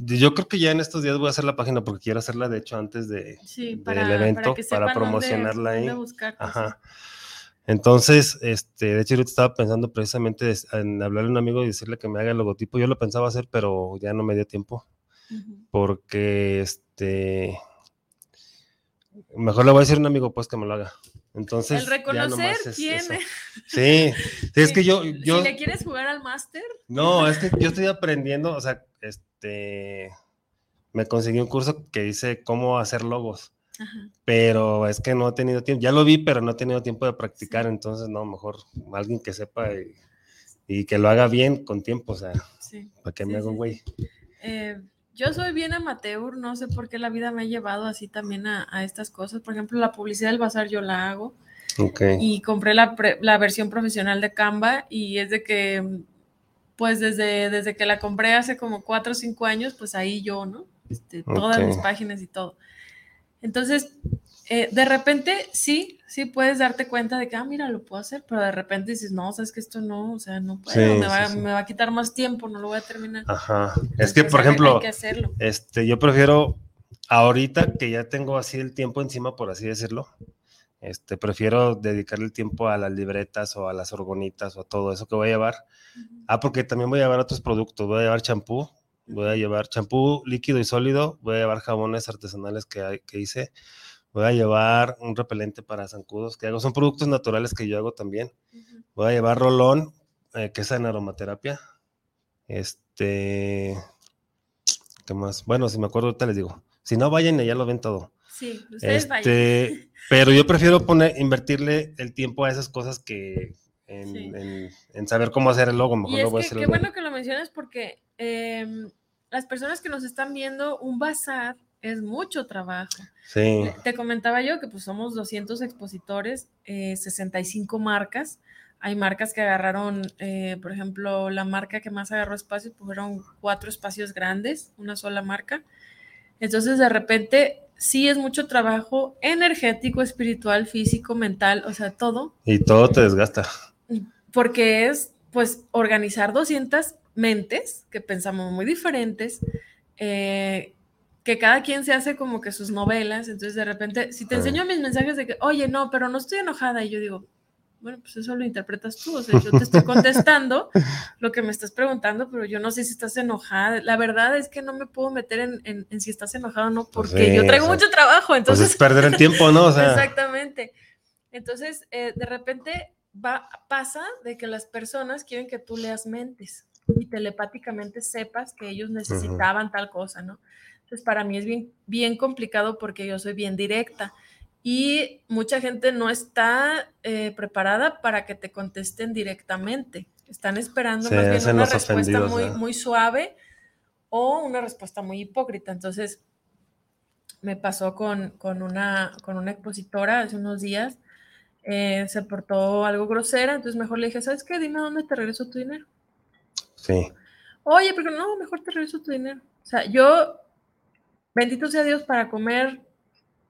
Yo creo que ya en estos días voy a hacer la página porque quiero hacerla, de hecho, antes de, Sí, del evento, para, dónde- promocionarla ahí. dónde Ajá. Entonces, este, de hecho, ahorita estaba pensando precisamente en hablarle a un amigo y decirle que me haga el logotipo. Yo lo pensaba hacer, pero ya no me dio tiempo porque, este, mejor le voy a decir a un amigo pues que me lo haga. Entonces, El reconocer es quién eso. es. Sí, sí, es que yo, yo, le quieres jugar al máster, no, es que yo estoy aprendiendo, o sea, este, me conseguí un curso que dice cómo hacer logos, ajá, pero es que no he tenido tiempo, ya lo vi, pero no he tenido tiempo de practicar, entonces no, mejor alguien que sepa y, y que lo haga bien con tiempo, o sea, sí. para que Sí, me un güey. Eh, yo soy bien amateur, no sé por qué la vida me ha llevado así también a, a estas cosas. Por ejemplo, la publicidad del bazar yo la hago Ok. y compré la, pre- la versión profesional de Canva y es de que, pues desde, desde que la compré hace como cuatro o cinco años, pues ahí yo, ¿no? Este, todas mis páginas y todo. Entonces, eh, de repente sí, sí puedes darte cuenta de que, ah, mira, lo puedo hacer, pero de repente dices, no, sabes que esto no, o sea, no puedo, Sí, me, va, sí, sí. me va a quitar más tiempo, no lo voy a terminar. Ajá. Es que, por ejemplo, que este, yo prefiero, ahorita que ya tengo así el tiempo encima, por así decirlo, este, prefiero dedicarle el tiempo a las libretas o a las orgonitas o a todo eso que voy a llevar. Ah, porque también voy a llevar otros productos, voy a llevar champú, voy a llevar champú líquido y sólido, voy a llevar jabones artesanales que, que hice, voy a llevar un repelente para zancudos que hago, son productos naturales que yo hago también. Voy a llevar rolón, eh, que es en aromaterapia. Este. ¿Qué más? Bueno, si me acuerdo, ahorita les digo. Si no, vayan y ya lo ven todo. Sí, ustedes vayan. Este, pero yo prefiero poner, invertirle el tiempo a esas cosas que en, Sí. en- en saber cómo hacer el logo. Mejor Y lo voy a hacer qué el- bueno que lo mencionas porque em, las personas que nos están viendo, un bazar es mucho trabajo. Sí, Te comentaba yo que pues somos 200 expositores, eh, 65 marcas. Hay marcas que agarraron, eh, por ejemplo, la marca que más agarró espacio, pues fueron cuatro espacios grandes, una sola marca. Entonces, de repente, sí es mucho trabajo energético, espiritual, físico, mental, o sea, todo, y todo te desgasta. porque es, pues, organizar 200 mentes que pensamos muy diferentes, eh, que cada quien se hace como que sus novelas, entonces de repente, si te enseño mis mensajes de que, oye, no, pero no estoy enojada, y yo digo, bueno, pues eso lo interpretas tú, o sea, yo te estoy contestando lo que me estás preguntando, pero yo no sé si estás enojada. La verdad es que no me puedo meter en, en- en si estás enojado o no, Pues porque sí, yo traigo o sea, mucho trabajo, Pues entonces... es perder el tiempo, ¿no? O sea, Exactamente. Entonces, eh, de repente va, pasa de que las personas quieren que tú leas mentes y telepáticamente sepas que ellos necesitaban tal cosa, ¿no? Entonces, para mí es bien, bien complicado porque yo soy bien directa y mucha gente no está eh, preparada para que te contesten directamente. Están esperando Se más bien una respuesta muy, ¿eh? muy suave o una respuesta muy hipócrita. Entonces, me pasó con, con una, con una expositora hace unos días. eh, se portó algo grosera, entonces mejor le dije, ¿sabes qué? Dime dónde te regreso tu dinero. sí. Oye, pero no, mejor te regreso tu dinero. O sea, yo, bendito sea Dios, para comer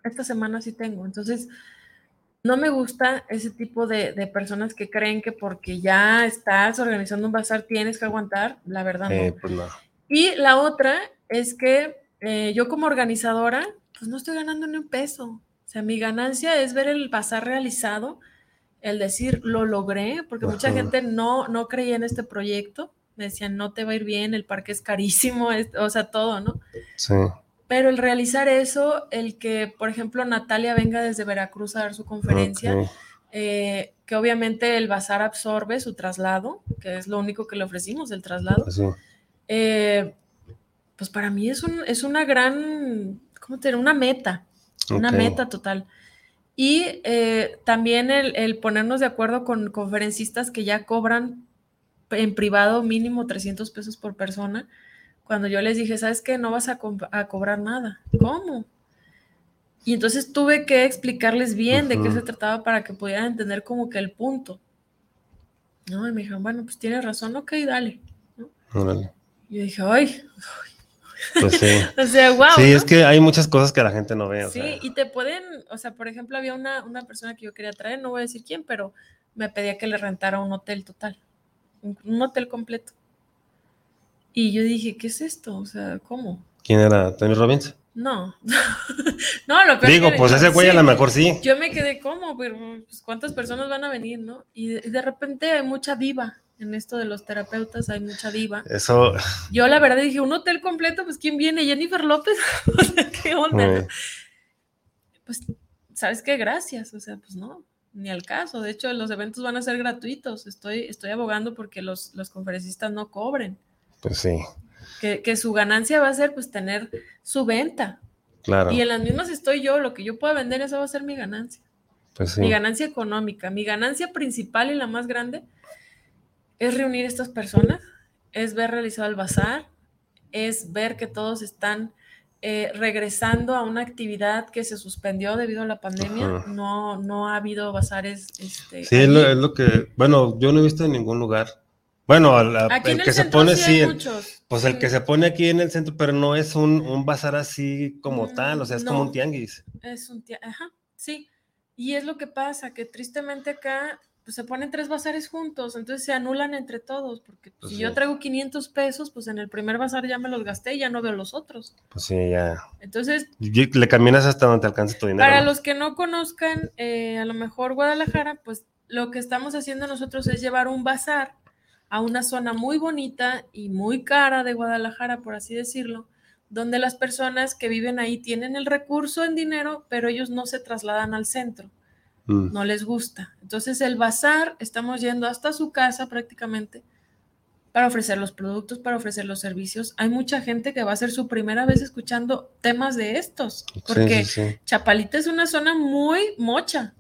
esta semana sí tengo. Entonces, no me gusta ese tipo de, de personas que creen que porque ya estás organizando un bazar tienes que aguantar. La verdad, Eh, no. pues no. Y la otra es que eh, yo como organizadora, pues no estoy ganando ni un peso. O sea, mi ganancia es ver el bazar realizado, el decir, lo logré, porque mucha gente no, no creía en este proyecto. Me decían, no te va a ir bien, el parque es carísimo, es- o sea, todo, ¿no? Sí. Pero el realizar eso, el que, por ejemplo, Natalia venga desde Veracruz a dar su conferencia, ok. eh, que obviamente el bazar absorbe su traslado, que es lo único que le ofrecimos, el traslado. Pues sí. Eh, pues para mí es, un, es una gran, ¿cómo te diré? Una meta, una Ok. meta total. Y eh, también el, el ponernos de acuerdo con conferencistas que ya cobran en privado mínimo 300 pesos por persona. Cuando yo les dije, ¿sabes qué? No vas a, co- a cobrar nada. ¿Cómo? Y entonces tuve que explicarles bien de qué se trataba para que pudieran entender como que el punto. No, y me dijeron, bueno, pues tienes razón, ok, dale. Órale. Y yo dije, ay, Pues sí. o sea, wow. Sí, es que hay muchas cosas que la gente no ve. o Sí, sea. y te pueden, o sea, por ejemplo, había una, una persona que yo quería traer, no voy a decir quién, pero me pedía que le rentara un hotel total, un, un hotel completo. Y yo dije, ¿qué es esto? O sea, ¿cómo? ¿Quién era? ¿Tony Robbins? No. no, lo peor Digo, que- pues ese güey a lo mejor sí. Yo me quedé, ¿cómo? Pero, pues, ¿cuántas personas van a venir, no? Y de, y de repente hay mucha diva en esto de los terapeutas, hay mucha diva. Eso. Yo la verdad dije, un hotel completo, pues ¿quién viene? Jennifer López. o sea, ¿qué onda? Pues ¿sabes qué? Gracias. O sea, pues no, ni al caso. De hecho, los eventos van a ser gratuitos. Estoy, estoy abogando porque los, los conferencistas no cobren. Pues sí. Que, que, su ganancia va a ser pues tener su venta. Claro. Y en las mismas estoy yo, lo que yo pueda vender, esa va a ser mi ganancia. Pues sí. Mi ganancia económica, mi ganancia principal y la más grande es reunir estas personas, es ver realizado el bazar, es ver que todos están eh, regresando a una actividad que se suspendió debido a la pandemia. No, no ha habido bazares. Este, sí, es lo, es lo, que, bueno, yo no he visto en ningún lugar. Bueno, la, Aquí el en que el se pone sí el- pues el Sí. que se pone aquí en el centro, pero no es un, un bazar así como Mm, tal, o sea, es como un tianguis. Es un tia- Ajá, sí. Y es lo que pasa, que tristemente acá pues, se ponen tres bazares juntos, entonces se anulan entre todos, porque Pues si sí. yo traigo 500 pesos, pues en el primer bazar ya me los gasté y ya no veo los otros. Pues sí, ya. Entonces, Y- Le caminas hasta donde te alcanza tu dinero. Para los que no conozcan, eh, a lo mejor Guadalajara, pues lo que estamos haciendo nosotros es llevar un bazar a una zona muy bonita y muy cara de Guadalajara, por así decirlo, donde las personas que viven ahí tienen el recurso en dinero, pero ellos no se trasladan al centro, Mm. no les gusta. Entonces el bazar, estamos yendo hasta su casa prácticamente para ofrecer los productos, para ofrecer los servicios. Hay mucha gente que va a ser su primera vez escuchando temas de estos, porque Sí, sí, sí. Chapalita es una zona muy mocha.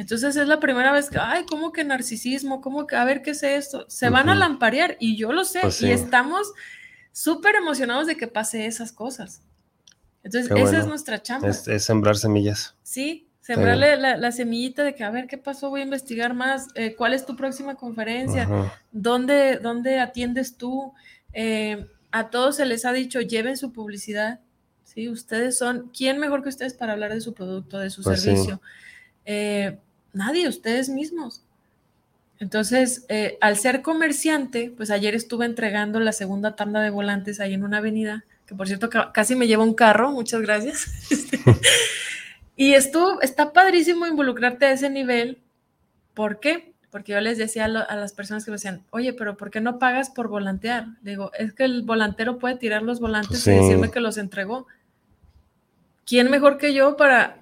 Entonces es la primera vez que, ay, ¿cómo que narcisismo? ¿Cómo que, a ver, qué es esto? Se van a lamparear y yo lo sé Pues sí. y estamos súper emocionados de que pase esas cosas. Entonces, Qué esa bueno. es nuestra chamba. Es, es sembrar semillas. Sí, sembrarle la, la semillita de que, a ver, ¿qué pasó? Voy a investigar más. Eh, ¿Cuál es tu próxima conferencia? ¿Dónde, dónde atiendes tú? Eh, a todos se les ha dicho, lleven su publicidad. ¿sí? Ustedes son, ¿quién mejor que ustedes para hablar de su producto, de su Pues sí. servicio? Eh, nadie, ustedes mismos. Entonces, eh, al ser comerciante, pues ayer estuve entregando la segunda tanda de volantes ahí en una avenida, que por cierto ca- casi me lleva un carro, muchas gracias. y estuvo, está padrísimo involucrarte a ese nivel. ¿Por qué? Porque yo les decía a, lo- a las personas que me decían, oye, pero ¿por qué no pagas por volantear? Digo, es que el volantero puede tirar los volantes Sí. y decirme que los entregó. ¿Quién mejor que yo para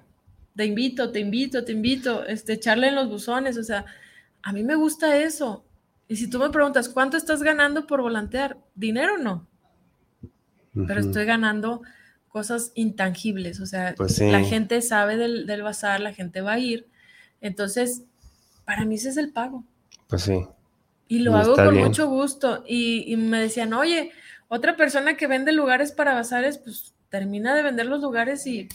te invito, te invito, te invito, este, echarle en los buzones? O sea, a mí me gusta eso. Y si tú me preguntas, ¿cuánto estás ganando por volantear? Dinero no, pero estoy ganando cosas intangibles. O sea, Pues sí. la gente sabe del, del bazar, la gente va a ir. Entonces, para mí ese es el pago. Pues sí. Y lo hago con bien. mucho gusto. Y, y me decían, oye, otra persona que vende lugares para bazares, pues termina de vender los lugares y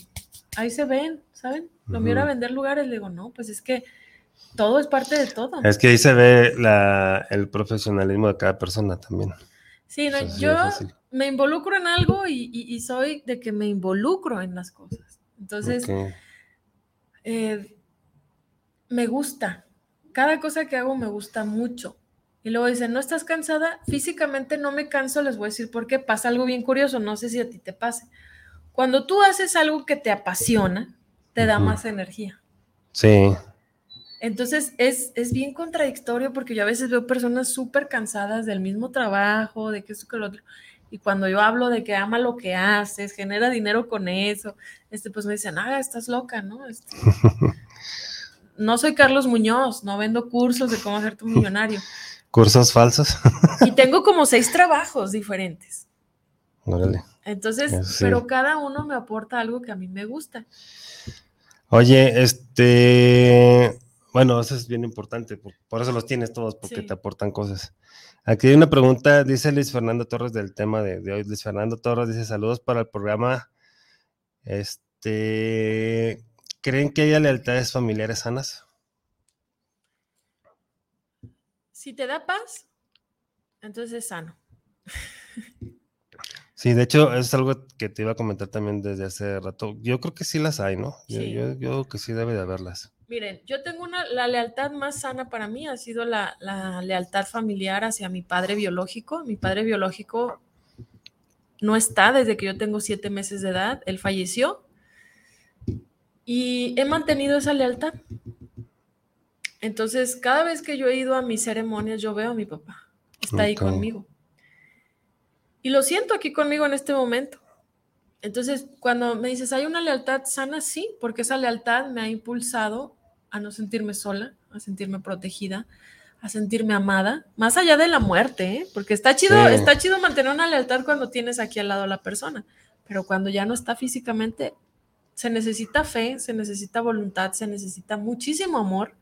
ahí se ven, ¿saben? Lo mío era vender lugares. Le digo, no, pues es que todo es parte de todo. Es que ahí se ve la, el profesionalismo de cada persona también. Sí, no, Eso yo me involucro en algo y, y- y soy de que me involucro en las cosas. Entonces, Ok. eh, me gusta. Cada cosa que hago me gusta mucho. Y luego dicen, ¿no estás cansada? Físicamente no me canso, les voy a decir por qué. Pasa algo bien curioso, no sé si a ti te pase. Cuando tú haces algo que te apasiona, te da más energía. Sí, Entonces es, es bien contradictorio porque yo a veces veo personas súper cansadas del mismo trabajo, de que esto que lo otro. Y cuando yo hablo de que ama lo que haces, genera dinero con eso, este, pues me dicen, ah, estás loca, ¿no? Este, no soy Carlos Muñoz, no vendo cursos de cómo hacerte un millonario. cursos falsos. Y tengo como seis trabajos diferentes. Órale. Entonces, sí. pero cada uno me aporta algo que a mí me gusta. Oye, este, bueno, eso es bien importante, por, por eso los tienes todos, porque Sí. te aportan cosas. Aquí hay una pregunta, dice Luis Fernando Torres del tema de, de hoy. Luis Fernando Torres dice saludos para el programa. Este, ¿creen que haya lealtades familiares sanas? Si te da paz, entonces es sano. Sí, de hecho, es algo que te iba a comentar también desde hace rato. Yo creo que sí las hay, ¿no? Yo, Sí. yo, yo creo que sí debe de haberlas. Miren, yo tengo una, la lealtad más sana para mí ha sido la, la lealtad familiar hacia mi padre biológico. Mi padre biológico no está desde que yo tengo siete meses de edad, él falleció y he mantenido esa lealtad. Entonces, cada vez que yo he ido a mis ceremonias, yo veo a mi papá, está ahí conmigo. Y lo siento aquí conmigo en este momento. Entonces, cuando me dices, hay una lealtad sana, sí, porque esa lealtad me ha impulsado a no sentirme sola, a sentirme protegida, a sentirme amada, más allá de la muerte, ¿eh? porque está chido, Sí. está chido mantener una lealtad cuando tienes aquí al lado a la persona, pero cuando ya no está físicamente, se necesita fe, se necesita voluntad, se necesita muchísimo amor,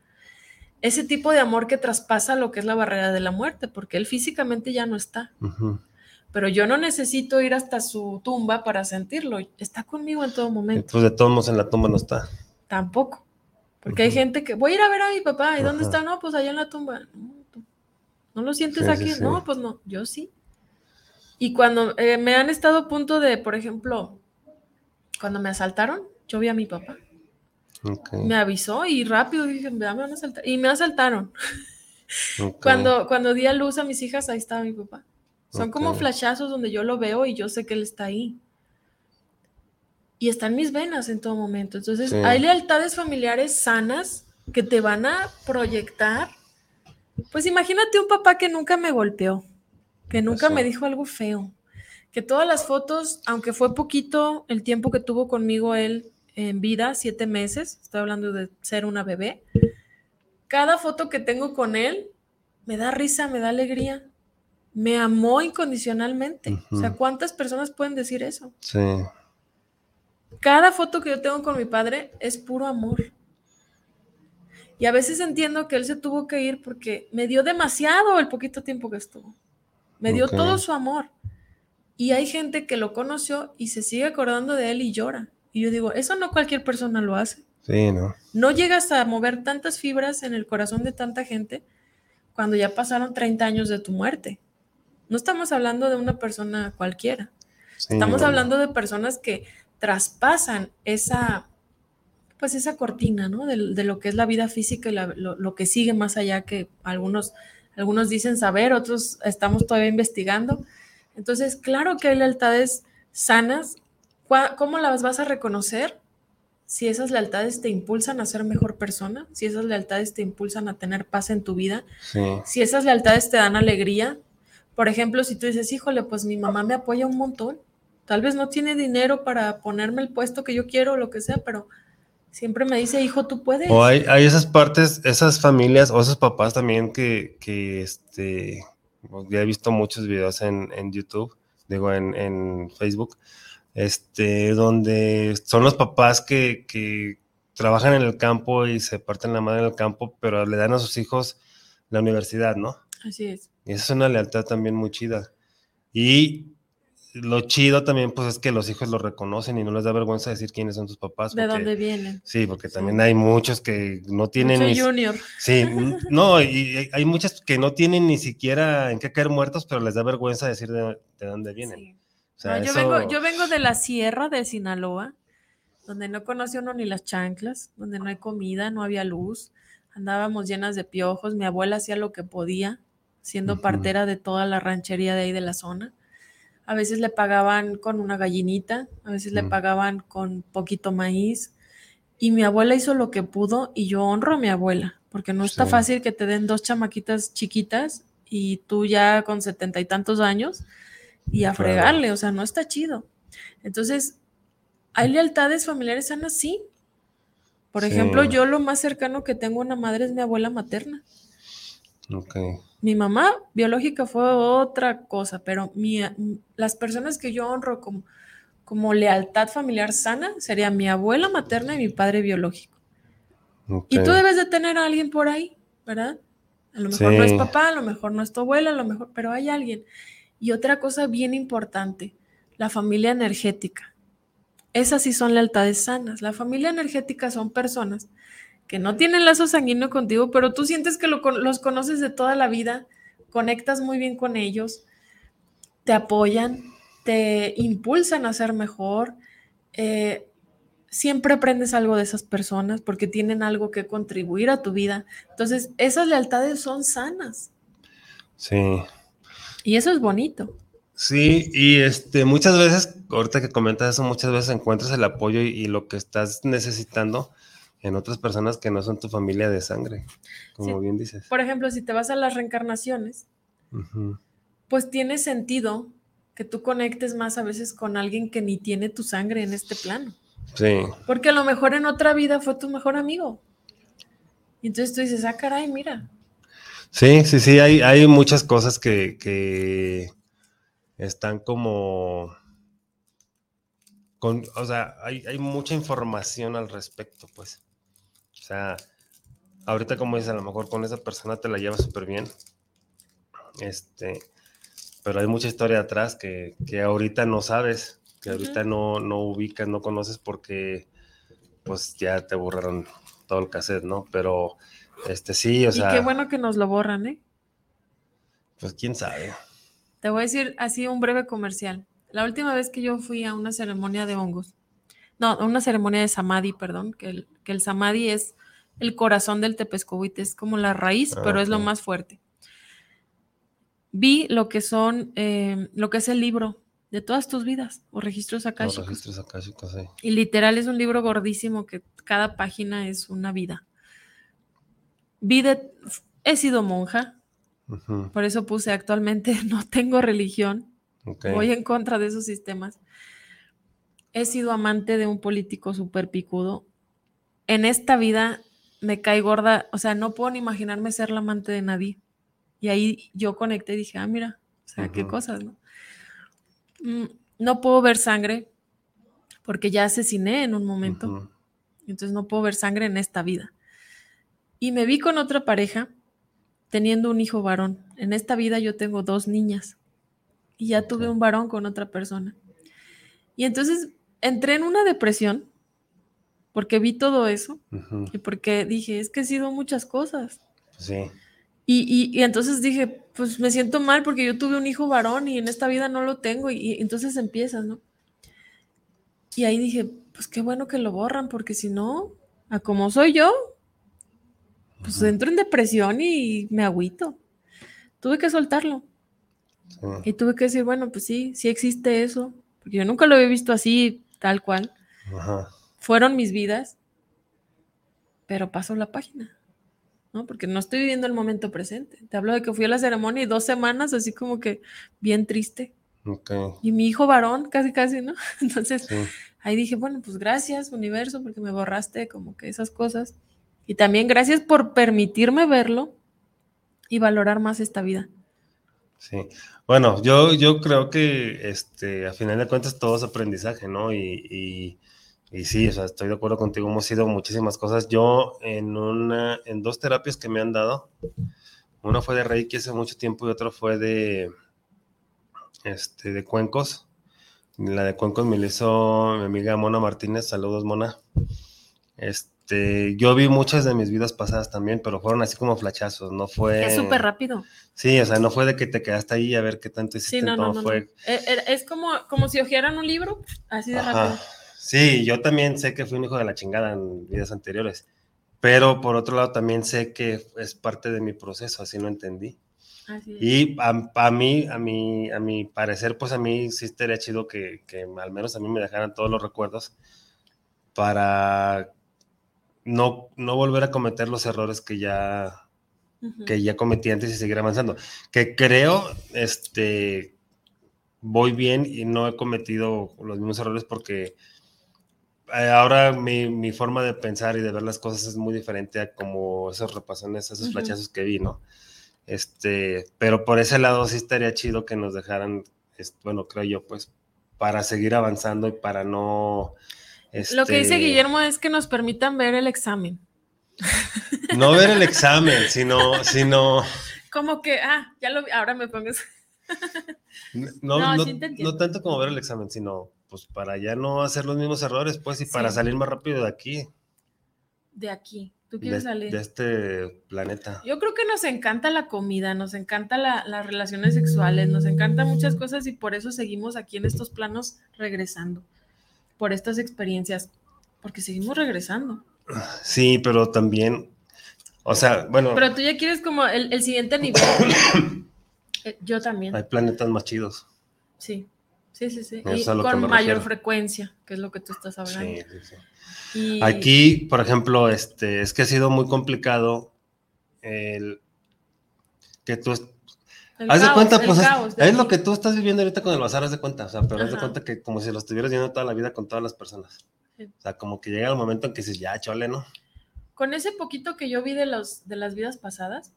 ese tipo de amor que traspasa lo que es la barrera de la muerte, porque él físicamente ya no está, Ujú. Pero yo no necesito ir hasta su tumba para sentirlo, está conmigo en todo momento, pues de todos modos en la tumba no está. tampoco. Porque hay gente que voy a ir a ver a mi papá, ¿y dónde está? No, pues allá en la tumba. No, ¿no lo sientes Sí, aquí? sí, sí. No, pues no, yo sí. Y cuando eh, me han estado a punto de, por ejemplo, cuando me asaltaron, yo vi a mi papá. Me avisó y rápido dije, me van a asaltar. Y me asaltaron. Cuando, cuando di a luz a mis hijas, ahí estaba mi papá. Son como flashazos donde yo lo veo y yo sé que él está ahí. Y está en mis venas en todo momento. Entonces, Sí. hay lealtades familiares sanas que te van a proyectar. Pues imagínate un papá que nunca me golpeó, que nunca Eso. me dijo algo feo, que todas las fotos, aunque fue poquito el tiempo que tuvo conmigo él en vida, siete meses, estoy hablando de ser una bebé, cada foto que tengo con él me da risa, me da alegría. Me amó incondicionalmente. O sea. ¿cuántas personas pueden decir eso? Sí, Cada foto que yo tengo con mi padre es puro amor. Y a veces entiendo que él se tuvo que ir porque me dio demasiado el poquito tiempo que estuvo. Me dio todo su amor. Y hay gente que lo conoció y se sigue acordando de él y llora. Y yo digo, eso no cualquier persona lo hace. sí, ¿no? No llegas a mover tantas fibras en el corazón de tanta gente cuando ya pasaron 30 años de tu muerte. No estamos hablando de una persona cualquiera. Sí, Estamos no. hablando de personas que traspasan esa, pues esa cortina, ¿no? De, de lo que es la vida física y la- lo, lo que sigue más allá que algunos, algunos dicen saber, otros estamos todavía investigando. Entonces, claro que hay lealtades sanas. ¿Cuá- ¿Cómo las vas a reconocer? Si esas lealtades te impulsan a ser mejor persona, si esas lealtades te impulsan a tener paz en tu vida, Sí, si esas lealtades te dan alegría, por ejemplo, si tú dices, híjole, pues mi mamá me apoya un montón, tal vez no tiene dinero para ponerme el puesto que yo quiero o lo que sea, pero siempre me dice, hijo, tú puedes. O hay, hay esas partes, esas familias o esos papás también que, que este, pues, ya he visto muchos videos en, en YouTube, digo, en, en Facebook, este, donde son los papás que, que trabajan en el campo y se parten la madre en el campo, pero le dan a sus hijos la universidad, ¿no? Así es. Es una lealtad también muy chida. Y lo chido también, pues, es que los hijos lo reconocen y no les da vergüenza decir quiénes son sus papás. ¿De dónde vienen? Sí, porque también hay muchos que no tienen Mucho ni... junior. Sí, no, y hay- muchos que no tienen ni siquiera en qué caer muertos, pero les da vergüenza decir de, de dónde vienen. Sí. O sea, No, yo, eso- vengo, yo vengo de la sierra de Sinaloa, donde no conoció uno ni las chanclas, donde no hay comida, no había luz, andábamos llenas de piojos, mi abuela hacía lo que podía, siendo partera de toda la ranchería de ahí de la zona. A veces le pagaban con una gallinita, a veces le Mm. pagaban con poquito maíz, y mi abuela hizo lo que pudo y yo honro a mi abuela, porque no está fácil que te den dos chamaquitas chiquitas y tú ya con setenta y tantos años y a Claro. fregarle, o sea, no está chido. Entonces, ¿hay lealtades familiares sanas? Sí. Por Sí. ejemplo, yo lo más cercano que tengo a una madre es mi abuela materna. Ok, Mi mamá biológica fue otra cosa, pero mi- las personas que yo honro como, como lealtad familiar sana sería mi abuela materna y mi padre biológico. Y tú debes de tener a alguien por ahí, ¿verdad? A lo mejor no es papá, a lo mejor no es tu abuela, a lo mejor, pero hay alguien. Y otra cosa bien importante, la familia energética. Esas sí son lealtades sanas. La familia energética son personas que no tienen lazo sanguíneo contigo, pero tú sientes que lo los conoces de toda la vida, conectas muy bien con ellos, te apoyan, te impulsan a ser mejor. eh, siempre aprendes algo de esas personas porque tienen algo que contribuir a tu vida. Entonces, esas lealtades son sanas Sí. y eso es bonito. Sí, y este, muchas veces, ahorita que comentas eso, muchas veces encuentras el apoyo y, y lo que estás necesitando en otras personas que no son tu familia de sangre, como Sí. bien dices. Por ejemplo, si te vas a las reencarnaciones, pues tiene sentido que tú conectes más a veces con alguien que ni tiene tu sangre en este plano. Sí. Porque a lo mejor en otra vida fue tu mejor amigo. Y entonces tú dices, ah, caray, mira. Sí, sí, sí, hay, hay muchas cosas que, que están como... Con, o sea, hay, hay mucha información al respecto, pues. O sea, ahorita como dices, a lo mejor con esa persona te la llevas súper bien. Este, pero hay mucha historia atrás que, que ahorita no sabes, que ahorita no, no ubicas, no conoces porque pues ya te borraron todo el cassette, ¿no? Pero este sí, o sea. Y qué bueno que nos lo borran, ¿eh? Pues quién sabe. Te voy a decir así un breve comercial. La última vez que yo fui a una ceremonia de hongos, no, una ceremonia de samadhi, perdón, que el, que el samadhi es el corazón del tepescohuite, es como la raíz, Ah, pero es lo más fuerte. Vi lo que son, eh, lo que es el libro de todas tus vidas o registros akáshicos. registros akáshicos, sí. Y literal es un libro gordísimo que cada página es una vida. Vi de- he sido monja, por eso puse actualmente no tengo religión, voy en contra de esos sistemas. He sido amante de un político súper picudo. En esta vida me cae gorda, o sea, no puedo ni imaginarme ser la amante de nadie. Y ahí yo conecté y dije, ah, mira, o sea, qué cosas, ¿no? Mm, no puedo ver sangre porque ya asesiné en un momento. Ujú, Entonces no puedo ver sangre en esta vida. Y me vi con otra pareja teniendo un hijo varón. En esta vida yo tengo dos niñas y ya tuve un varón con otra persona. Y entonces entré en una depresión porque vi todo eso y porque dije, es que he sido muchas cosas. Sí. Y, y- y entonces dije, pues me siento mal porque yo tuve un hijo varón y en esta vida no lo tengo. Y, y entonces empiezas, ¿no? Y ahí dije, pues qué bueno que lo borran, porque si no, a como soy yo, pues Ujú, entro en depresión y me agüito. Tuve que soltarlo sí. y tuve que decir, bueno, pues sí, sí existe eso, porque yo nunca lo había visto así, tal cual. Ajá. Fueron mis vidas, pero paso la página, ¿no? Porque no estoy viviendo el momento presente. Te hablo de que fui a la ceremonia y dos semanas así como que bien triste. Y mi hijo varón, casi, casi, ¿no? Entonces Sí. ahí dije, bueno, pues gracias, universo, porque me borraste como que esas cosas. Y también gracias por permitirme verlo y valorar más esta vida. Sí. Bueno, yo, yo creo que este, a final de cuentas todo es aprendizaje, ¿no? Y, y, sí, o sea, estoy de acuerdo contigo, hemos sido muchísimas cosas. Yo en una, en dos terapias que me han dado, una fue de Reiki hace mucho tiempo y otra fue de, este, de cuencos. La de cuencos me la hizo mi amiga Mona Martínez, saludos Mona. Este, yo vi muchas de mis vidas pasadas también, pero fueron así como flachazos, no fue... Es súper rápido. Sí, o sea, no fue de que te quedaste ahí a ver qué tanto hiciste, Sí, no, no, no. fue. Eh, eh, Es como, como si ojearan un libro, así de Ajá. rápido. Sí, yo también sé que fui un hijo de la chingada en vidas anteriores, pero por otro lado también sé que es parte de mi proceso, así lo entendí. Así. Y a, a mí, a mi, a mi parecer, pues a mí sí estaría chido que, que al menos a mí me dejaran todos los recuerdos para no, no volver a cometer los errores que ya, que ya cometí antes y seguir avanzando. Que creo, este, voy bien y no he cometido los mismos errores porque eh, ahora mi, mi forma de pensar y de ver las cosas es muy diferente a como esos repasones, esos Ujú. flachazos que vi, ¿no? Este, pero por ese lado sí estaría chido que nos dejaran, bueno, creo yo, pues, para seguir avanzando y para no... Lo que dice este, Guillermo es que nos permitan ver el examen. No ver el examen, sino, sino Como que, ah, ya lo vi, ahora me pongo. No, No, no, sí no tanto como ver el examen, sino pues para ya no hacer los mismos errores, pues, y para Sí. salir más rápido de aquí, De aquí. ¿Tú de, quieres salir? de este planeta. Yo creo que nos encanta la comida, nos encanta la- las relaciones sexuales, nos encantan muchas cosas y por eso seguimos aquí en estos planos regresando, por estas experiencias, porque seguimos regresando. Sí, pero también, o sea, bueno, Pero tú ya quieres como el, el siguiente nivel. Eh, Yo también, hay planetas más chidos. sí. Sí, sí, sí. Y con mayor refiero. frecuencia, que es lo que tú estás hablando. Sí, sí, sí. Y- Aquí, por ejemplo, este, es que ha sido muy complicado el que tú, El Haz de caos, cuenta, el pues es, caos de es lo que tú estás viviendo ahorita con el bazar, haz de cuenta, o sea, pero haz de Ajá. cuenta que como si lo estuvieras viendo toda la vida con todas las personas. Sí. O sea, como que llega el momento en que dices, ya, chole, ¿no? Con ese poquito que yo vi de, los, de las vidas pasadas,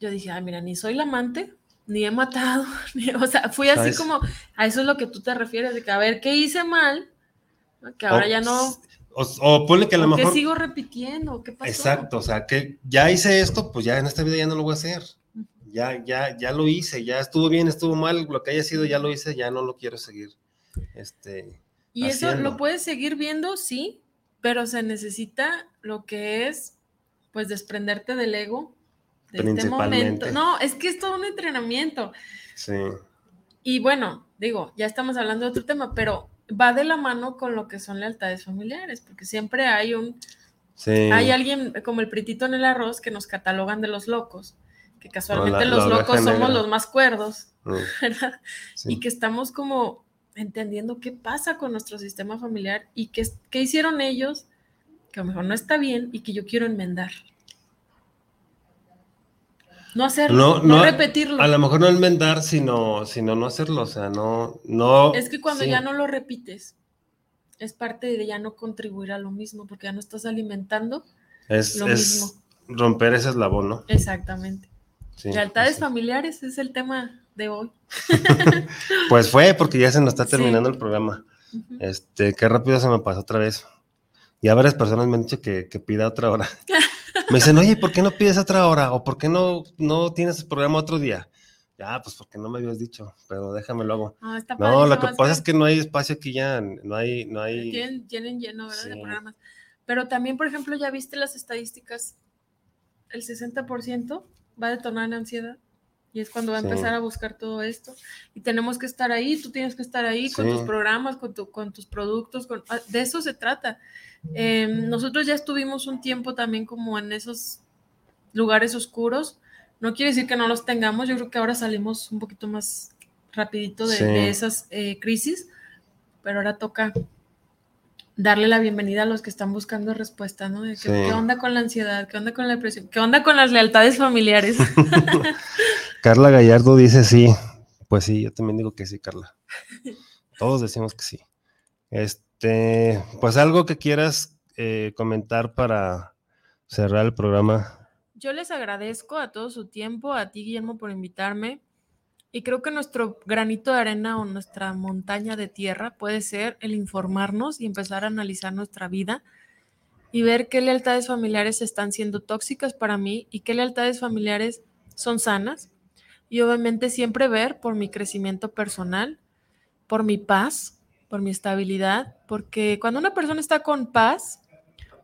yo dije, ay, mira, ni soy la amante, ni he matado, ni- o sea, fui así ¿Sabes? como, a eso es lo que tú te refieres, de que a ver, ¿qué hice mal? Que ahora O- ya no, O, o ponle que a lo ¿o ¿qué mejor... sigo repitiendo? ¿Qué pasó? Exacto, o sea, que ya hice esto, pues ya en esta vida ya no lo voy a hacer. Ya, ya, ya lo hice, ya estuvo bien, estuvo mal, lo que haya sido ya lo hice, ya no lo quiero seguir. Este, Y eso lo puedes seguir viendo, sí, pero se necesita lo que es, pues, desprenderte del ego de este momento. No, es que es todo un entrenamiento. sí, Y bueno, digo, ya estamos hablando de otro tema, pero va de la mano con lo que son lealtades familiares, porque siempre hay un, sí. hay alguien como el pritito en el arroz que nos catalogan de los locos, que casualmente la- los la locos somos negra. los más cuerdos, Mm, ¿verdad? sí. Y que estamos como entendiendo qué pasa con nuestro sistema familiar y qué, qué hicieron ellos, que a lo mejor no está bien y que yo quiero enmendar. No hacerlo, No, no, no, repetirlo. A lo mejor no enmendar, sino, sino no hacerlo, o sea, no, no. Es que cuando sí. ya no lo repites, es parte de ya no contribuir a lo mismo, porque ya no estás alimentando es, lo es mismo. romper ese eslabón, ¿no? exactamente. Sí, Lealtades sí. familiares es el tema de hoy. Pues fue, porque ya se nos está Sí. terminando el programa. Ujú. Este, qué rápido se me pasó otra vez. Ya varias personas me han dicho que, que pida otra hora. Me dicen, oye, ¿por qué no pides otra hora? ¿O por qué no, no tienes el programa otro día? Ya, pues porque no me habías dicho, pero déjame lo hago. Ah, está No, lo que pasa es que no hay espacio aquí ya, no hay, no hay. tienen, tienen lleno ¿verdad? de Sí. programas. Pero también, por ejemplo, ya viste las estadísticas, el 60% va a detonar en ansiedad. Y es cuando va a Sí. empezar a buscar todo esto. Y tenemos que estar ahí, tú tienes que estar ahí con Sí. tus programas, con, tu- con tus productos, con- ah, de eso se trata. Eh, nosotros ya estuvimos un tiempo también como en esos lugares oscuros. No quiere decir que no los tengamos, yo creo que ahora salimos un poquito más rapidito de, Sí. de esas eh, crisis, pero ahora toca darle la bienvenida a los que están buscando respuesta, ¿no? De que, Sí. ¿Qué onda con la ansiedad? ¿Qué onda con la depresión? ¿Qué onda con las lealtades familiares? Carla Gallardo dice sí. Pues sí, yo también digo que sí, Carla. Todos decimos que sí. Este, pues algo que quieras eh, comentar para cerrar el programa. Yo les agradezco a todo su tiempo, a ti, Guillermo, por invitarme. Y creo que nuestro granito de arena o nuestra montaña de tierra puede ser el informarnos y empezar a analizar nuestra vida y ver qué lealtades familiares están siendo tóxicas para mí y qué lealtades familiares son sanas. Y obviamente siempre ver por mi crecimiento personal, por mi paz, por mi estabilidad, porque cuando una persona está con paz,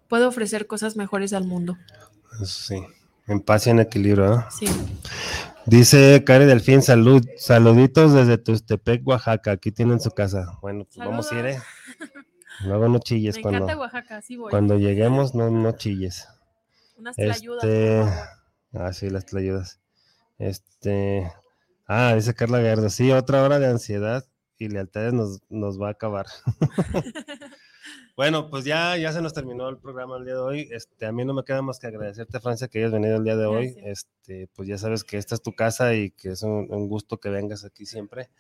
puede ofrecer cosas mejores al mundo. Sí, en paz y en equilibrio. ¿eh? Sí. Dice Cari Delfín, salud, saluditos desde Tustepec, Oaxaca. Aquí tienen su casa. Bueno, pues vamos a ir, ¿eh? Luego no chilles Me cuando, encanta Oaxaca, sí voy. cuando lleguemos, no, no chilles. Unas tlayudas, Este, ah, sí, las tlayudas. Este, ah, dice Carla Gallardo, sí, otra hora de ansiedad y lealtades nos, nos va a acabar. bueno, pues ya, ya se nos terminó el programa el día de hoy. Este, a mí no me queda más que agradecerte, Francia, que hayas venido el día de hoy. Gracias. Este, pues ya sabes que esta es tu casa y que es un, un gusto que vengas aquí siempre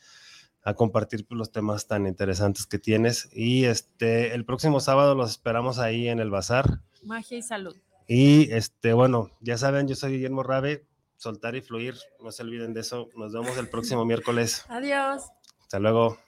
a compartir pues, los temas tan interesantes que tienes. Y este, el próximo sábado los esperamos ahí en el bazar. Magia y salud. Y este, bueno, ya saben, yo soy Guillermo Rabe, soltar y fluir, no se olviden de eso. Nos vemos el próximo miércoles. Adiós. Hasta luego.